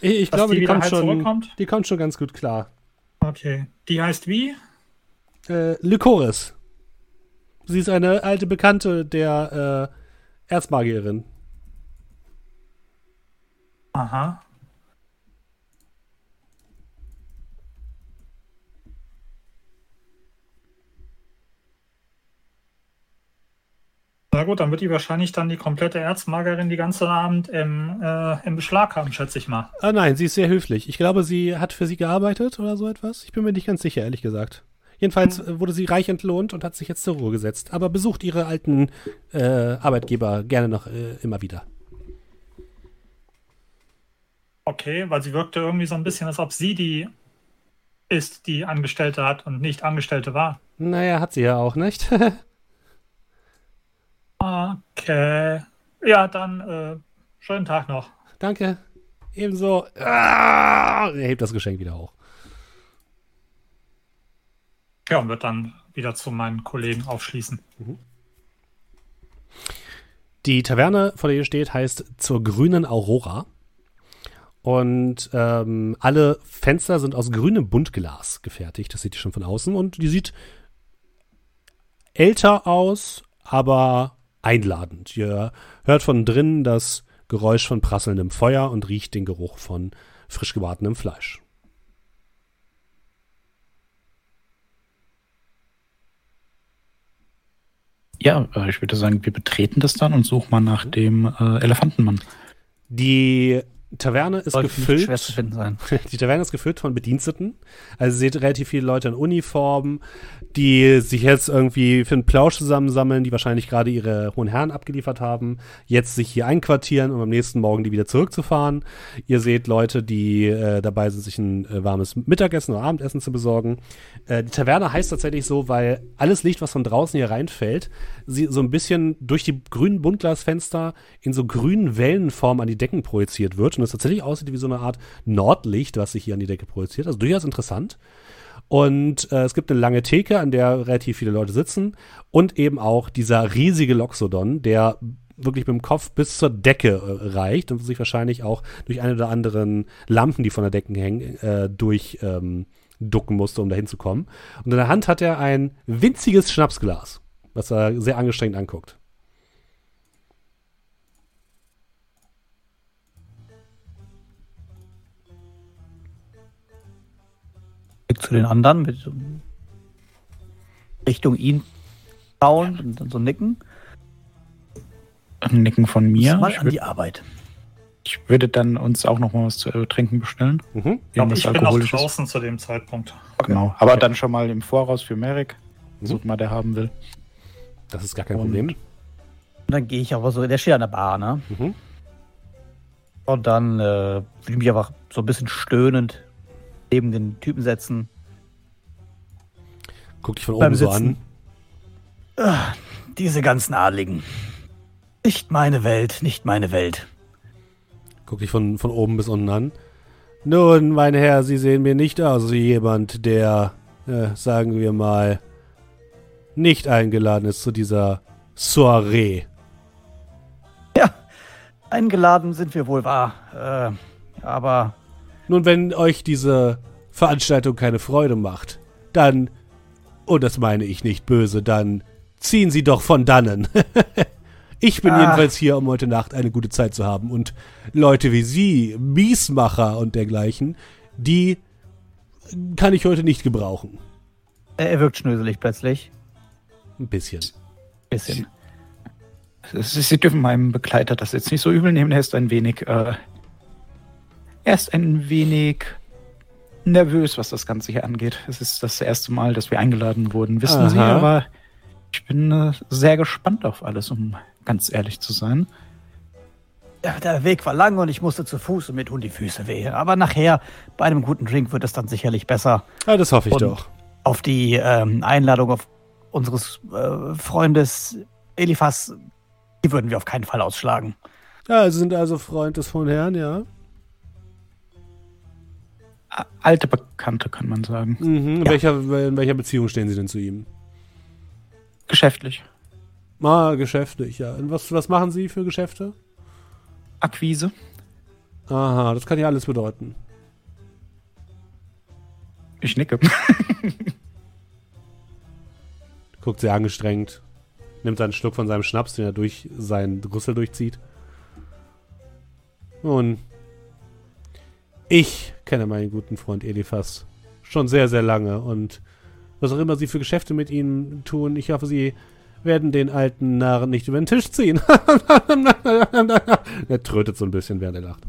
ich glaube, die die, kommt halt schon, die kommt schon ganz gut klar. Okay. Die heißt wie? Äh, Lycoris. Sie ist eine alte Bekannte der äh, Erzmagierin. Aha. Na gut, dann wird die wahrscheinlich dann die komplette Erzmagerin die ganze Abend im, äh, im Beschlag haben, schätze ich mal. Ah nein, sie ist sehr höflich. Ich glaube, sie hat für sie gearbeitet oder so etwas. Ich bin mir nicht ganz sicher, ehrlich gesagt. Jedenfalls äh, wurde sie reich entlohnt und hat sich jetzt zur Ruhe gesetzt. Aber besucht ihre alten äh, Arbeitgeber gerne noch äh, immer wieder. Okay, weil sie wirkte irgendwie so ein bisschen, als ob sie die ist, die Angestellte hat und nicht Angestellte war. Naja, hat sie ja auch, nicht? Okay. Ja, dann äh, schönen Tag noch. danke. Ebenso. Ah, er hebt das Geschenk wieder hoch. Ja, und wird dann wieder zu meinen Kollegen aufschließen. Die Taverne, vor der ihr steht, heißt zur grünen Aurora. Und ähm, alle Fenster sind aus grünem Buntglas gefertigt. Das seht ihr schon von außen. Und die sieht älter aus, aber einladend. Ihr hört von drinnen das Geräusch von prasselndem Feuer und riecht den Geruch von frisch gebratenem Fleisch. Ja, äh, ich würde sagen, wir betreten das dann und suchen mal nach dem äh, Elefantenmann. Die Taverne ist Sollte gefüllt. schwer zu finden sein. Die Taverne ist gefüllt von Bediensteten. Also ihr seht relativ viele Leute in Uniformen, die sich jetzt irgendwie für einen Plausch zusammensammeln, die wahrscheinlich gerade ihre hohen Herren abgeliefert haben, jetzt sich hier einquartieren, um am nächsten Morgen die wieder zurückzufahren. Ihr seht Leute, die äh, dabei sind, sich ein äh, warmes Mittagessen oder Abendessen zu besorgen. Äh, die Taverne heißt tatsächlich so, weil alles Licht, was von draußen hier reinfällt, sie so ein bisschen durch die grünen Buntglasfenster in so grünen Wellenform an die Decken projiziert wird und es tatsächlich aussieht wie so eine Art Nordlicht, was sich hier an die Decke projiziert. Also durchaus interessant. Und äh, es gibt eine lange Theke, an der relativ viele Leute sitzen und eben auch dieser riesige Loxodon, der wirklich mit dem Kopf bis zur Decke äh, reicht und sich wahrscheinlich auch durch eine oder anderen Lampen, die von der Decke hängen, äh, durch ähm, musste, um dahin zu kommen. Und in der Hand hat er ein winziges Schnapsglas, was er sehr angestrengt anguckt. Zu den anderen mit so Richtung ihn schauen und dann so nicken. Ein Nicken von mir. Mal Ich, an die Arbeit. ich würde dann uns auch noch mal was zu äh, trinken bestellen. Mhm. Ich Irgendwas ich bin noch Alkoholisches. draußen zu dem Zeitpunkt. Genau. Aber dann schon mal im Voraus für Merrick. Mhm. Such mal, der haben will. Das ist gar kein Und- Problem. Und dann gehe ich aber so, der steht an der Bar, ne? Mhm. Und dann äh, würde ich mich einfach so ein bisschen stöhnend neben den Typen setzen. Guck dich von oben so an. Ah, diese ganzen Adligen. Nicht meine Welt, nicht meine Welt. Guck dich von, von oben bis unten an. Nun, mein Herr, Sie sehen mir nicht aus wie jemand, der, äh, sagen wir mal, nicht eingeladen ist zu dieser Soiree. Eingeladen sind wir wohl wahr. Äh, aber Nun, wenn euch diese Veranstaltung keine Freude macht, dann, und das meine ich nicht böse, dann ziehen Sie doch von dannen. ich bin Ah. jedenfalls hier, um heute Nacht eine gute Zeit zu haben. Und Leute wie Sie, Miesmacher und dergleichen, die kann ich heute nicht gebrauchen. er wirkt schnöselig plötzlich. Ein bisschen. Bisschen. Sie, Sie dürfen meinem Begleiter das jetzt nicht so übel nehmen. Er ist ein wenig, äh, er ist ein wenig nervös, was das Ganze hier angeht. Es ist das erste Mal, dass wir eingeladen wurden, wissen Sie, Aha. aber ich bin äh, sehr gespannt auf alles, um ganz ehrlich zu sein. Ja, der Weg war lang und ich musste zu Fuß und mir tun die Füße weh. Aber nachher, bei einem guten Drink, wird es dann sicherlich besser. Ja, das hoffe ich Und- doch. Auf die ähm, Einladung auf unseres äh, Freundes Eliphas, die würden wir auf keinen Fall ausschlagen. Ja, Sie sind also Freund des hohen Herrn, ja? Alte Bekannte, kann man sagen. Mhm. In, Ja. welcher, in welcher Beziehung stehen Sie denn zu ihm? Geschäftlich. Ah, geschäftlich, ja. Und was, was machen Sie für Geschäfte? Akquise. Aha, das kann ja alles bedeuten. Ich nicke. Guckt sehr angestrengt. Nimmt einen Schluck von seinem Schnaps, den er durch seinen Rüssel durchzieht. Nun, ich kenne meinen guten Freund Eliphas schon sehr, sehr lange und was auch immer Sie für Geschäfte mit ihm tun, ich hoffe, Sie werden den alten Narren nicht über den Tisch ziehen. er trötet so ein bisschen, während er lacht.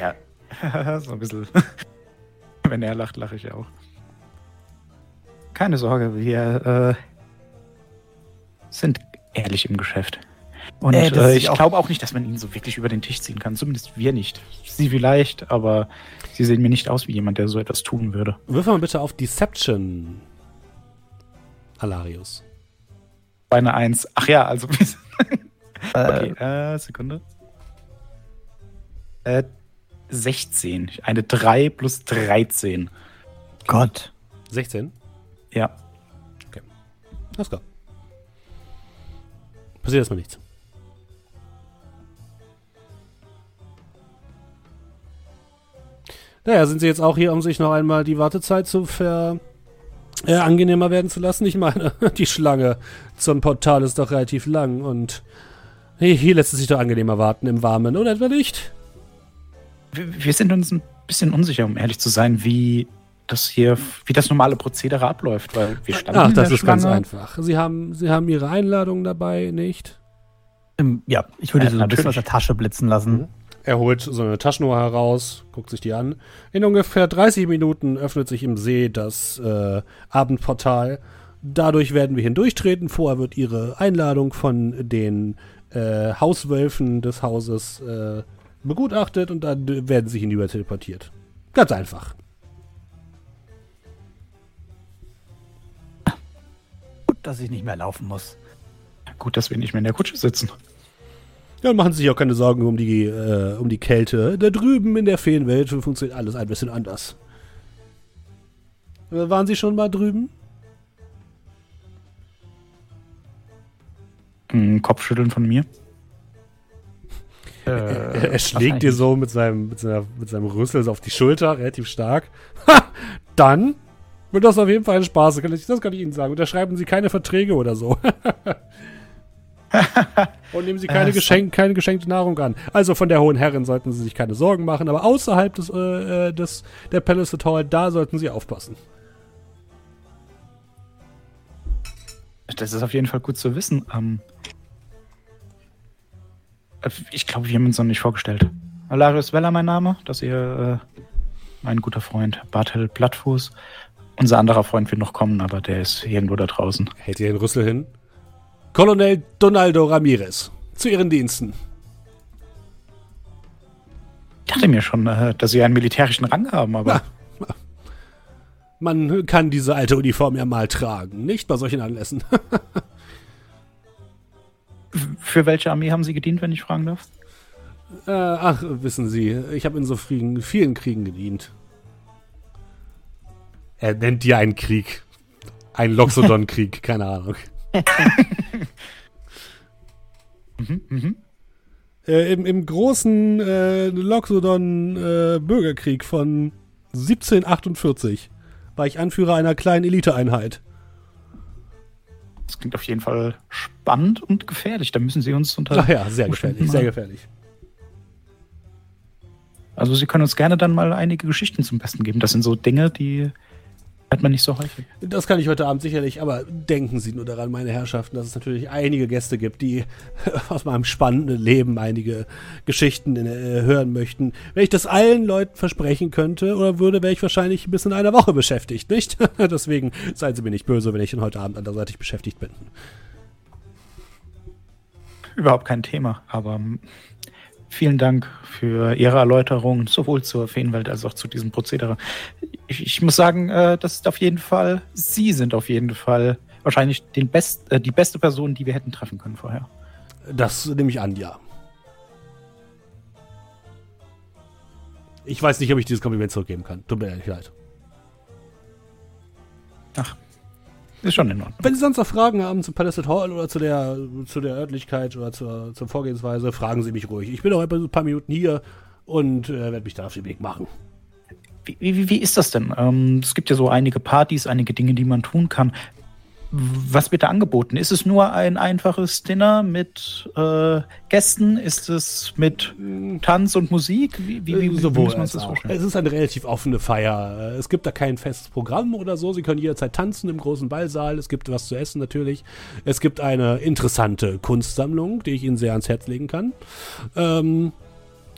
Ja. so ein bisschen. Wenn er lacht, lache ich auch. Keine Sorge, wir äh, sind ehrlich im Geschäft. Und Äh, äh, ich glaube auch nicht, dass man ihn so wirklich über den Tisch ziehen kann. Zumindest wir nicht. Sie vielleicht, aber sie sehen mir nicht aus wie jemand, der so etwas tun würde. Wirf mal bitte auf Deception, Alarius. Bei einer Eins. Ach ja, also. Äh, okay, äh, Sekunde. Äh, 16. Eine 3 plus 13. Gott. 16? Ja. Alles klar. Passiert erstmal nichts. Naja, sind Sie jetzt auch hier, um sich noch einmal die Wartezeit zu ver äh, angenehmer werden zu lassen? Ich meine, die Schlange zum Portal ist doch relativ lang und hier, lässt es sich doch angenehmer warten im Warmen, oder etwa nicht? Wir, wir sind uns ein bisschen unsicher, um ehrlich zu sein, wie das hier, wie das normale Prozedere abläuft, weil wir standen Ach, das ist ganz Schlange. einfach. Sie haben, Sie haben Ihre Einladung dabei, nicht? Ähm, ja, ich würde Äh, sie so ein bisschen aus der Tasche blitzen lassen. Er holt so eine Taschenuhr heraus, guckt sich die an. In ungefähr 30 Minuten öffnet sich im See das äh, Abendportal. Dadurch werden wir hindurchtreten. Vorher wird Ihre Einladung von den äh, Hauswölfen des Hauses äh, begutachtet und dann werden Sie hinüber teleportiert. Ganz einfach. Gut, dass ich nicht mehr laufen muss. Gut, dass wir nicht mehr in der Kutsche sitzen. Ja, und machen Sie sich auch keine Sorgen um die, äh, um die Kälte. Da drüben in der Feenwelt funktioniert alles ein bisschen anders. Äh, Waren Sie schon mal drüben? Ein Kopfschütteln von mir. Äh, Er, er schlägt dir so mit seinem, mit, seiner, mit seinem Rüssel so auf die Schulter, relativ stark. Ha! Dann wird das auf jeden Fall ein Spaß. Das kann ich, das kann ich Ihnen sagen. Unterschreiben Sie keine Verträge oder so. Und nehmen Sie keine, Äh, Geschenk, keine geschenkte Nahrung an. Also von der hohen Herrin sollten Sie sich keine Sorgen machen, aber außerhalb des, äh, äh, des der Palace Hall, da sollten Sie aufpassen. Das ist auf jeden Fall gut zu wissen. Ähm, äh, ich glaube, wir haben uns noch nicht vorgestellt. Alarius Weller, mein Name. Das ist ihr, äh, mein guter Freund Bartel Plattfuß. Unser anderer Freund wird noch kommen, aber der ist irgendwo da draußen. Hält ihr den Rüssel hin? Colonel Donaldo Ramirez. Zu Ihren Diensten. Ich dachte mir schon, äh, dass sie einen militärischen Rang haben, aber Man kann diese alte Uniform ja mal tragen, nicht bei solchen Anlässen. für welche Armee haben sie gedient, wenn ich fragen darf? Äh, ach, wissen Sie, ich habe in so vielen, vielen Kriegen gedient. Er nennt dir einen Krieg. Ein Loxodon-Krieg, keine Ahnung. Mhm, mhm. Äh, im, Im großen äh, Loxodon-Bürgerkrieg von 1748 war ich Anführer einer kleinen Eliteeinheit. Das klingt auf jeden Fall spannend und gefährlich. Da müssen sie uns unter. Ach ja, sehr gefährlich, sehr gefährlich. Also sie können uns gerne dann mal einige Geschichten zum Besten geben. Das sind so Dinge, die hat man nicht so häufig. Das kann ich heute Abend sicherlich, aber denken Sie nur daran, meine Herrschaften, dass es natürlich einige Gäste gibt, die aus meinem spannenden Leben einige Geschichten äh, hören möchten. Wenn ich das allen Leuten versprechen könnte oder würde, wäre ich wahrscheinlich bis in einer Woche beschäftigt, nicht? Deswegen seien Sie mir nicht böse, wenn ich dann heute Abend anderseitig beschäftigt bin. Überhaupt kein Thema. Aber vielen Dank für Ihre Erläuterung, sowohl zur Feenwelt als auch zu diesem Prozedere. Ich, ich muss sagen, äh, das ist auf jeden Fall, Sie sind auf jeden Fall wahrscheinlich den best, äh, die beste Person, die wir hätten treffen können vorher. Das nehme ich an, ja. Ich weiß nicht, ob ich dieses Kompliment zurückgeben kann. Tut mir ehrlich leid. Ist schon in Ordnung. Wenn Sie sonst noch Fragen haben zum Palace Hall oder zu der, zu der Örtlichkeit oder zur, zur Vorgehensweise, fragen Sie mich ruhig. Ich bin auch ein paar Minuten hier und äh, werde mich da auf den Weg machen. Wie, wie, wie ist das denn? Ähm, es gibt ja so einige Partys, einige Dinge, die man tun kann. Was wird da angeboten? Ist es nur ein einfaches Dinner mit äh, Gästen? Ist es mit Tanz und Musik? Wie, wie, wie, wie Sowohl muss man das auch. vorstellen? Es ist eine relativ offene Feier. Es gibt da kein festes Programm oder so. Sie können jederzeit tanzen im großen Ballsaal. Es gibt was zu essen natürlich. Es gibt eine interessante Kunstsammlung, die ich Ihnen sehr ans Herz legen kann. Ähm,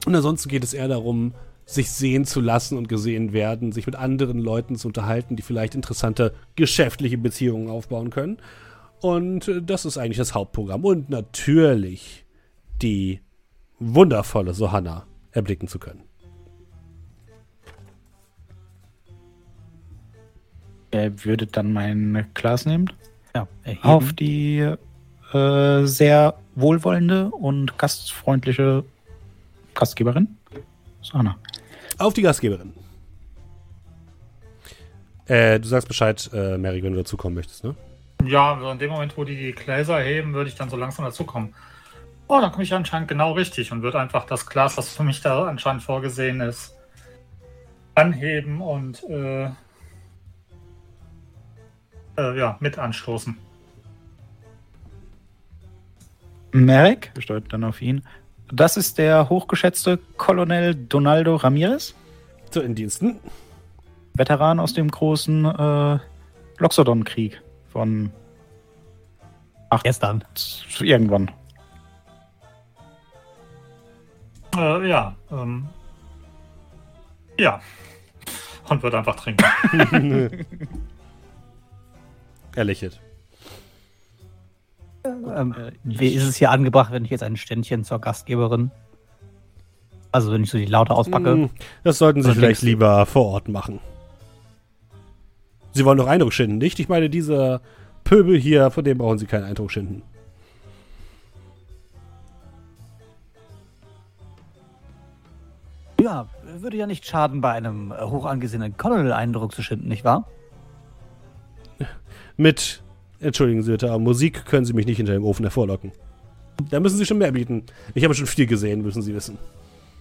und ansonsten geht es eher darum, sich sehen zu lassen und gesehen werden, sich mit anderen Leuten zu unterhalten, die vielleicht interessante geschäftliche Beziehungen aufbauen können. Und äh, das ist eigentlich das Hauptprogramm. Und natürlich die wundervolle Sohanna erblicken zu können. Er würde dann mein Glas nehmen, Ja, erheben. auf die äh, sehr wohlwollende und gastfreundliche Gastgeberin. Sana. Auf die Gastgeberin. Äh, du sagst Bescheid, äh, Mary, wenn du dazukommen möchtest, ne? Ja, also in dem Moment, wo die die Gläser heben, würde ich dann so langsam dazukommen. Oh, da komme ich anscheinend genau richtig und würde einfach das Glas, was für mich da anscheinend vorgesehen ist, anheben und äh, äh, ja, mit anstoßen. Merrick, steuert dann auf ihn. Das ist der hochgeschätzte Colonel Donaldo Ramirez, So, in Diensten. Veteran aus dem großen äh, Loxodon-Krieg von Gestern. zu irgendwann. Äh, ja, ähm, ja. Und würde einfach trinken. Er lächelt. Ähm, wie ist es hier angebracht, wenn ich jetzt ein Ständchen zur Gastgeberin? Also wenn ich so die Laute auspacke. Hm, Das sollten Sie vielleicht lieber vor Ort machen. Sie wollen doch Eindruck schinden, nicht? Ich meine, dieser Pöbel hier, von dem brauchen Sie keinen Eindruck schinden. Ja, würde ja nicht schaden, bei einem äh, hoch angesehenen Colonel Eindruck zu schinden, nicht wahr? Mit, entschuldigen Sie bitte, aber Musik können Sie mich nicht hinter dem Ofen hervorlocken. Da müssen Sie schon mehr bieten. Ich habe schon viel gesehen, müssen Sie wissen.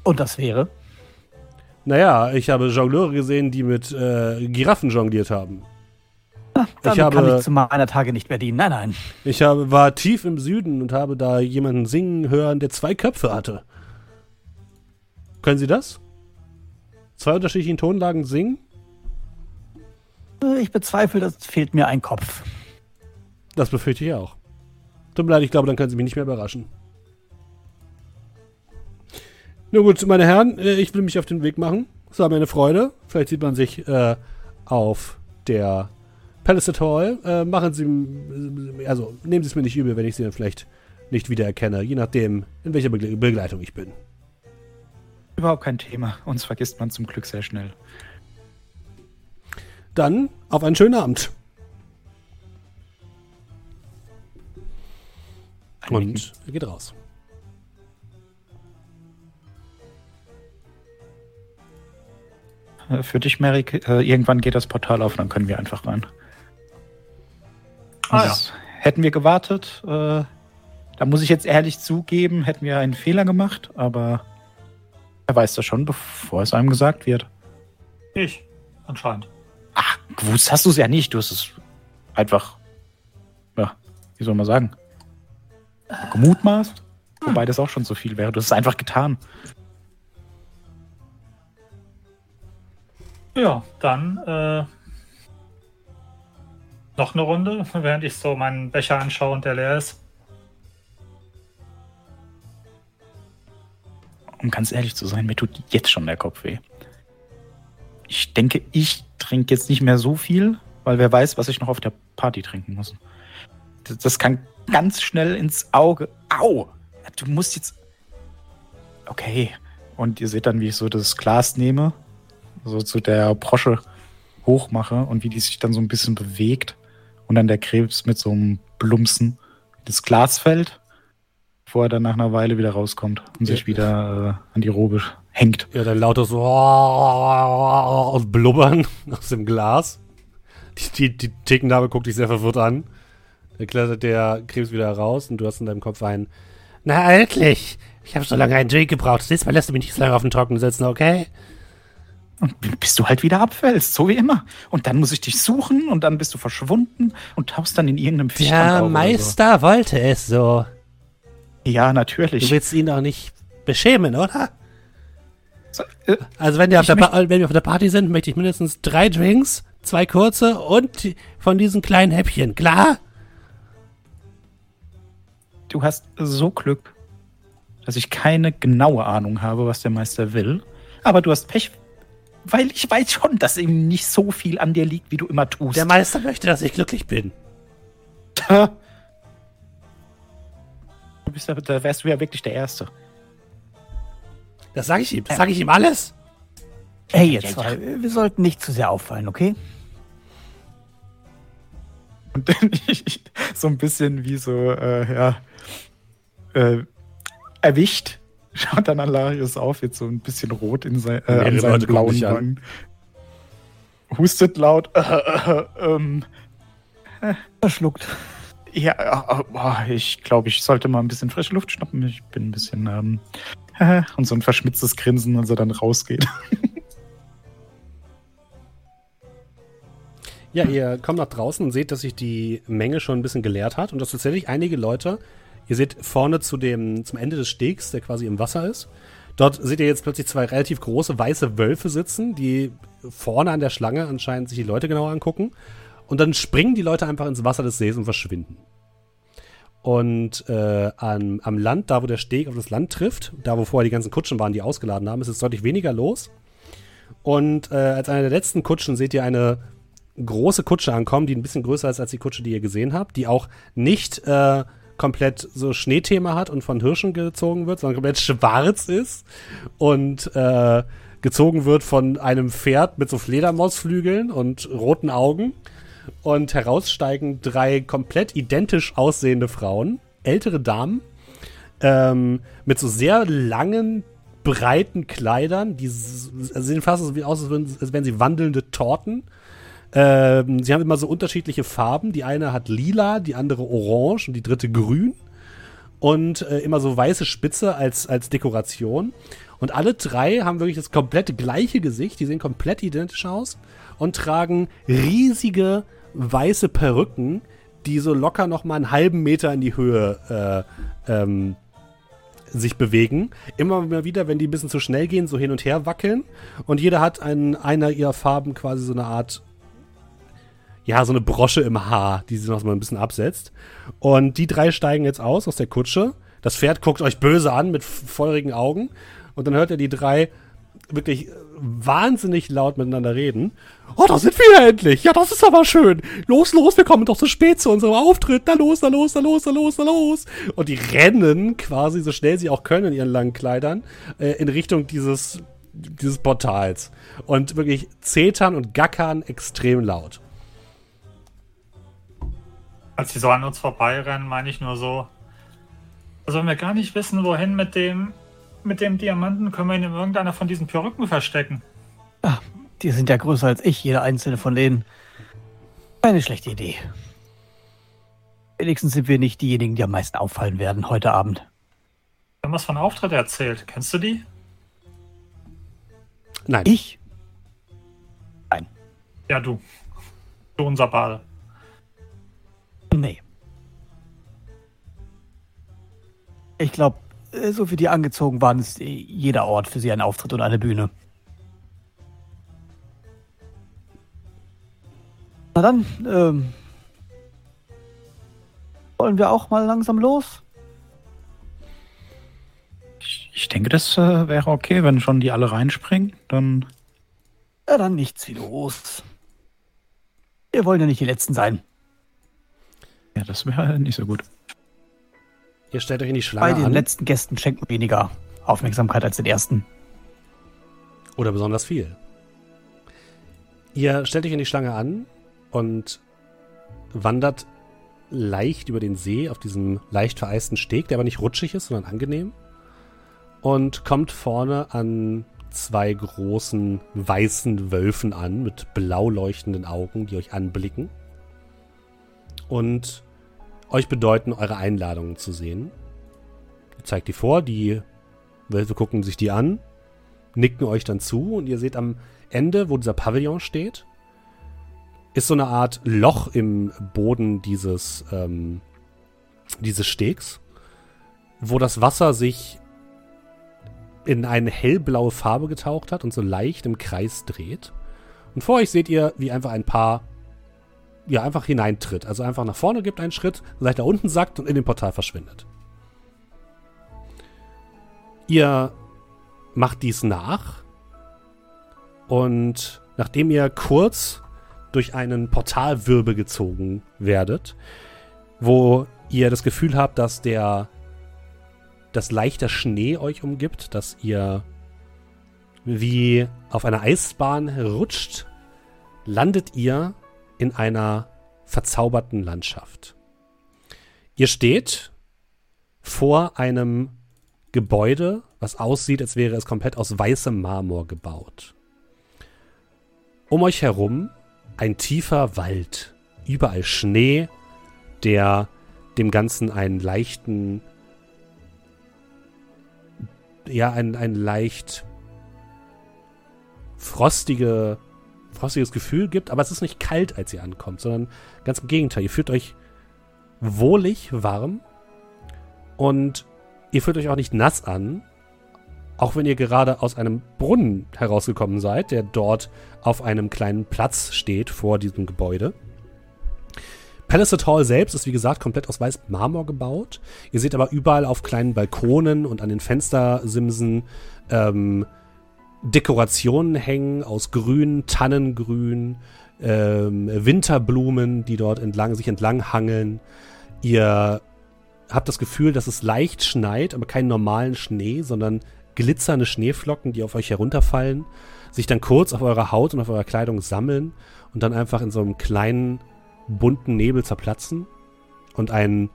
Und das wäre? Naja, ich habe Jongleure gesehen, die mit äh, Giraffen jongliert haben. Damit habe- kann ich zu meiner Tage nicht mehr dienen. Nein, nein. Ich habe, war tief im Süden und habe da jemanden singen hören, der zwei Köpfe hatte. Können Sie das? Zwei unterschiedlichen Tonlagen singen? Äh, Ich bezweifle, das fehlt mir ein Kopf. Das befürchte ich auch. Tut mir leid, ich glaube, dann können Sie mich nicht mehr überraschen. Nur gut, meine Herren, äh, ich will mich auf den Weg machen. Es war mir eine Freude. Vielleicht sieht man sich äh, auf der Palisade Hall. Äh, machen Sie, m- also nehmen Sie es mir nicht übel, wenn ich Sie dann vielleicht nicht wiedererkenne, je nachdem, in welcher Begle Begleitung ich bin. Überhaupt kein Thema. Uns vergisst man zum Glück sehr schnell. Dann auf einen schönen Abend. Und er geht raus. Äh, Für dich, Merrick, äh, irgendwann geht das Portal auf, dann können wir einfach rein. Ah, ja. Also, Hätten wir gewartet, äh, da muss ich jetzt ehrlich zugeben, hätten wir einen Fehler gemacht, aber er weiß das schon, bevor es einem gesagt wird. Ich, anscheinend. Ach, gewusst hast du es ja nicht. Du hast es einfach, ja, wie soll man sagen, gemutmaßt. Wobei das auch schon so viel wäre. Du hast es einfach getan. Ja, dann äh, noch eine Runde, während ich so meinen Becher anschaue und der leer ist. Um ganz ehrlich zu sein, mir tut jetzt schon der Kopf weh. Ich denke, ich trinke jetzt nicht mehr so viel, weil wer weiß, was ich noch auf der Party trinken muss. Das, kann ganz schnell ins Auge. Au! Du musst jetzt. Okay. Und ihr seht dann, wie ich so das Glas nehme, so zu der Brosche hochmache und wie die sich dann so ein bisschen bewegt und dann der Krebs mit so einem Plumpsen das Glas fällt, bevor er dann nach einer Weile wieder rauskommt und sich Ja. wieder äh, an die Robe hängt. Ja, dann lauter so aus Blubbern aus dem Glas. Die, die, die Thekendame guckt dich sehr verwirrt an. Dann klettert der Krebs wieder raus und du hast in deinem Kopf ein Na, endlich! Ich habe so lange einen Drink gebraucht. Das nächste Mal lässt du mich nicht so lange auf den Trockenen sitzen, okay? Und bis du halt wieder abfällst, so wie immer. Und dann muss ich dich suchen und dann bist du verschwunden und tauchst dann in irgendeinem Fischfang Der Meister wollte es so. So. Ja, Du natürlich. willst ihn doch nicht beschämen, oder? So, äh, Also wenn wir, wenn wir auf der Party sind, möchte ich mindestens drei Drinks, zwei kurze und von diesen kleinen Häppchen, klar? Du hast so Glück, dass ich keine genaue Ahnung habe, was der Meister will. Aber du hast Pech, weil ich weiß schon, dass ihm nicht so viel an dir liegt, wie du immer tust. Der Meister möchte, dass ich glücklich bin. du bist da wärst du ja wirklich der Erste. Das sage ich ihm. Das sage ich ihm alles. Hey, ihr Ja, zwei, wir sollten nicht zu sehr auffallen, okay? Und dann so ein bisschen wie so, äh, ja, äh, erwischt, schaut dann Alarius auf, jetzt so ein bisschen rot in sein, äh, an seinen Leute blauen an. Wangen. Hustet laut. Äh, äh, ähm, Verschluckt. ja, äh, äh, ich glaube, ich sollte mal ein bisschen frische Luft schnappen. Ich bin ein bisschen. Ähm, äh, und so ein verschmitztes Grinsen, als er dann rausgeht. Ja, ihr kommt nach draußen und seht, dass sich die Menge schon ein bisschen geleert hat und dass tatsächlich einige Leute, ihr seht vorne zu dem, zum Ende des Stegs, der quasi im Wasser ist, dort seht ihr jetzt plötzlich zwei relativ große weiße Wölfe sitzen, die vorne an der Schlange anscheinend sich die Leute genauer angucken und dann springen die Leute einfach ins Wasser des Sees und verschwinden. Und äh, am, am Land, da wo der Steg auf das Land trifft, da wo vorher die ganzen Kutschen waren, die ausgeladen haben, ist es deutlich weniger los. Und äh, als eine der letzten Kutschen seht ihr eine große Kutsche ankommen, die ein bisschen größer ist als die Kutsche, die ihr gesehen habt, die auch nicht äh, komplett so Schneethema hat und von Hirschen gezogen wird, sondern komplett schwarz ist und äh, gezogen wird von einem Pferd mit so Fledermausflügeln und roten Augen. Und heraussteigen drei komplett identisch aussehende Frauen, ältere Damen, ähm, mit so sehr langen, breiten Kleidern, die sehen fast so aus, als wären sie wandelnde Torten. Ähm, sie haben immer so unterschiedliche Farben. Die eine hat lila, die andere orange und die dritte grün. Und äh, immer so weiße Spitze als, als Dekoration. Und alle drei haben wirklich das komplett gleiche Gesicht. Die sehen komplett identisch aus und tragen riesige weiße Perücken, die so locker noch mal einen halben Meter in die Höhe äh, ähm, sich bewegen. Immer wieder, wenn die ein bisschen zu schnell gehen, so hin und her wackeln. Und jeder hat in einer ihrer Farben quasi so eine Art, ja, so eine Brosche im Haar, die sie noch mal ein bisschen absetzt. Und die drei steigen jetzt aus aus der Kutsche. Das Pferd guckt euch böse an mit feurigen Augen. Und dann hört ihr die drei wirklich äh, wahnsinnig laut miteinander reden. Oh, da sind wir endlich. Ja, das ist aber schön. Los, los, wir kommen doch so spät zu unserem Auftritt. Na los, na los, na los, na los, na los. Und die rennen quasi so schnell sie auch können in ihren langen Kleidern äh, in Richtung dieses, dieses Portals. Und wirklich zetern und gackern extrem laut. Als sie so an uns vorbeirennen, meine ich nur so. Also wenn wir gar nicht wissen, wohin mit dem, mit dem Diamanten, können wir ihn in irgendeiner von diesen Perücken verstecken. Die sind ja größer als ich, jeder einzelne von denen. Keine schlechte Idee. Wenigstens sind wir nicht diejenigen, die am meisten auffallen werden heute Abend. Wir haben was von Auftritt erzählt. Kennst du die? Nein. Ich? Ja, du. Du, unser Bade. Nee. Ich glaube, so wie die angezogen waren, ist eh jeder Ort für sie ein Auftritt und eine Bühne. Na dann, ähm, wollen wir auch mal langsam los? Ich, ich denke, das äh, wäre okay, wenn schon die alle reinspringen. Dann. Ja, dann nichts wie los. Wir wollen ja nicht die Letzten sein. Ja, das wäre nicht so gut. Ihr stellt euch in die Bei Schlange den an. letzten Gästen schenkt man weniger Aufmerksamkeit als den ersten. Oder besonders viel. Ihr stellt euch in die Schlange an und wandert leicht über den See auf diesem leicht vereisten Steg, der aber nicht rutschig ist, sondern angenehm. Und kommt vorne an zwei großen weißen Wölfen an mit blau leuchtenden Augen, die euch anblicken. Und euch bedeuten, eure Einladungen zu sehen. Ihr zeigt die vor, die Wölfe gucken sich die an, nicken euch dann zu und ihr seht am Ende, wo dieser Pavillon steht, ist so eine Art Loch im Boden dieses, ähm, dieses Stegs, wo das Wasser sich in eine hellblaue Farbe getaucht hat und so leicht im Kreis dreht. Und vor euch seht ihr, wie einfach ein paar ja, einfach hineintritt. Also einfach nach vorne gibt einen Schritt, leicht nach unten sackt und in dem Portal verschwindet. Ihr macht dies nach und nachdem ihr kurz durch einen Portalwirbel gezogen werdet, wo ihr das Gefühl habt, dass der dass leichter Schnee euch umgibt, dass ihr wie auf einer Eisbahn rutscht, landet ihr in einer verzauberten Landschaft. Ihr steht vor einem Gebäude was aussieht, als wäre es komplett aus weißem Marmor gebaut. Um euch herum ein tiefer Wald, überall Schnee, der dem Ganzen einen leichten, ja, ein, ein leicht frostige, frostiges Gefühl gibt, aber es ist nicht kalt, als ihr ankommt, sondern ganz im Gegenteil. Ihr fühlt euch wohlig warm und ihr fühlt euch auch nicht nass an, auch wenn ihr gerade aus einem Brunnen herausgekommen seid, der dort auf einem kleinen Platz steht vor diesem Gebäude. Palisade Hall selbst ist wie gesagt komplett aus weißem Marmor gebaut. Ihr seht aber überall auf kleinen Balkonen und an den Fenstersimsen ähm, Dekorationen hängen aus Grün, Tannengrün, ähm, Winterblumen, die dort entlang sich entlang hangeln. Ihr habt das Gefühl, dass es leicht schneit, aber keinen normalen Schnee, sondern glitzernde Schneeflocken, die auf euch herunterfallen, sich dann kurz auf eurer Haut und auf eurer Kleidung sammeln und dann einfach in so einem kleinen bunten Nebel zerplatzen und einen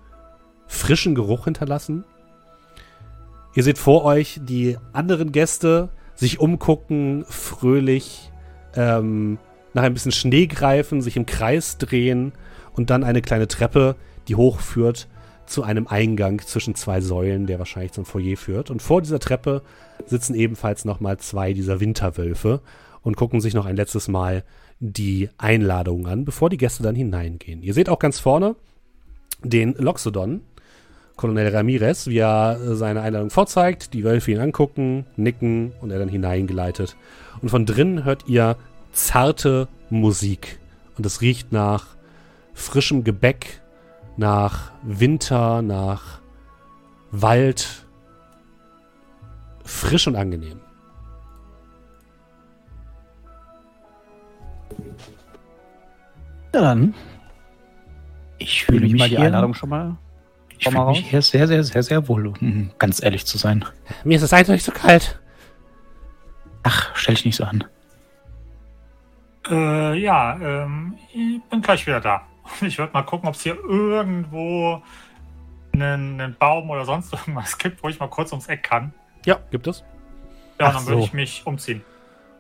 frischen Geruch hinterlassen. Ihr seht vor euch die anderen Gäste sich umgucken, fröhlich ähm, nach ein bisschen Schnee greifen, sich im Kreis drehen und dann eine kleine Treppe, die hochführt zu einem Eingang zwischen zwei Säulen, der wahrscheinlich zum Foyer führt. Und vor dieser Treppe sitzen ebenfalls nochmal zwei dieser Winterwölfe und gucken sich noch ein letztes Mal die Einladung an, bevor die Gäste dann hineingehen. Ihr seht auch ganz vorne den Loxodon, Colonel Ramirez, wie er seine Einladung vorzeigt, die Wölfe ihn angucken, nicken und er dann hineingeleitet. Und von drinnen hört ihr zarte Musik. Und es riecht nach frischem Gebäck, nach Winter, nach Wald. Frisch und angenehm. Ja, dann. Ich fühle mich mal die hier, Einladung schon mal. Ich fühle mich hier sehr, sehr, sehr, sehr wohl, um ganz ehrlich zu sein. Mir ist es eindeutig zu kalt. Ach, stell dich nicht so an. Äh, ja, ähm, ich bin gleich wieder da. Ich würde mal gucken, ob es hier irgendwo einen, einen Baum oder sonst irgendwas gibt, wo ich mal kurz ums Eck kann. Ja, gibt es. Ja, Ach dann würde so. ich mich umziehen.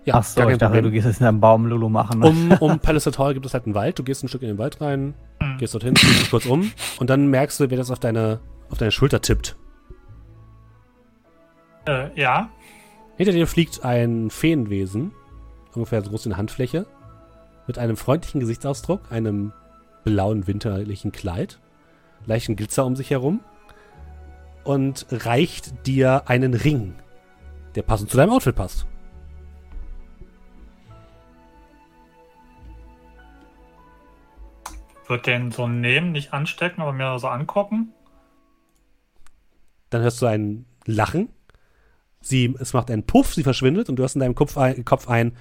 Ja, Ach so, gar kein ich dachte, Problem. du gehst jetzt in deinem Baum Lulu machen. Um, um Palisade Hall gibt es halt einen Wald. Du gehst ein Stück in den Wald rein, Hm. gehst dorthin, ziehst dich kurz um und dann merkst du, wer das auf deine, auf deine Schulter tippt. Äh, ja, Hinter dir fliegt ein Feenwesen, ungefähr so groß wie eine Handfläche, mit einem freundlichen Gesichtsausdruck, einem blauen winterlichen Kleid, leichten Glitzer um sich herum und reicht dir einen Ring, der passend zu deinem Outfit passt. Würde den so nehmen, nicht anstecken, aber mir so angucken. Dann hörst du ein Lachen. Sie, es macht einen Puff, sie verschwindet und du hast in deinem Kopf ein, Kopf ein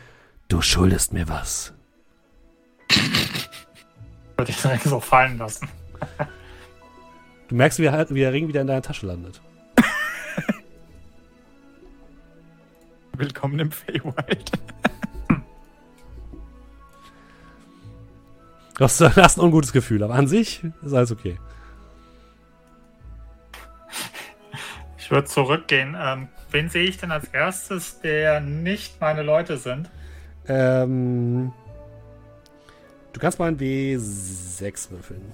Du schuldest mir was. Würde ich direkt so fallen lassen. Du merkst, wie der, wie der Ring wieder in deiner Tasche landet. Willkommen im Feywild. Du hast, du hast ein ungutes Gefühl, aber an sich ist alles okay. Ich würde zurückgehen. Ähm, wen sehe ich denn als erstes, der nicht meine Leute sind? Ähm, du kannst mal ein W6 würfeln.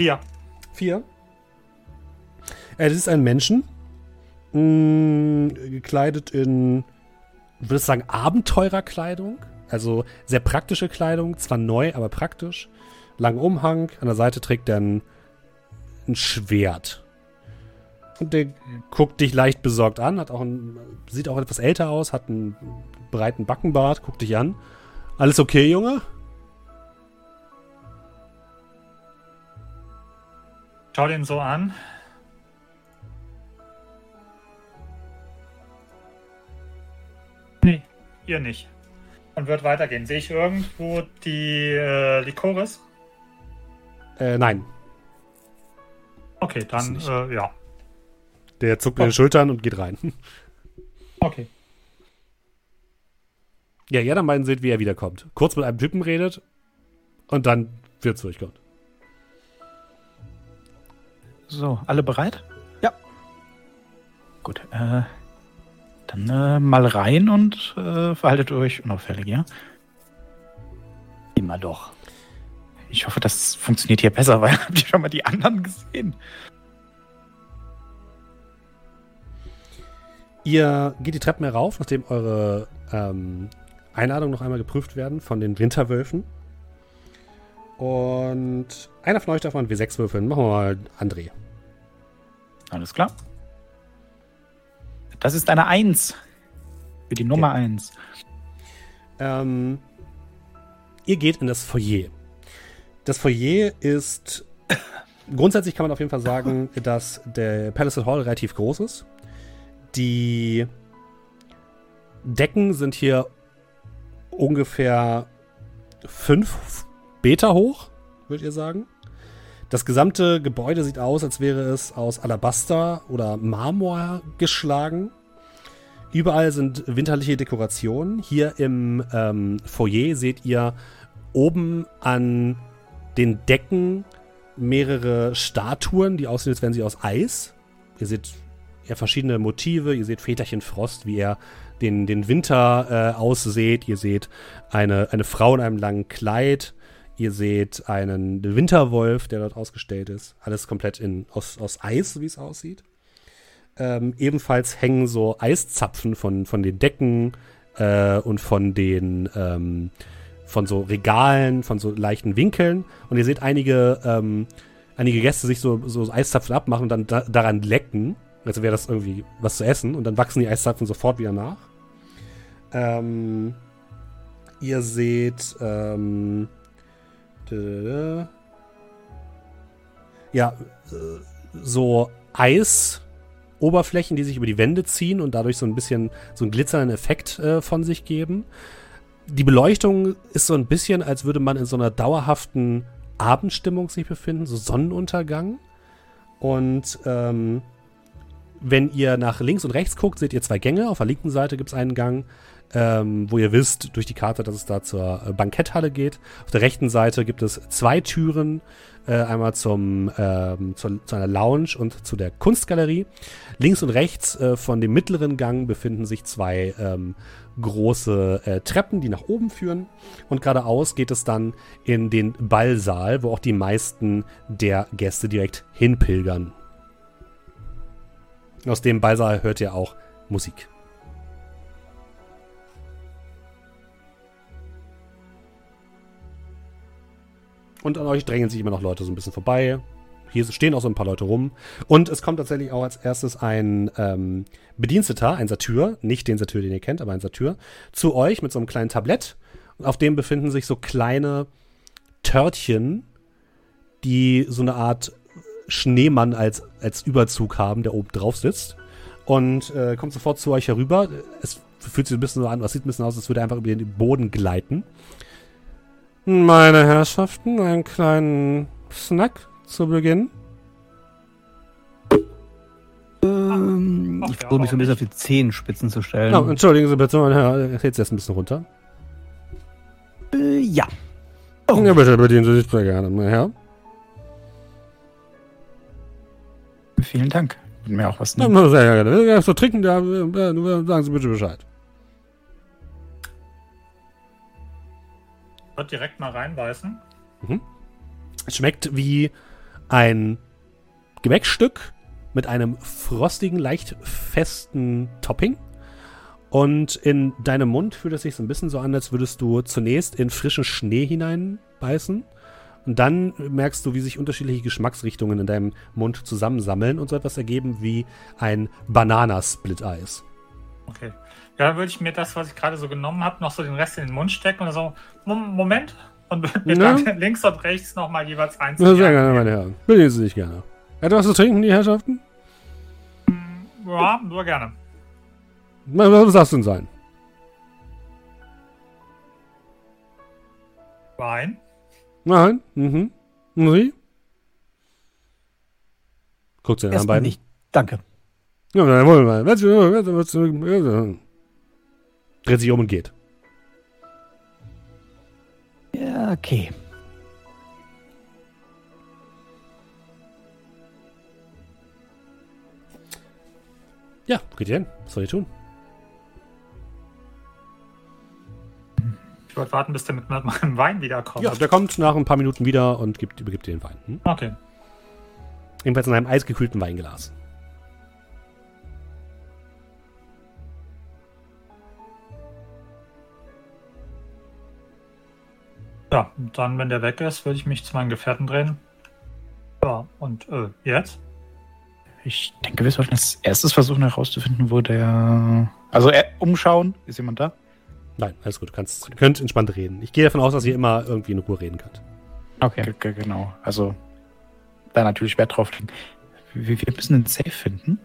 Hier. Vier. Äh, das ist ein Menschen. Mh, gekleidet in, ich würde sagen, Abenteurerkleidung. Also sehr praktische Kleidung. Zwar neu, aber praktisch. Langen Umhang. An der Seite trägt er ein, ein Schwert. Und der guckt dich leicht besorgt an. Hat auch ein, sieht auch etwas älter aus. Hat einen breiten Backenbart. Guckt dich an. Alles okay, Junge? Schau den so an. Ihr nicht. Und wird weitergehen. Sehe ich irgendwo die äh, Likoris? Äh, nein. Okay, dann äh, ja. Der zuckt mit den Schultern und geht rein. Okay. Ja, ihr dann beiden seht, wie er wiederkommt. Kurz mit einem Typen redet und dann wird's durchkommt. So, alle bereit? Ja. Gut, äh, dann äh, mal rein und äh, verhaltet euch unauffällig, ja? Immer doch. Ich hoffe, das funktioniert hier besser, weil habt ihr schon mal die anderen gesehen? Ihr geht die Treppen herauf, nachdem eure ähm, Einladungen noch einmal geprüft werden von den Winterwölfen. Und einer von euch darf mal einen W6 würfeln. Machen wir mal André. Alles klar. Das ist eine Eins. Für die Nummer Eins. Ähm, ihr geht in das Foyer. Das Foyer ist. Grundsätzlich kann man auf jeden Fall sagen, dass der Palace Hall relativ groß ist. Die Decken sind hier ungefähr fünf Meter hoch, würdet ihr sagen. Das gesamte Gebäude sieht aus, als wäre es aus Alabaster oder Marmor geschlagen. Überall sind winterliche Dekorationen. Hier im ähm, Foyer seht ihr oben an den Decken mehrere Statuen, die aussehen, als wären sie aus Eis. Ihr seht ja verschiedene Motive. Ihr seht Väterchen Frost, wie er den, den Winter äh, ausseht. Ihr seht eine, eine Frau in einem langen Kleid. Ihr seht einen Winterwolf, der dort ausgestellt ist. Alles komplett in, aus, aus Eis, wie es aussieht. Ähm, ebenfalls hängen so Eiszapfen von, von den Decken äh, und von den ähm, von so Regalen, von so leichten Winkeln. Und ihr seht einige, ähm, einige Gäste sich so, so Eiszapfen abmachen und dann da, daran lecken. Also wäre das irgendwie was zu essen. Und dann wachsen die Eiszapfen sofort wieder nach. Ähm, ihr seht ähm, ja, so Eisoberflächen, die sich über die Wände ziehen und dadurch so ein bisschen so einen glitzernden Effekt äh, von sich geben. Die Beleuchtung ist so ein bisschen, als würde man in so einer dauerhaften Abendstimmung sich befinden, so Sonnenuntergang. Und ähm, wenn ihr nach links und rechts guckt, seht ihr zwei Gänge. Auf der linken Seite gibt es einen Gang, ähm, wo ihr wisst durch die Karte, dass es da zur äh, Banketthalle geht. Auf der rechten Seite gibt es zwei Türen, äh, einmal zum, ähm, zu, zu, einer Lounge und zu der Kunstgalerie. Links und rechts äh, von dem mittleren Gang befinden sich zwei ähm, große äh, Treppen, die nach oben führen. Und geradeaus geht es dann in den Ballsaal, wo auch die meisten der Gäste direkt hinpilgern. Aus dem Ballsaal hört ihr auch Musik. Und an euch drängen sich immer noch Leute so ein bisschen vorbei. Hier stehen auch so ein paar Leute rum. Und es kommt tatsächlich auch als erstes ein ähm, Bediensteter, ein Satyr, nicht den Satyr, den ihr kennt, aber ein Satyr, zu euch mit so einem kleinen Tablett. Auf dem befinden sich so kleine Törtchen, die so eine Art Schneemann als, als Überzug haben, der oben drauf sitzt. Und äh, kommt sofort zu euch herüber. Es fühlt sich ein bisschen so an, es sieht ein bisschen aus, als würde er einfach über den Boden gleiten. Meine Herrschaften, einen kleinen Snack zu Beginn. Ähm, ich versuche mich so ein bisschen auf die Zehenspitzen zu stellen. Oh, entschuldigen Sie bitte, mein Herr, jetzt erst ein bisschen runter. Äh, ja. Oh. Ja, bitte bedienen Sie sich sehr gerne, mein Herr. Vielen Dank. Mir auch was nehmen. Ja, sehr gerne. Ja, so trinken, ja, sagen Sie bitte Bescheid. würde direkt mal reinbeißen. Mhm. Es schmeckt wie ein Gebäckstück mit einem frostigen, leicht festen Topping. Und in deinem Mund fühlt es sich so ein bisschen so an, als würdest du zunächst in frischen Schnee hineinbeißen. Und dann merkst du, wie sich unterschiedliche Geschmacksrichtungen in deinem Mund zusammensammeln und so etwas ergeben wie ein Bananasplit-Eis. Okay. Ja, dann würde ich mir das, was ich gerade so genommen habe, noch so den Rest in den Mund stecken und so, Moment, und würde mir ja. dann links und rechts nochmal jeweils eins. Sehr gerne, meine Herren. Bedienen Sie sich gerne. Etwas zu trinken, die Herrschaften? Ja, nur gerne. Was soll das denn sein? Wein. Nein. Mhm. Und Sie? Guckt sie den Erstmal beiden. nicht. Danke. Ja, dann wollen wir mal. Dreht sich um und geht. Ja, okay. Ja, geht ihr hin? Was soll ich tun? Wollte warten, bis der mit meinem Wein wiederkommt. Ja, der kommt nach ein paar Minuten wieder und gibt, übergibt dir den Wein. Hm? Okay. Jedenfalls in einem eisgekühlten Weinglas. Ja, und dann, wenn der weg ist, würde ich mich zu meinen Gefährten drehen. Ja, und äh, jetzt? Ich denke, wir sollten als erstes versuchen herauszufinden, wo der. Also äh, umschauen. Ist jemand da? Nein, alles gut. Du kannst, ihr könnt entspannt reden. Ich gehe davon aus, dass ihr immer irgendwie in Ruhe reden könnt. Okay. G -g genau. Also da natürlich Wert drauf legen. Wir, wir müssen den Safe finden.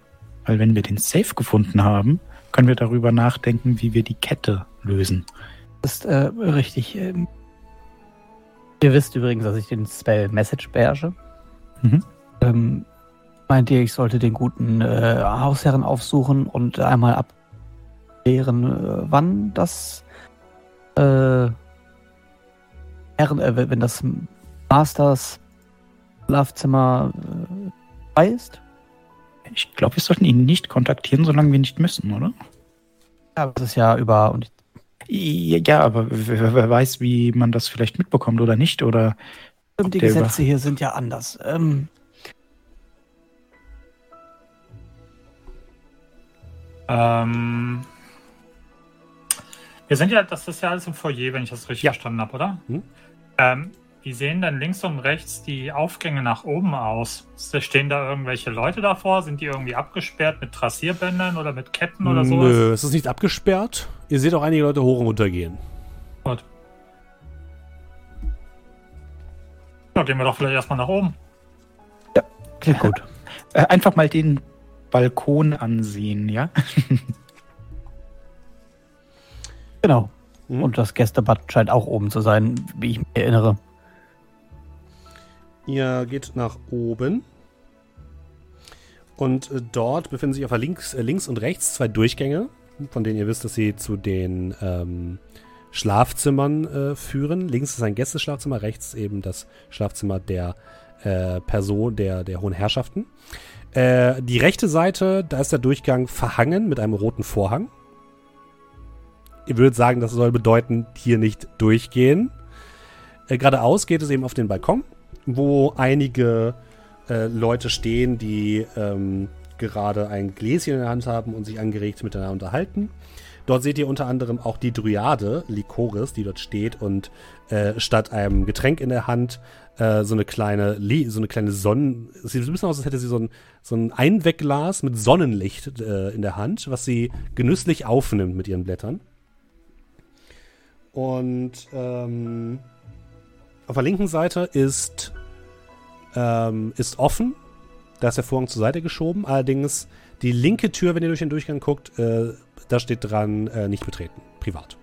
Weil wenn wir den Safe gefunden haben, können wir darüber nachdenken, wie wir die Kette lösen. Das ist äh, richtig. Ähm, ihr wisst übrigens, dass ich den Spell Message beherrsche. Mhm. Ähm, meint ihr, ich sollte den guten äh, Hausherren aufsuchen und einmal abklären, äh, wann das äh, Herren, äh, wenn das Masters Schlafzimmer äh, frei ist? Ich glaube, wir sollten ihn nicht kontaktieren, solange wir nicht müssen, oder? Ja, das ist ja über und Ja, ja, aber wer, wer weiß, wie man das vielleicht mitbekommt oder nicht, oder Stimmt, die Gesetze hier sind ja anders. Ähm, Ähm, wir sind ja, das ist ja alles im Foyer, wenn ich das richtig Ja. verstanden habe, oder? Hm. Ähm, wie sehen denn links und rechts die Aufgänge nach oben aus? Stehen da irgendwelche Leute davor? Sind die irgendwie abgesperrt mit Trassierbändern oder mit Ketten oder sowas? Nö, es ist nicht abgesperrt. Ihr seht auch einige Leute hoch und runter gehen. Gut. Ja, gehen wir doch vielleicht erstmal nach oben. klingt gut. äh, einfach mal den Balkon ansehen, ja? Genau. Mhm. Und das Gästebad scheint auch oben zu sein, wie ich mich erinnere. Ihr geht nach oben. Und äh, dort befinden sich auf der links, äh, links und rechts zwei Durchgänge, von denen ihr wisst, dass sie zu den ähm, Schlafzimmern äh, führen. Links ist ein Gästeschlafzimmer, rechts eben das Schlafzimmer der äh, Person, der, der hohen Herrschaften. Äh, die rechte Seite, da ist der Durchgang verhangen mit einem roten Vorhang. Ihr würdet sagen, das soll bedeuten, hier nicht durchgehen. Äh, geradeaus geht es eben auf den Balkon wo einige äh, Leute stehen, die ähm, gerade ein Gläschen in der Hand haben und sich angeregt miteinander unterhalten. Dort seht ihr unter anderem auch die Dryade, Likoris, die dort steht und äh, statt einem Getränk in der Hand äh, so eine kleine, so eine kleine Sonnen... Sieht ein bisschen aus, als hätte sie so ein, so ein Einwegglas mit Sonnenlicht äh, in der Hand, was sie genüsslich aufnimmt mit ihren Blättern. Und ähm, auf der linken Seite ist, ähm, ist offen. Da ist der Vorhang zur Seite geschoben. Allerdings die linke Tür, wenn ihr durch den Durchgang guckt, äh, da steht dran, äh, nicht betreten. Privat.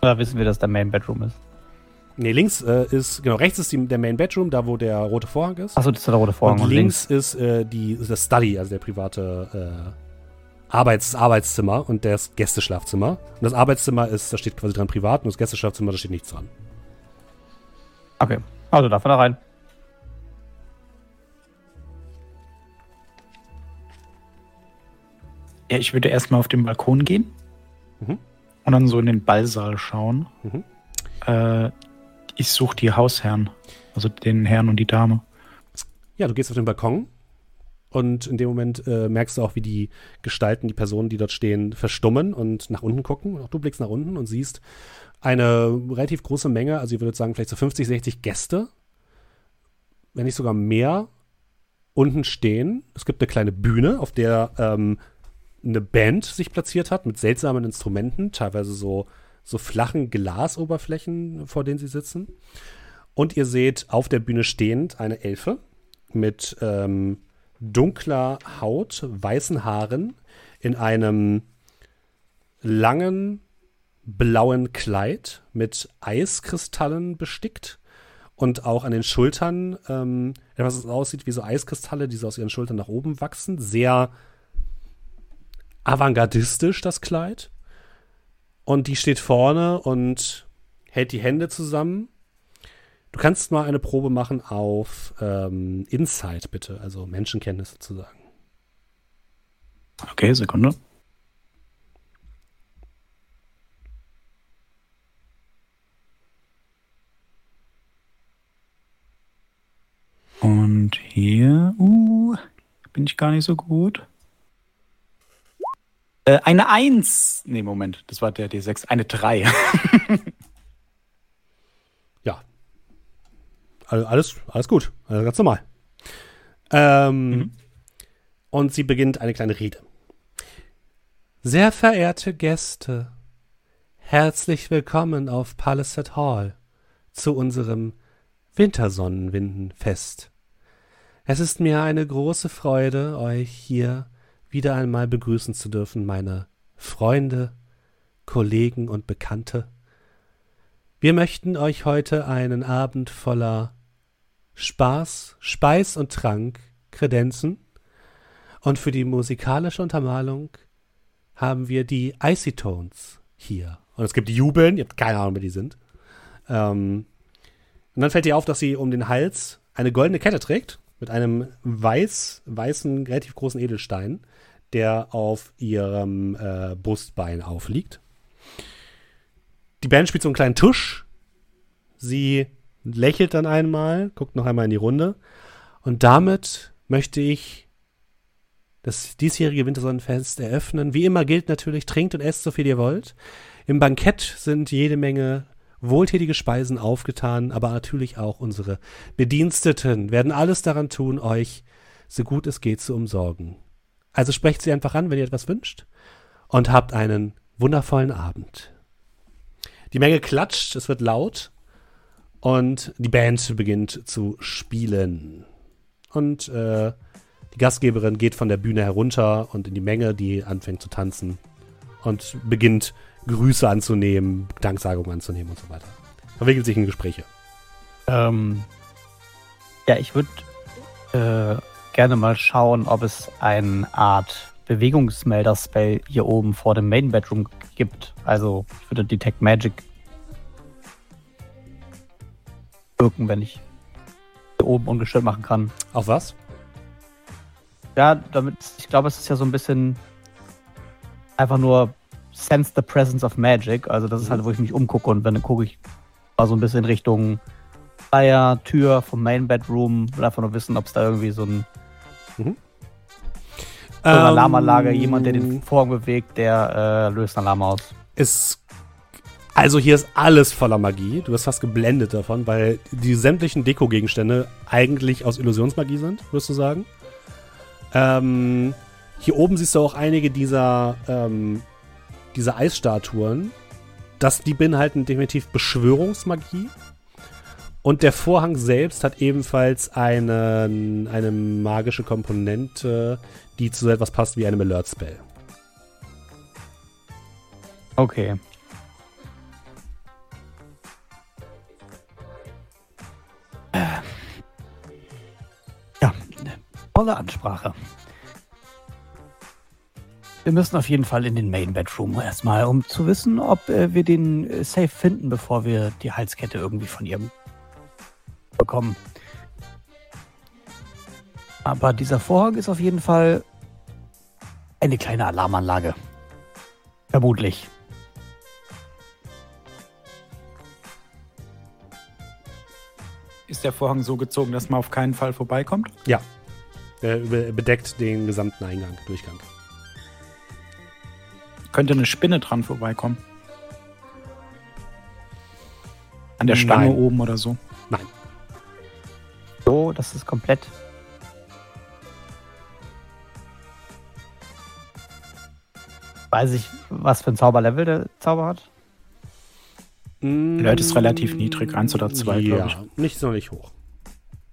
Oder wissen wir, dass der Main Bedroom ist? Nee, links äh, ist, genau, rechts ist die, der Main Bedroom, da wo der rote Vorhang ist. Achso, das ist der rote Vorhang. und links, ist äh, die, ist das Study, also der private äh, Arbeits Arbeitszimmer und das Gästeschlafzimmer. Und das Arbeitszimmer ist, da steht quasi dran privat und das Gästeschlafzimmer, da steht nichts dran. Okay, also darf er da rein. Ja, ich würde erstmal auf den Balkon gehen Mhm. und dann so in den Ballsaal schauen. Mhm. Äh, ich suche die Hausherren, also den Herrn und die Dame. Ja, du gehst auf den Balkon und in dem Moment äh, merkst du auch, wie die Gestalten, die Personen, die dort stehen, verstummen und nach unten gucken. Auch du blickst nach unten und siehst eine relativ große Menge, also ich würde sagen vielleicht so 50, 60 Gäste, wenn nicht sogar mehr, unten stehen. Es gibt eine kleine Bühne, auf der ähm, eine Band sich platziert hat mit seltsamen Instrumenten, teilweise so, so flachen Glasoberflächen, vor denen sie sitzen. Und ihr seht auf der Bühne stehend eine Elfe mit ähm, dunkler Haut, weißen Haaren, in einem langen blauen Kleid mit Eiskristallen bestickt und auch an den Schultern ähm, etwas, das aussieht wie so Eiskristalle, die so aus ihren Schultern nach oben wachsen. Sehr avantgardistisch, das Kleid. Und die steht vorne und hält die Hände zusammen. Du kannst mal eine Probe machen auf ähm, Insight, bitte, also Menschenkenntnis sozusagen. Okay, Sekunde. Und hier, uh, bin ich gar nicht so gut. Äh, eine 1. Nee, Moment, das war der D6. Eine 3. Ja. Also alles, alles gut. Also ganz normal. Ähm, Mhm. Und sie beginnt eine kleine Rede. Sehr verehrte Gäste, herzlich willkommen auf Palisade Hall zu unserem Wintersonnenwindenfest. Es ist mir eine große Freude, euch hier wieder einmal begrüßen zu dürfen, meine Freunde, Kollegen und Bekannte. Wir möchten euch heute einen Abend voller Spaß, Speis und Trank kredenzen. Und für die musikalische Untermalung haben wir die Icy Tones hier. Und es gibt Jubeln, ihr habt keine Ahnung, wer die sind. Ähm, und dann fällt dir auf, dass sie um den Hals eine goldene Kette trägt mit einem weiß, weißen, relativ großen Edelstein, der auf ihrem äh, Brustbein aufliegt. Die Band spielt so einen kleinen Tusch. Sie lächelt dann einmal, guckt noch einmal in die Runde. Und damit möchte ich das diesjährige Wintersonnenfest eröffnen. Wie immer gilt natürlich, trinkt und esst so viel ihr wollt. Im Bankett sind jede Menge wohltätige Speisen aufgetan, aber natürlich auch unsere Bediensteten werden alles daran tun, euch so gut es geht zu umsorgen. Also sprecht sie einfach an, wenn ihr etwas wünscht und habt einen wundervollen Abend. Die Menge klatscht, es wird laut und die Band beginnt zu spielen. Und äh, die Gastgeberin geht von der Bühne herunter und in die Menge, die anfängt zu tanzen und beginnt Grüße anzunehmen, Danksagungen anzunehmen und so weiter. Verwickelt sich in Gespräche. Ähm, ja, ich würde äh, gerne mal schauen, ob es eine Art Bewegungsmelder-Spell hier oben vor dem Main Bedroom gibt. Also ich würde Detect Magic wirken, wenn ich hier oben ungestört machen kann. Auf was? Ja, damit, ich glaube, es ist ja so ein bisschen einfach nur sense the presence of magic. Also das ist halt, wo ich mich umgucke und wenn dann gucke ich mal so ein bisschen Richtung Feier, Tür vom Main Bedroom, will einfach nur wissen, ob es da irgendwie so ein Ähm, so eine Alarmanlage, jemand, der den Vorhang bewegt, der äh, löst einen Alarm aus. ist. Also hier ist alles voller Magie. Du wirst fast geblendet davon, weil die sämtlichen Deko-Gegenstände eigentlich aus Illusionsmagie sind, würdest du sagen. Ähm, hier oben siehst du auch einige dieser, ähm, dieser Eisstatuen. Das, die beinhalten definitiv Beschwörungsmagie. Und der Vorhang selbst hat ebenfalls einen, eine magische Komponente, die zu etwas passt wie einem Alert-Spell. Okay. Tolle Ansprache. Wir müssen auf jeden Fall in den Main Bedroom erstmal, um zu wissen, ob äh, wir den äh, Safe finden, bevor wir die Halskette irgendwie von ihr bekommen. Aber dieser Vorhang ist auf jeden Fall eine kleine Alarmanlage. Vermutlich. Ist der Vorhang so gezogen, dass man auf keinen Fall vorbeikommt? Ja. Be- bedeckt den gesamten Eingang, Durchgang. Könnte eine Spinne dran vorbeikommen? An der Stange Nein. oben oder so. Nein. So, das ist komplett. Weiß ich, was für ein Zauberlevel der Zauber hat? Alert ist relativ niedrig, eins oder zwei, ja, glaub ich. nicht sonderlich hoch.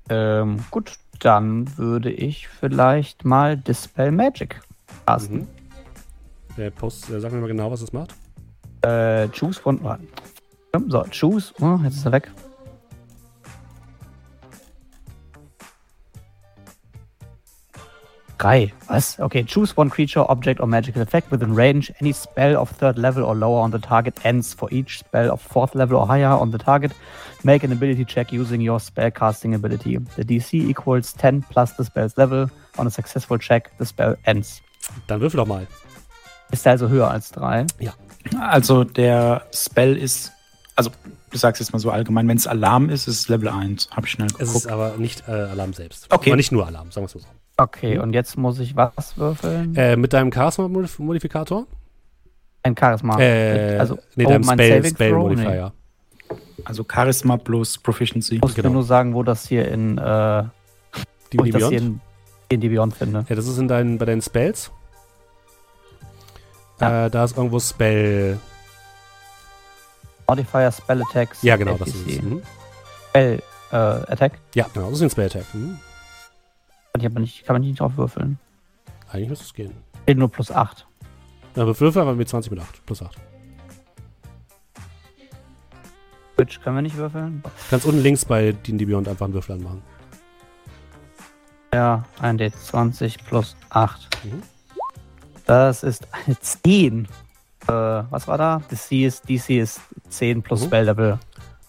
Ähm, gut, dann würde ich vielleicht mal Dispel Magic casten. Mhm. Der Post, äh, sag mir mal genau, was es macht. Äh, choose von. warte. So, choose. Oh, jetzt ist er weg. Drei. Was? Okay, choose one creature, object or magical effect within range. Any spell of third level or lower on the target ends for each spell of fourth level or higher on the target. Make an ability check using your spell casting ability. The DC equals 10 plus the spell's level. On a successful check, the spell ends. Dann würfel doch mal. Ist der also höher als 3? Also der Spell ist, also ich sag's jetzt mal so allgemein, wenn es Alarm ist, ist es Level 1. Hab ich schnell Es geguckt. ist aber nicht äh, Alarm selbst. Okay. Aber nicht nur Alarm, sagen wir es mal so. Okay, und jetzt muss ich was würfeln? Äh, mit deinem Charisma-Modifikator? Ein Charisma. Äh, also, nee, oh, deinem Spell, Spell? Modifier. Also Charisma plus Proficiency. Ich muss genau. nur sagen, wo das hier in, äh, Die, wo ich das hier Beyond? in, in die Beyond finde. Ja, das ist in deinen, bei deinen Spells. Ja. Äh, da ist irgendwo Spell. Modifier, Spell Attacks. Ja, genau, das ist APC. es. Mhm. Spell äh, Attack. Ja, genau, das ist ein Spell Attack. Mhm. Aber nicht, kann man nicht drauf würfeln. Eigentlich müsste es gehen. Steht nur plus 8. Ja, aber würfel aber mit 20 mit 8. Plus 8. Switch können wir nicht würfeln. Ganz unten links bei D&D Beyond einfach einen Würfel anmachen. Ja, ein D20 plus 8. Mhm. Das ist eine 10. Äh, was war da? DC ist, DC ist 10 plus Mhm. Spell Level.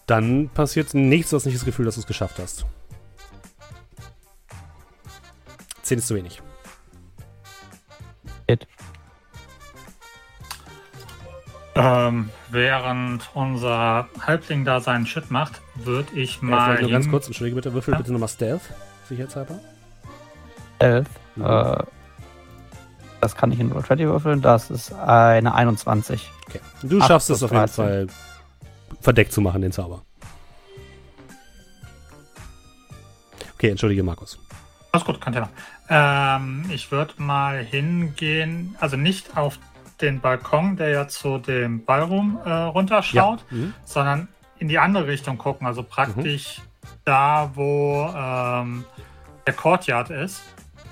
Dann passiert nichts, du hast nicht das Gefühl, dass du es geschafft hast. 10 ist zu wenig. Hit. Ähm, während unser Halbling da seinen Shit macht, würde ich mal. vielleicht nur ganz kurz, entschuldige bitte, würfel Ja. bitte nochmal Stealth, sicherheitshalber. 11. Mhm. Äh, das kann ich in Roll 20 würfeln. Das ist eine 21. Okay. Du Acht schaffst es auf jeden 13. Fall verdeckt zu machen, den Zauber. Okay, entschuldige, Markus. Alles gut, kein Thema. Ähm, ich würde mal hingehen, also nicht auf den Balkon, der ja zu dem Ballroom äh, runterschaut, Mhm. sondern in die andere Richtung gucken, also praktisch da, wo ähm, der Courtyard ist.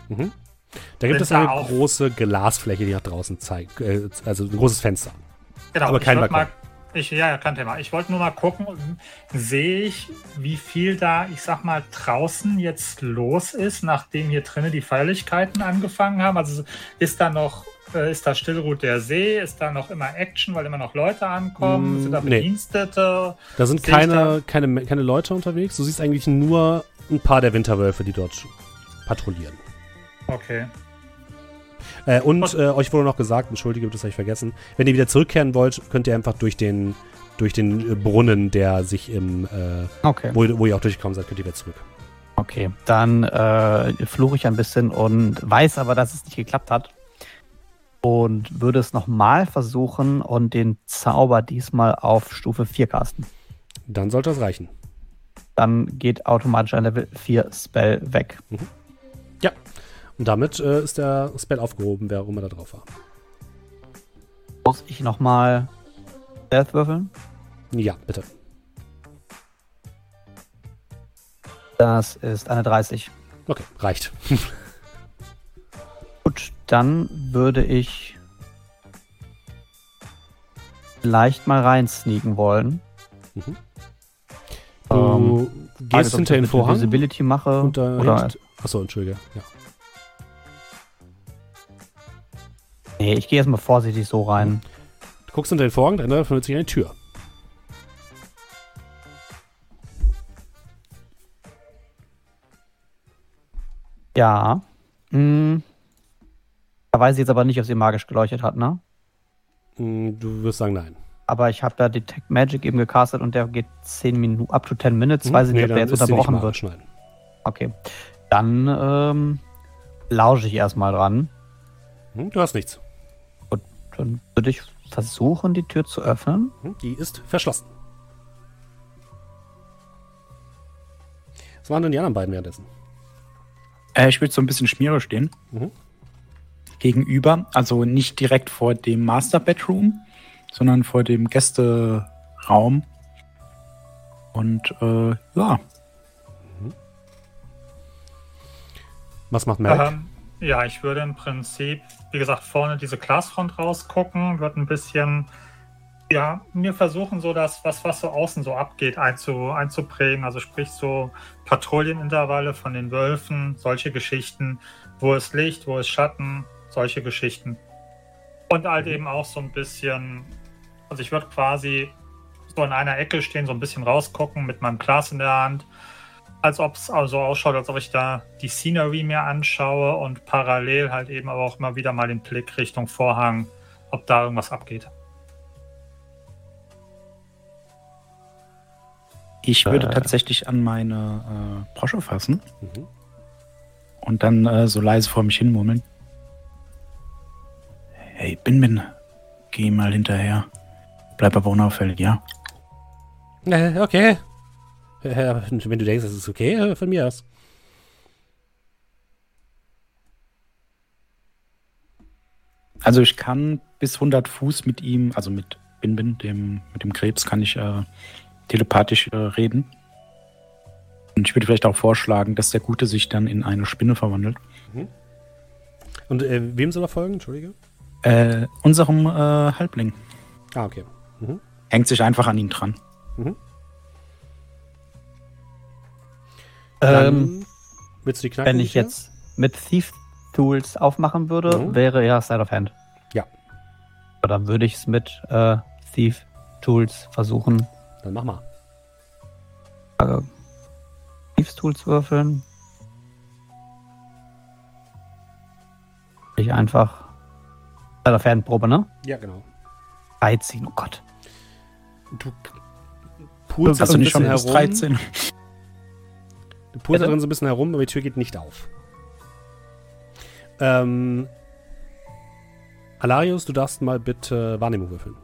Mhm. Da gibt es eine da große Glasfläche, die nach draußen zeigt. Äh, also ein großes Fenster. Genau, Aber kein Balkon. Mal, ich, ja, kein Thema. Ich wollte nur mal gucken, sehe ich, wie viel da, ich sag mal, draußen jetzt los ist, nachdem hier drinnen die Feierlichkeiten angefangen haben. Also ist da noch, äh, ist da Stillruht der See, ist da noch immer Action, weil immer noch Leute ankommen, Mm, sind da nee. Bedienstete? Da sind keine, keine, keine Leute unterwegs. Du siehst eigentlich nur ein paar der Winterwölfe, die dort patrouillieren. Okay. Äh, und äh, euch wurde noch gesagt, entschuldige, das habe ich vergessen, wenn ihr wieder zurückkehren wollt, könnt ihr einfach durch den, durch den äh, Brunnen, der sich im, äh, Okay. wo, wo ihr auch durchgekommen seid, könnt ihr wieder zurück. Okay. Dann äh, fluche ich ein bisschen und weiß aber, dass es nicht geklappt hat. Und würde es nochmal versuchen und den Zauber diesmal auf Stufe 4 casten. Dann sollte das reichen. Dann geht automatisch ein Level 4 Spell weg. Und damit äh, ist der Spell aufgehoben, wer auch immer da drauf war. Muss ich nochmal Stealth würfeln? Ja, bitte. Das ist eine 30. Okay, reicht. Gut, dann würde ich vielleicht mal rein sneaken wollen. Mhm. Ähm, Du Frage gehst hinter den Vorhang Visibility mache. und da oder, Achso, entschuldige. Ja. Nee, ich gehe erstmal vorsichtig so rein. Du guckst hinter den Vorhang, dahinter befindet sich eine Tür. Ja. Hm. Da weiß ich jetzt aber nicht, ob sie magisch geleuchtet hat, ne? Mm, Du wirst sagen nein. Aber ich habe da Detect Magic eben gecastet und der geht 10 Minuten, up to 10 Minutes. Weiß ich nicht, ob der jetzt unterbrochen wird. Nein. Okay. Dann ähm, lausche ich erstmal dran. Hm, Du hast nichts. Dann würde ich versuchen, die Tür zu öffnen. Hm, Die ist verschlossen. Was waren denn die anderen beiden währenddessen? Äh, ich würde so ein bisschen Schmiere stehen. Mhm. Gegenüber, also nicht direkt vor dem Master Bedroom, sondern vor dem Gästeraum. Und äh, ja, Was macht Merrick? Ähm, ja, ich würde im Prinzip, wie gesagt, vorne diese Glasfront rausgucken, würde ein bisschen, ja, mir versuchen, so das, was, was so außen so abgeht, einzu, einzuprägen. Also sprich so Patrouillenintervalle von den Wölfen, solche Geschichten, wo ist Licht, wo ist Schatten, solche Geschichten. Und halt eben auch so ein bisschen, also ich würde quasi so in einer Ecke stehen, so ein bisschen rausgucken mit meinem Glas in der Hand als ob es also ausschaut, als ob ich da die Scenery mir anschaue und parallel halt eben aber auch immer wieder mal den Blick Richtung Vorhang, ob da irgendwas abgeht. Ich würde Äh. tatsächlich an meine äh, Brosche fassen Mhm. und dann äh, so leise vor mich hin murmeln. Hey, Bin Bin, geh mal hinterher. Bleib aber unauffällig, ja? Äh, okay. Wenn du denkst, das ist okay, von mir aus. Also ich kann bis 100 Fuß mit ihm, also mit Bin Bin, dem, mit dem Krebs, kann ich äh, telepathisch äh, reden. Und ich würde vielleicht auch vorschlagen, dass der Gute sich dann in eine Spinne verwandelt. Und äh, wem soll er folgen? Entschuldige. Äh, unserem äh, Halbling Ah, okay. Mhm. hängt sich einfach an ihn dran. Dann Ähm, willst du die Knacken wenn ich jetzt mit Thief Tools aufmachen würde, Mhm. wäre ja Side of Hand. Ja. Aber Dann würde ich es mit äh, Thief Tools versuchen. Dann mach mal. Äh, Thieves Tools würfeln. Ich einfach Side of Hand Probe, ne? Ja, genau. 13, oh Gott. Du du ein nicht schon bisschen bis herum. 13? Du pulst da drin so ein bisschen herum, aber die Tür geht nicht auf. Ähm, Alarius, du darfst mal bitte Wahrnehmung würfeln.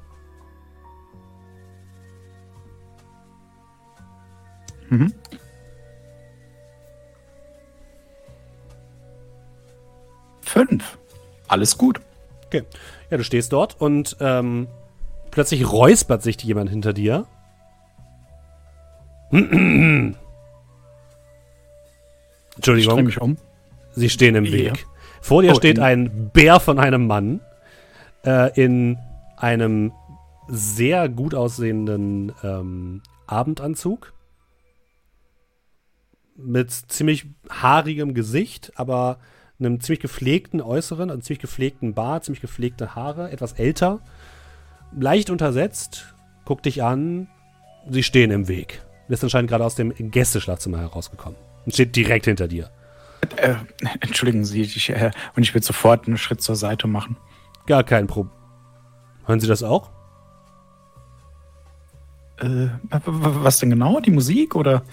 Mhm. Fünf. Alles gut. Ja, du stehst dort und ähm, plötzlich räuspert sich jemand hinter dir. Ich Entschuldigung, mich um. sie stehen im Ja. Weg. Vor dir Oh, steht in- ein Bär von einem Mann äh, in einem sehr gut aussehenden ähm, Abendanzug mit ziemlich haarigem Gesicht, aber einem ziemlich gepflegten Äußeren, einem ziemlich gepflegten Bart, ziemlich gepflegte Haare, etwas älter, leicht untersetzt, guckt dich an, sie stehen im Weg. Du bist anscheinend gerade aus dem Gästeschlafzimmer herausgekommen und steht direkt hinter dir. Äh, entschuldigen Sie, ich, äh, und ich würde sofort einen Schritt zur Seite machen. Gar kein Problem. Hören Sie das auch? Äh, was denn genau? Die Musik oder?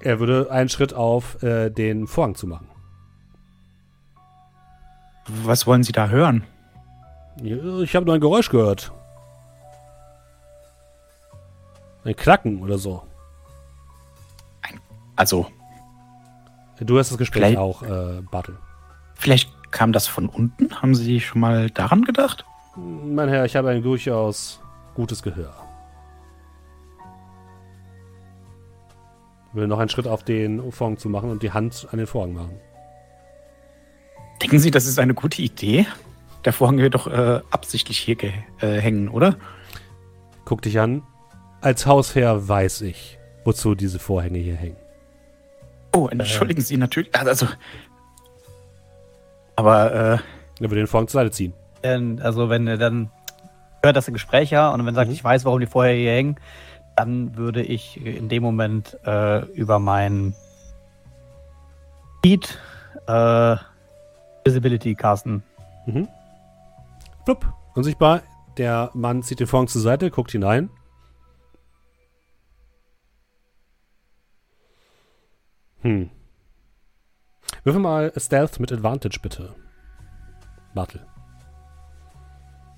Er würde einen Schritt auf äh, den Vorhang zu machen. Was wollen Sie da hören? Ich habe nur ein Geräusch gehört. Ein Klacken oder so. Also, Du hast das Gespräch Vielleicht- auch, äh, Bartel. vielleicht kam das von unten? Haben Sie schon mal daran gedacht? Mein Herr, ich habe ein durchaus gutes Gehör. Ich will noch einen Schritt auf den Vorhang zu machen und die Hand an den Vorhang machen. Denken Sie, das ist eine gute Idee? Der Vorhang wird doch äh, absichtlich hier äh, hängen, oder? Guck dich an. Als Hausherr weiß ich, wozu diese Vorhänge hier hängen. Oh, entschuldigen Sie natürlich. Also. Aber, äh, Er würde den Vorhang zur Seite ziehen. Denn, also wenn er dann hört, dass er Gespräche hat und wenn er sagt, Mhm. ich weiß, warum die vorher hier hängen, dann würde ich in dem Moment äh, über mein Speed äh, Visibility casten. Mhm. Flupp. Unsichtbar. Der Mann zieht den Vorhang zur Seite, guckt hinein. Hm. Würfel mal Stealth mit Advantage, bitte. Bartel.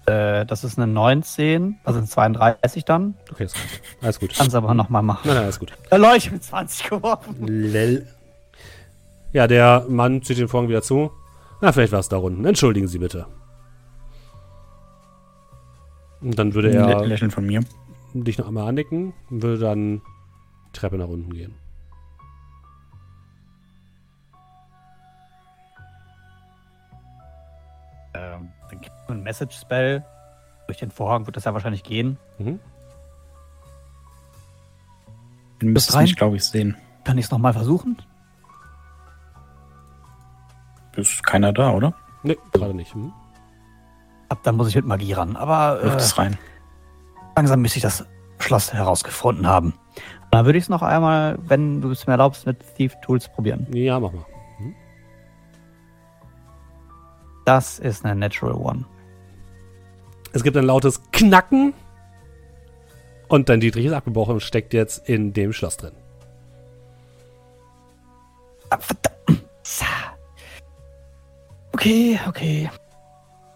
Äh, das ist eine 19, also eine 32 dann. Okay, ist gut. Alles gut. Kannst aber nochmal machen. Nein, nein, alles gut. Äh, Leute, ich bin 20 geworfen. Lel. Ja, der Mann zieht den Vorhang wieder zu. Na, vielleicht war es da unten. Entschuldigen Sie bitte. Und dann würde er Lächeln von mir. dich noch einmal annicken und würde dann Treppe nach unten gehen. Ähm, dann gibt es ein Message-Spell. Durch den Vorhang wird das ja wahrscheinlich gehen. Mhm. Du müsstest rein? mich, glaube ich, sehen. Kann ich es nochmal versuchen? Ist keiner da, oder? Nee, gerade nicht. Mhm. Ab dann muss ich mit Magie ran. Aber äh, es rein. langsam müsste ich das Schloss herausgefunden haben. Dann würde ich es noch einmal, wenn du es mir erlaubst, mit Thief Tools probieren. Ja, mach mal. Das ist eine Natural One. Es gibt ein lautes Knacken und dein Dietrich ist abgebrochen und steckt jetzt in dem Schloss drin. Ah. Okay, okay.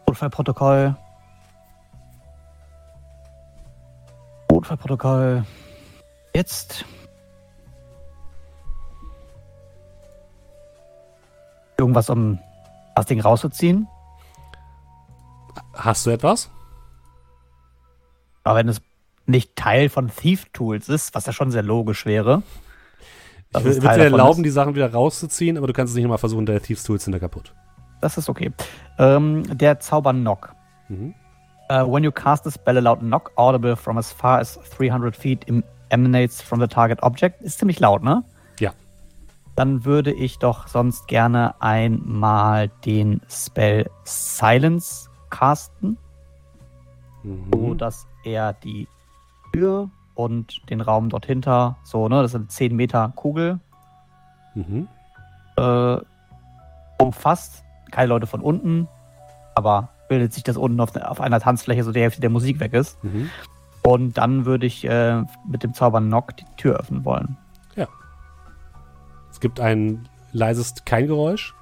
Notfallprotokoll. Notfallprotokoll. Jetzt. Irgendwas, um das Ding rauszuziehen. Hast du etwas? Aber wenn es nicht Teil von Thief Tools ist, was ja schon sehr logisch wäre. Ich würde dir erlauben, ist. die Sachen wieder rauszuziehen, aber du kannst es nicht nochmal versuchen, der Thieves Tools sind da kaputt. Das ist okay. Ähm, der Zauber Knock. Mhm. Uh, when you cast a spell, a loud knock audible from as far as 300 feet em- emanates from the target object. Ist ziemlich laut, ne? Dann würde ich doch sonst gerne einmal den Spell Silence casten, so Mhm. dass er die Tür und den Raum dort hinter, so, ne, das sind 10 Meter Kugel, Mhm. äh, umfasst. Keine Leute von unten, aber bildet sich das unten auf, auf einer Tanzfläche, so die Hälfte der Musik weg ist. Mhm. Und dann würde ich äh, mit dem Zauber Knock die Tür öffnen wollen. Es gibt ein leises Kein-Geräusch,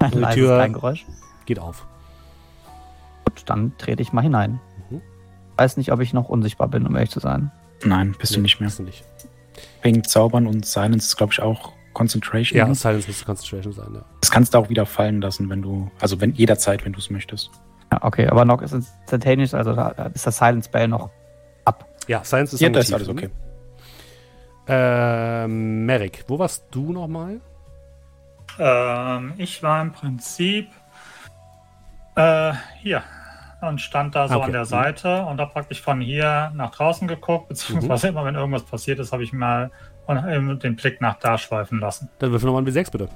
Ein Die leises Tür- Kleingeräusch. geht auf. Gut, dann trete ich mal hinein. Mhm. Weiß nicht, ob ich noch unsichtbar bin, um ehrlich zu sein. Nein, bist du Nee, nicht mehr. Bist du nicht. Wegen Zaubern und Silence ist, glaube ich, auch Concentration. Ja, Silence müsste Concentration sein, ja. Das kannst du auch wieder fallen lassen, wenn du, also wenn jederzeit, wenn du es möchtest. Ja, okay, aber Knock ist instantaneous, also da ist das Silent Spell noch ab. Ja, Silence ist Ja, das ist alles ne? okay. Ähm, Merrick, wo warst du nochmal? Ähm, ich war im Prinzip äh, hier und stand da so Okay. an der Seite und habe praktisch von hier nach draußen geguckt, beziehungsweise immer wenn irgendwas passiert ist, habe ich mal eben den Blick nach da schweifen lassen. Dann würfel nochmal ein W6, bitte.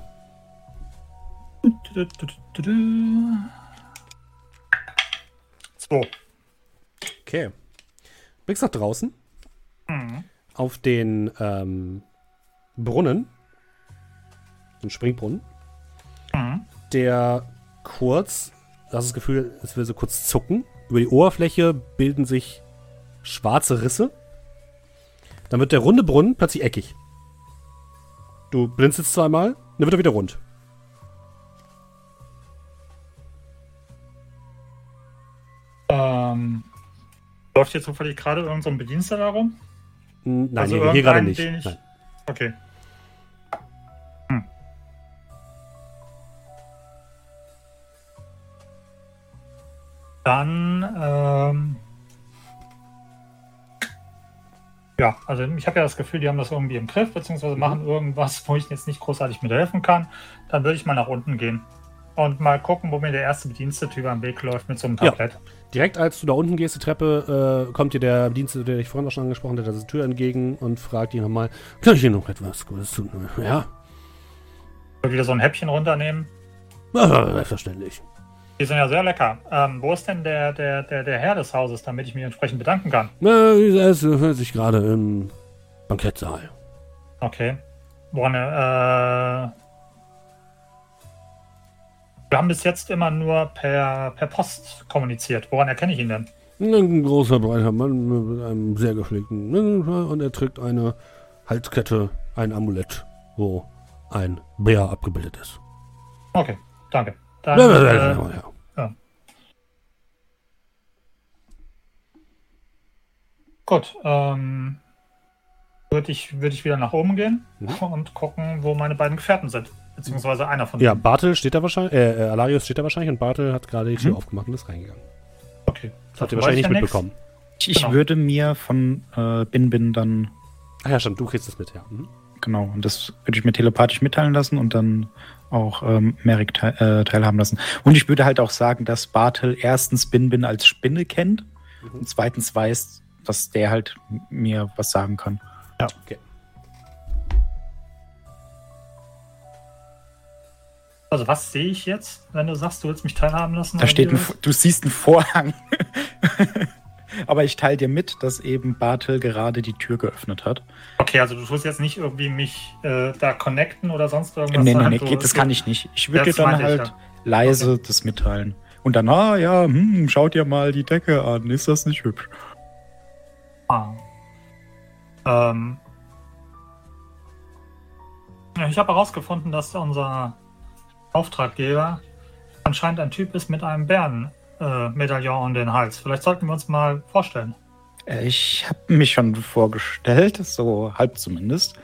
Zwei. Okay. Blickst nach draußen Mhm. Auf den ähm, Brunnen. Ein Springbrunnen. Mhm. Der kurz, du hast das Gefühl, es will so kurz zucken. Über die Oberfläche bilden sich schwarze Risse. Dann wird der runde Brunnen plötzlich eckig. Du blinzelst zweimal, dann wird er wieder rund. Ähm, läuft hier zufällig gerade irgendein so Bediensteter darum? Nein, Also hier, hier gerade nicht. ich- Nein. Okay. Hm. Dann, ähm, ja, also ich habe ja das Gefühl, die haben das irgendwie im Griff, beziehungsweise machen irgendwas, wo ich jetzt nicht großartig mithelfen kann. Dann würde ich mal nach unten gehen und mal gucken, wo mir der erste Bedienstete über den Weg läuft mit so einem Ja. Tablett. Direkt als du da unten gehst, die Treppe, äh, kommt dir der Dienst, der dich vorhin auch schon angesprochen hat, der Tür entgegen und fragt ihn nochmal, kann ich Ihnen noch etwas Gutes tun? Ja, wieder so ein Häppchen runternehmen. ah, selbstverständlich. Die sind ja sehr lecker. Ähm, wo ist denn der, der, der, der Herr des Hauses, damit ich mich entsprechend bedanken kann? Na, er ist- befindet sich gerade im Bankettsaal. Okay. Woran, äh, wir haben bis jetzt immer nur per, per Post kommuniziert. Woran erkenne ich ihn denn? Ein großer, breiter Mann mit einem sehr gepflegten und er trägt eine Halskette, ein Amulett, wo ein Bär abgebildet ist. Okay, danke. Dann, Ja, äh, ja, ja. gut, ähm, würde ich, würd ich wieder nach oben gehen Mhm. und gucken, wo meine beiden Gefährten sind. Beziehungsweise einer von ja, denen. Bartel steht da wahrscheinlich, äh, äh, Alarius steht da wahrscheinlich und Bartel hat gerade die Tür Mhm. aufgemacht und ist reingegangen. Okay. Das habt ihr wahrscheinlich nicht ich ja mitbekommen. Ich, ich Genau. würde mir von äh, Bin Bin dann, Ach ja, stimmt, du kriegst das mit, ja. Mhm. genau, und das würde ich mir telepathisch mitteilen lassen und dann auch ähm, Merrick teil, äh, teilhaben lassen. Und ich würde halt auch sagen, dass Bartel erstens Bin Bin als Spinne kennt Mhm. und zweitens weiß, dass der halt mir was sagen kann. Okay. Also was sehe ich jetzt, wenn du sagst, du willst mich teilhaben lassen? Da steht ein, du siehst einen Vorhang. Aber ich teile dir mit, dass eben Bartel gerade die Tür geöffnet hat. Okay, also du tust jetzt nicht irgendwie mich äh, da connecten oder sonst irgendwas. nee, nee, nee, geht, das kann ich nicht. Ich würde dir dann ich, halt ja. leise das mitteilen. Und dann, ah ja, hm, schaut dir mal die Decke an. Ist das nicht hübsch? Ah. Ähm. Ja, ich habe herausgefunden, dass unser Auftraggeber anscheinend ein Typ ist mit einem Bärenmedaillon äh, um den Hals. Vielleicht sollten wir uns mal vorstellen. Äh, Ich habe mich schon vorgestellt, so halb zumindest.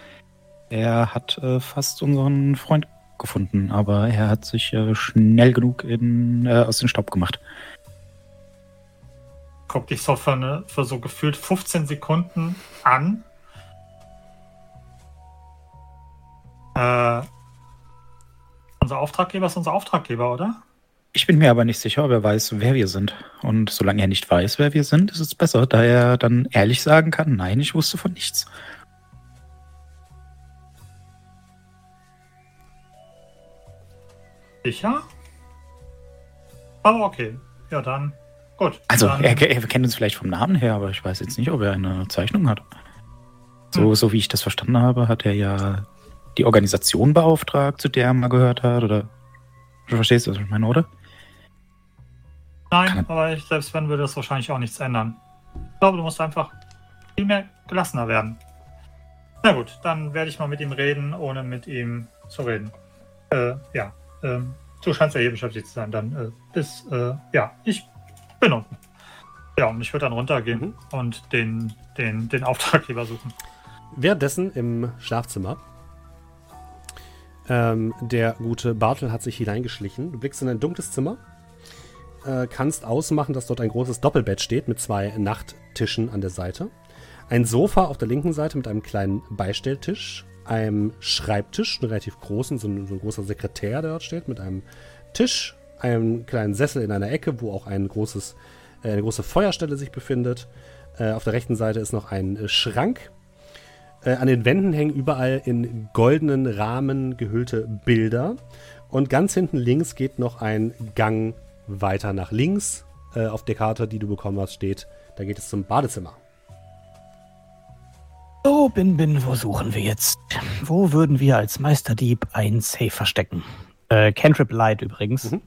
Er hat äh, fast unseren Freund gefunden, aber er hat sich äh, schnell genug in, äh, aus dem Staub gemacht. Guck dich so für, eine, für so gefühlt 15 Sekunden an. Äh, unser Auftraggeber ist unser Auftraggeber, oder? Ich bin mir aber nicht sicher, ob er weiß, wer wir sind. Und solange er nicht weiß, wer wir sind, ist es besser, da er dann ehrlich sagen kann, nein, ich wusste von nichts. Sicher? Aber okay. Ja, dann. Gut. Also, dann, er, er kennt uns vielleicht vom Namen her, aber ich weiß jetzt nicht, ob er eine Zeichnung hat. So, Hm. so wie ich das verstanden habe, hat er ja die Organisation beauftragt, zu der er mal gehört hat, oder? Du verstehst, was ich meine, oder? Nein, aber ich, selbst wenn, würde das wahrscheinlich auch nichts ändern. Ich glaube, du musst einfach viel mehr gelassener werden. Na gut, dann werde ich mal mit ihm reden, ohne mit ihm zu reden. Äh, ja. Ähm, du scheinst ja hier beschäftigt zu sein. Dann äh, bis, äh, ja, ich bin unten. Ja, und ich würde dann runtergehen Mhm. und den, den, den Auftraggeber suchen. Währenddessen im Schlafzimmer. Ähm, der gute Bartel hat sich hineingeschlichen. Du blickst in ein dunkles Zimmer. Äh, kannst ausmachen, dass dort ein großes Doppelbett steht mit zwei Nachttischen an der Seite. Ein Sofa auf der linken Seite mit einem kleinen Beistelltisch. Einem Schreibtisch, einen relativ großen, so ein, so ein großer Sekretär, der dort steht, mit einem Tisch, einem kleinen Sessel in einer Ecke, wo auch ein großes, äh, eine große Feuerstelle sich befindet. Äh, auf der rechten Seite ist noch ein äh, Schrank äh, an den Wänden hängen überall in goldenen Rahmen gehüllte Bilder. Und ganz hinten links geht noch ein Gang weiter nach links. Äh, auf der Karte, die du bekommen hast, steht, da geht es zum Badezimmer. So, Bin Bin, wo suchen wir jetzt? Wo würden wir als Meisterdieb ein Safe verstecken? Äh, Cantrip Light übrigens. Mhm.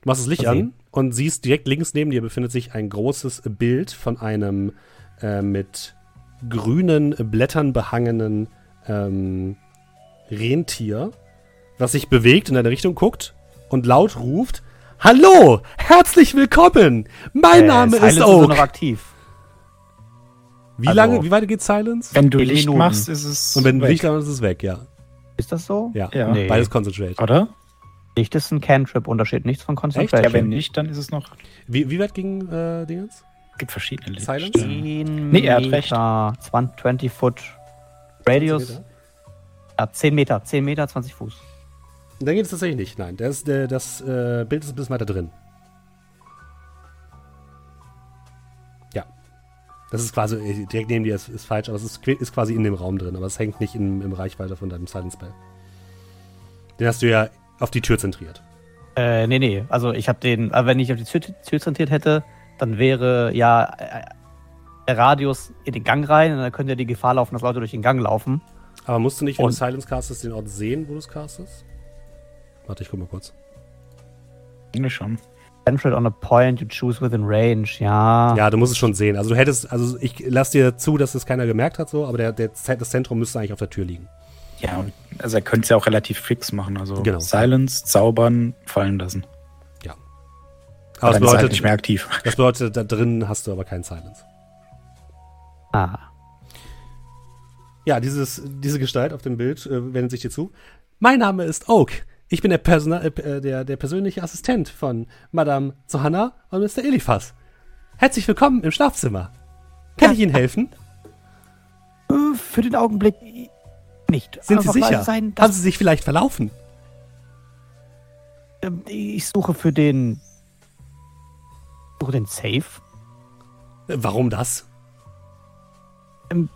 Du machst das Licht Versehen. an und siehst direkt links neben dir befindet sich ein großes Bild von einem äh, mit grünen Blättern behangenen ähm, Rentier, was sich bewegt in deine Richtung guckt und laut ruft: Hallo, herzlich willkommen. Mein Äh, Name Silence ist noch Oak. aktiv. Wie also- lange, wie weit geht Silence? Wenn du Licht Minuten. machst, ist es. und wenn weg. Licht dann ist es weg, ja. Ist das so? Ja, Ja. Nee. beides Concentrate. Oder? Licht ist ein Cantrip-Unterschied, nichts von Echt? Concentration. Ja, wenn nicht, dann ist es noch. Wie, wie weit ging äh, Dingens? Es gibt verschiedene Silence? Lichtstellen. 10 Nee, er hat recht. Meter, 20, 20 Foot Radius. Ja, 10 Meter, 10 Meter, 20 Fuß. Dann geht es tatsächlich nicht, nein. Der, das äh, Bild ist ein bisschen weiter drin. Ja. Das ist quasi, äh, direkt neben dir ist, ist falsch, aber es ist, ist quasi in dem Raum drin, aber es hängt nicht im, im Reichweite von deinem Silence Spell. Den hast du ja auf die Tür zentriert. Äh, nee, nee. Also ich habe den, aber wenn ich auf die Tür, Tür zentriert hätte, dann wäre ja der Radius in den Gang rein und dann könnte ja die Gefahr laufen, dass Leute durch den Gang laufen. Aber musst du nicht, wenn Und- du Silence castest, den Ort sehen, wo du es castest? Warte, ich guck mal kurz. Eigentlich schon. Central on a point you choose within range, ja. Ja, du musst es schon sehen. Also du hättest, also ich lass dir zu, dass es keiner gemerkt hat, so, aber der, der, das Zentrum müsste eigentlich auf der Tür liegen. Ja, und- also er könnte es ja auch relativ fix machen. Also Genau. Silence, zaubern, fallen lassen. Aber das er halt bedeutet, nicht mehr aktiv. das bedeutet, da drin hast du aber keinen Silence. Ah. Ja, dieses, diese Gestalt auf dem Bild äh, wendet sich dir zu. Mein Name ist Oak. Ich bin der, Persona äh, der, der persönliche Assistent von Madame Johanna und Mr. Eliphas. Herzlich willkommen im Schlafzimmer. Kann Ja. ich Ihnen helfen? Äh, Für den Augenblick nicht. Sind Sie Einfach leise sicher? Sein, Haben dass, Sie sich vielleicht verlaufen? ähm, ich suche für den. Suche den Safe. Warum das? Für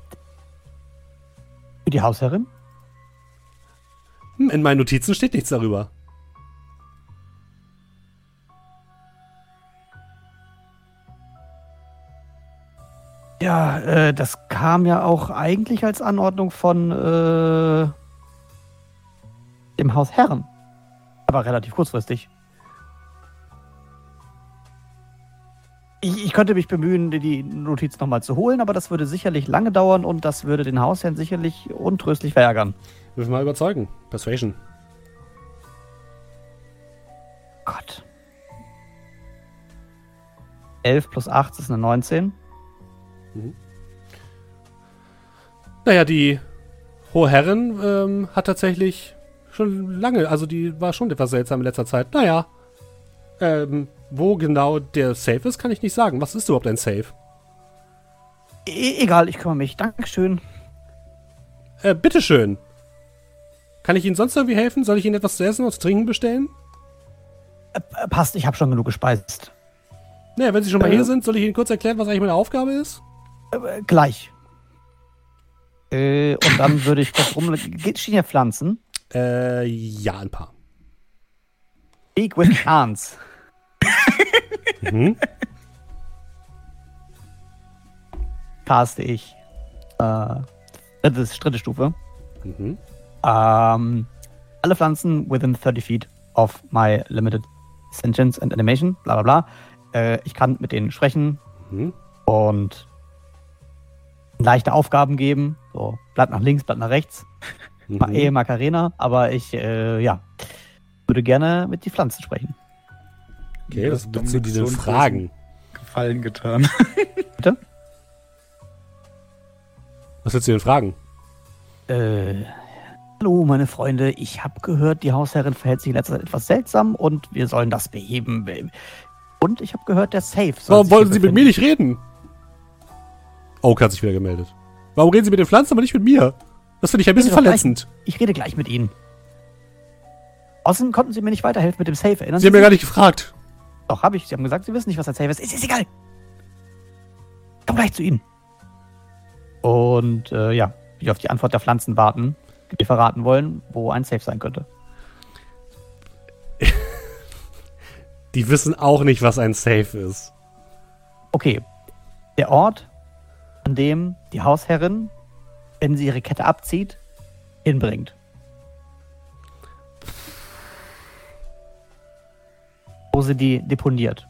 die Hausherrin. In meinen Notizen steht nichts darüber. Ja, äh, das kam ja auch eigentlich als Anordnung von äh, dem Haus Herren. Aber relativ kurzfristig. Ich, ich könnte mich bemühen, die- Notiz nochmal zu holen, aber das würde sicherlich lange dauern und das würde den Hausherrn sicherlich untröstlich verärgern. Müssen wir mal überzeugen. Persuasion. Gott. 11 plus 8 ist eine 19. Naja, die hohe Herrin ähm, hat tatsächlich schon lange, also die war schon etwas seltsam in letzter Zeit. Naja, ähm, wo genau der Safe ist, kann ich nicht sagen. Was ist überhaupt ein Safe? E egal, ich kümmere mich. Dankeschön. Äh, bitteschön. Kann ich Ihnen sonst irgendwie helfen? Soll ich Ihnen etwas zu essen und zu trinken bestellen? Äh, passt, ich habe schon genug gespeist. Naja, wenn Sie schon mal Äh. hier sind, soll ich Ihnen kurz erklären, was eigentlich meine Aufgabe ist? Äh, gleich. Äh, und dann würde ich kurz rum. Geht stehen hier Pflanzen? Äh, ja, ein paar. Speak with plants. Mhm. Caste ich. Äh, dritte, dritte Stufe. mhm. Ähm, alle Pflanzen within 30 feet of my limited sentience and animation. Bla bla bla. Äh, ich kann mit denen sprechen Mhm. und leichte Aufgaben geben. So, Blatt nach links, Blatt nach rechts. Mhm. Ehe Macarena, aber ich, äh, ja, würde gerne mit die Pflanzen sprechen. Okay, was so einen fragen? Gefallen getan. Was willst du denn fragen? Äh, hallo, meine Freunde. Ich habe gehört, die Hausherrin verhält sich in letzter Zeit etwas seltsam und wir sollen das beheben. Und ich habe gehört, der Safe soll Warum sich wollen Sie mit mir befinden. nicht reden? Oak hat sich wieder gemeldet. Warum reden Sie mit den Pflanzen, aber nicht mit mir? Das finde ich ein bisschen gleich- verletzend. Ich rede gleich mit Ihnen. Außerdem konnten Sie mir nicht weiterhelfen mit dem Safe. Erinnern Sie haben mir gar nicht gefragt. Doch, habe ich. Sie haben gesagt, Sie wissen nicht, was ein Safe ist. Ist, ist egal. Ich komm gleich zu Ihnen. Und äh, ja, wie auf die Antwort der Pflanzen warten, die verraten wollen, wo ein Safe sein könnte. Die wissen auch nicht, was ein Safe ist. Okay. Der Ort, an dem die Hausherrin, wenn sie ihre Kette abzieht, hinbringt. Wo sie die deponiert.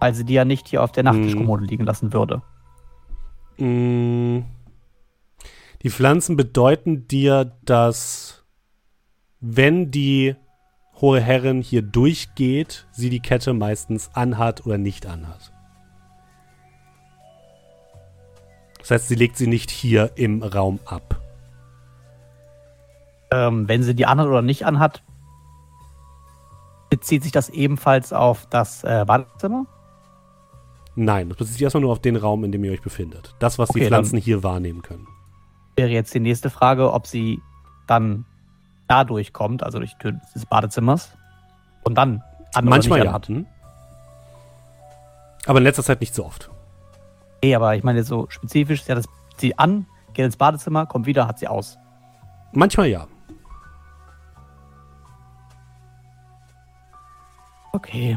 Weil sie die ja nicht hier auf der Nachttischkommode liegen lassen würde. Mm. Die Pflanzen bedeuten dir, dass wenn die hohe Herrin hier durchgeht, sie die Kette meistens anhat oder nicht anhat. Das heißt, sie legt sie nicht hier im Raum ab. Ähm, wenn sie die anhat oder nicht anhat, bezieht sich das ebenfalls auf das äh, Badezimmer? Nein, das bezieht sich erstmal nur auf den Raum, in dem ihr euch befindet. Das, was die Okay, Pflanzen hier wahrnehmen können. Wäre jetzt die nächste Frage, ob sie dann da durchkommt, also durch die Tür des Badezimmers. Und dann Manchmal ja. anhat. Hm? Aber in letzter Zeit nicht so oft. Nee, aber ich meine so spezifisch, sie hat das sie an, geht ins Badezimmer, kommt wieder, hat sie aus. Manchmal ja. Okay.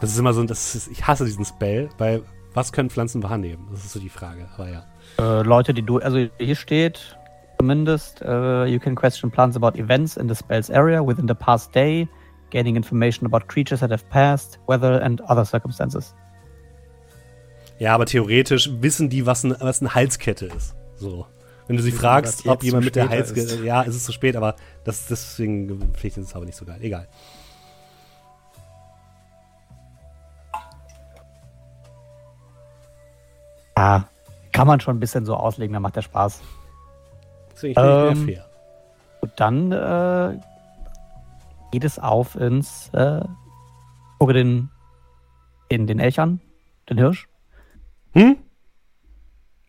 Das ist immer so, das ist, ich hasse diesen Spell, weil was können Pflanzen wahrnehmen? Das ist so die Frage. Aber ja. Äh, Leute, die du, also hier steht zumindest, äh, you can question plans about events in the spell's area within the past day, gaining information about creatures that have passed, weather and other circumstances. Ja, aber theoretisch wissen die, was, ein, was eine Halskette ist. So. Wenn du sie fragst, ob jemand mit der ist. Ja, es ist zu spät, aber das, deswegen vielleicht ist es aber nicht so geil. Egal. Ja, kann man schon ein bisschen so auslegen, dann macht der Spaß. Deswegen finde ich Ähm, fair. Und dann äh, geht es auf ins äh, gucke den, den, den Elch an, den Hirsch. Hm?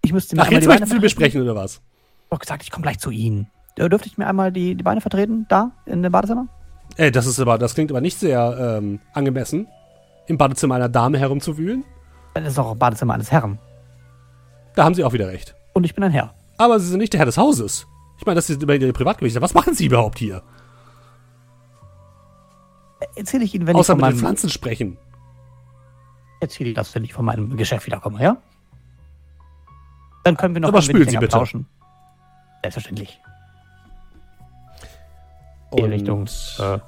Ich müsste mir Ach, jetzt Sie vertreten. besprechen, oder was? Ich hab gesagt, ich komme gleich zu Ihnen. Äh, Dürfte ich mir einmal die, die Beine vertreten, da, in dem Badezimmer? Ey, das ist aber, das klingt aber nicht sehr ähm, angemessen, im Badezimmer einer Dame herumzuwühlen. Das ist auch ein Badezimmer eines Herren. Da haben Sie auch wieder recht. Und ich bin ein Herr. Aber Sie sind nicht der Herr des Hauses. Ich meine, das ist über Ihr Privatgewicht. Was machen Sie überhaupt hier? Erzähle ich Ihnen, wenn Außer ich mit von den meinem, Pflanzen sprechen. Erzähl das, wenn ich von meinem Geschäft wiederkomme, ja? Dann können wir noch Aber ein wenig Sie bitte. plauschen. Selbstverständlich. In Und- Richtung äh,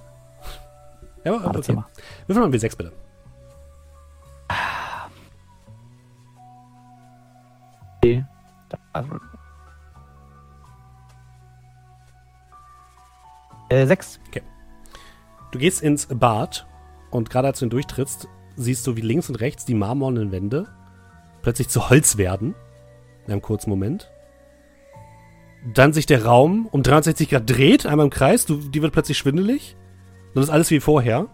ja, aber, okay. Würfel mal W6 bitte. Okay. Da- Äh, sechs. Du gehst ins Bad und gerade als du ihn durchtrittst, siehst du, wie links und rechts die marmornen Wände plötzlich zu Holz werden. In einem kurzen Moment. Dann sich der Raum um 360 Grad dreht, einmal im Kreis. Du, die wird plötzlich schwindelig. Dann ist alles wie vorher.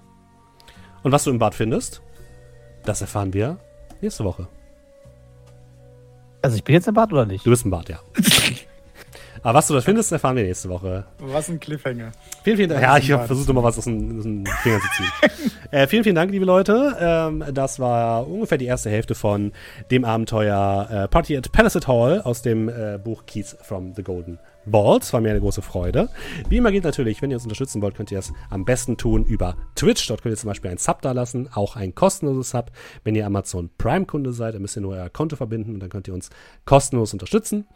Und was du im Bad findest, das erfahren wir nächste Woche. Also ich bin jetzt im Bad oder nicht? Du bist im Bad, ja. Aber was du da findest, erfahren wir nächste Woche. Was ein Cliffhanger. Vielen, vielen Dank. Ja, ich habe versucht, nochmal was aus den, aus den Fingern zu ziehen. äh, vielen, vielen Dank, liebe Leute. Ähm, das war ungefähr die erste Hälfte von dem Abenteuer äh, Party at Palisade Hall aus dem äh, Buch Keys from the Golden Es war mir eine große Freude. Wie immer gilt natürlich, wenn ihr uns unterstützen wollt, könnt ihr es am besten tun über Twitch. Dort könnt ihr zum Beispiel einen Sub da lassen, auch ein kostenloses Sub. Wenn ihr Amazon Prime-Kunde seid, dann müsst ihr nur euer Konto verbinden und dann könnt ihr uns kostenlos unterstützen.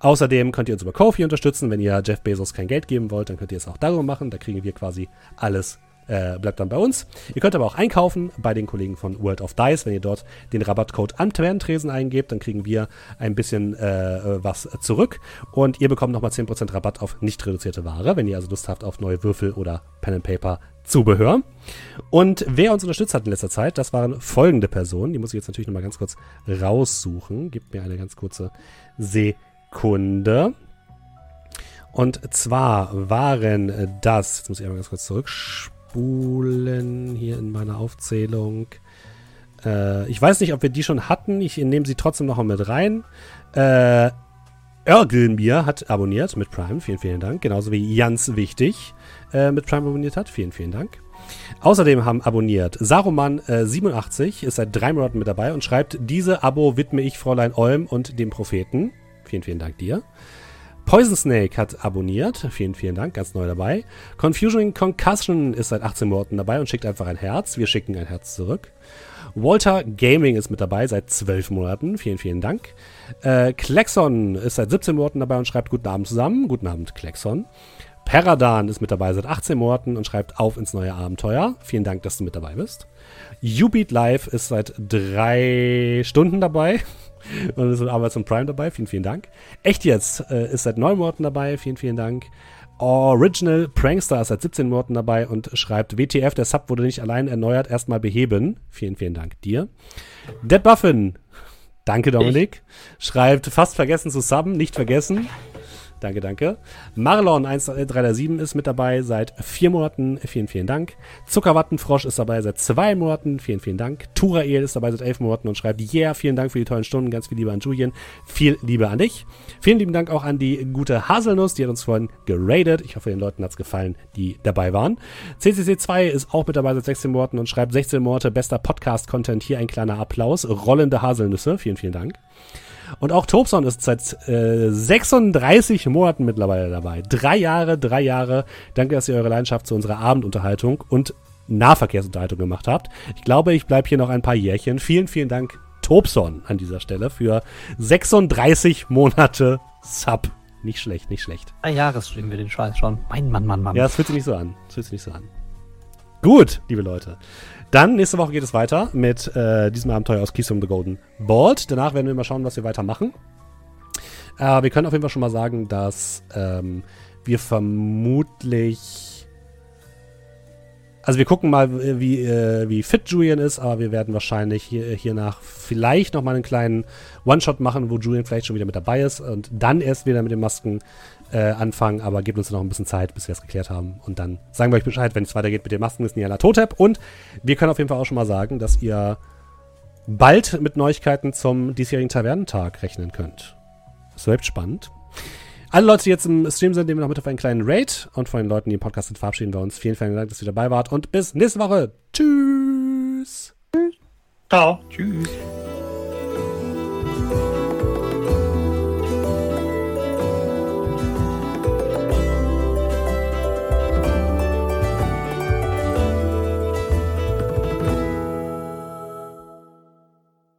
Außerdem könnt ihr uns über Kofi unterstützen. Wenn ihr Jeff Bezos kein Geld geben wollt, dann könnt ihr es auch darüber machen. Da kriegen wir quasi alles äh, bleibt dann bei uns. Ihr könnt aber auch einkaufen bei den Kollegen von World of Dice. Wenn ihr dort den Rabattcode Antwerpentresen eingebt, dann kriegen wir ein bisschen äh, was zurück und ihr bekommt nochmal 10% Rabatt auf nicht reduzierte Ware, wenn ihr also Lust habt auf neue Würfel oder Pen and Paper Zubehör. Und wer uns unterstützt hat in letzter Zeit, das waren folgende Personen. Die muss ich jetzt natürlich nochmal ganz kurz raussuchen. Gebt mir eine ganz kurze Sekunde. Und zwar waren das, jetzt muss ich einmal ganz kurz zurückspulen hier in meiner Aufzählung. Äh, ich weiß nicht, ob wir die schon hatten. Ich nehme sie trotzdem noch mal mit rein. Äh, Örgelmir hat abonniert mit Prime. Vielen, vielen Dank. Genauso wie Jans Wichtig äh, mit Prime abonniert hat. Vielen, vielen Dank. Außerdem haben abonniert Saruman87, ist seit drei Monaten mit dabei und schreibt, diese Abo widme ich Fräulein Olm und dem Propheten. Vielen, vielen Dank dir. Poison Snake hat abonniert. Vielen, vielen Dank, ganz neu dabei. Confusion Concussion ist seit 18 Monaten dabei und schickt einfach ein Herz. Wir schicken ein Herz zurück. Walter Gaming ist mit dabei seit 12 Monaten. Vielen, vielen Dank. Äh, Klexon ist seit 17 Monaten dabei und schreibt Guten Abend zusammen. Guten Abend, Klexon. Peradan ist mit dabei seit 18 Monaten und schreibt auf ins neue Abenteuer. Vielen Dank, dass du mit dabei bist. Ubeat Live ist seit drei Stunden dabei und ist mit Amazon Prime dabei. Vielen, vielen Dank. Echt jetzt äh, ist seit neun Monaten dabei. Vielen, vielen Dank. Original Prankster ist seit 17 Monaten dabei und schreibt, WTF, der Sub wurde nicht allein erneuert, erstmal beheben. Vielen, vielen Dank dir. Dead Buffin, danke Dominik, schreibt, fast vergessen zu subben, nicht vergessen. Danke, danke. Marlon 1337 ist mit dabei seit vier Monaten. Vielen, vielen Dank. Zuckerwattenfrosch ist dabei seit zwei Monaten. Vielen, vielen Dank. Turael ist dabei seit elf Monaten und schreibt, yeah, vielen Dank für die tollen Stunden. Ganz viel Liebe an Julian. Viel Liebe an dich. Vielen lieben Dank auch an die gute Haselnuss. Die hat uns vorhin geradet. Ich hoffe, den Leuten hat's gefallen, die dabei waren. CCC2 ist auch mit dabei seit 16 Monaten und schreibt 16 Monate bester Podcast-Content. Hier ein kleiner Applaus. Rollende Haselnüsse. Vielen, vielen Dank. Und auch Tobson ist seit äh, 36 Monaten mittlerweile dabei. Drei Jahre, drei Jahre. Danke, dass ihr eure Leidenschaft zu unserer Abendunterhaltung und Nahverkehrsunterhaltung gemacht habt. Ich glaube, ich bleibe hier noch ein paar Jährchen. Vielen, vielen Dank, Tobson, an dieser Stelle für 36 Monate Sub. Nicht schlecht, nicht schlecht. Drei Jahre streamen wir den Scheiß schon. Mein Mann, Mann, Mann. Ja, das fühlt sich nicht so an. Das fühlt sich nicht so an. Gut, liebe Leute. Dann nächste Woche geht es weiter mit äh, diesem Abenteuer aus Keys from the Golden Vault. Danach werden wir mal schauen, was wir weitermachen. Äh, wir können auf jeden Fall schon mal sagen, dass ähm, wir vermutlich. Also wir gucken mal, wie, äh, wie fit Julian ist, aber wir werden wahrscheinlich hier, hiernach vielleicht noch mal einen kleinen One-Shot machen, wo Julian vielleicht schon wieder mit dabei ist und dann erst wieder mit den Masken äh, anfangen, aber gebt uns noch ein bisschen Zeit, bis wir es geklärt haben. Und dann sagen wir euch Bescheid, wenn es weitergeht mit den Masken, ist Niala Totep. Und wir können auf jeden Fall auch schon mal sagen, dass ihr bald mit Neuigkeiten zum diesjährigen Tavernentag rechnen könnt. Das bleibt spannend. Alle Leute, die jetzt im Stream sind, nehmen wir noch mit auf einen kleinen Raid. Und von den Leuten, die im Podcast sind, verabschieden wir uns. Vielen, vielen Dank, dass ihr dabei wart. Und bis nächste Woche. Tschüss. Ciao. Tschüss.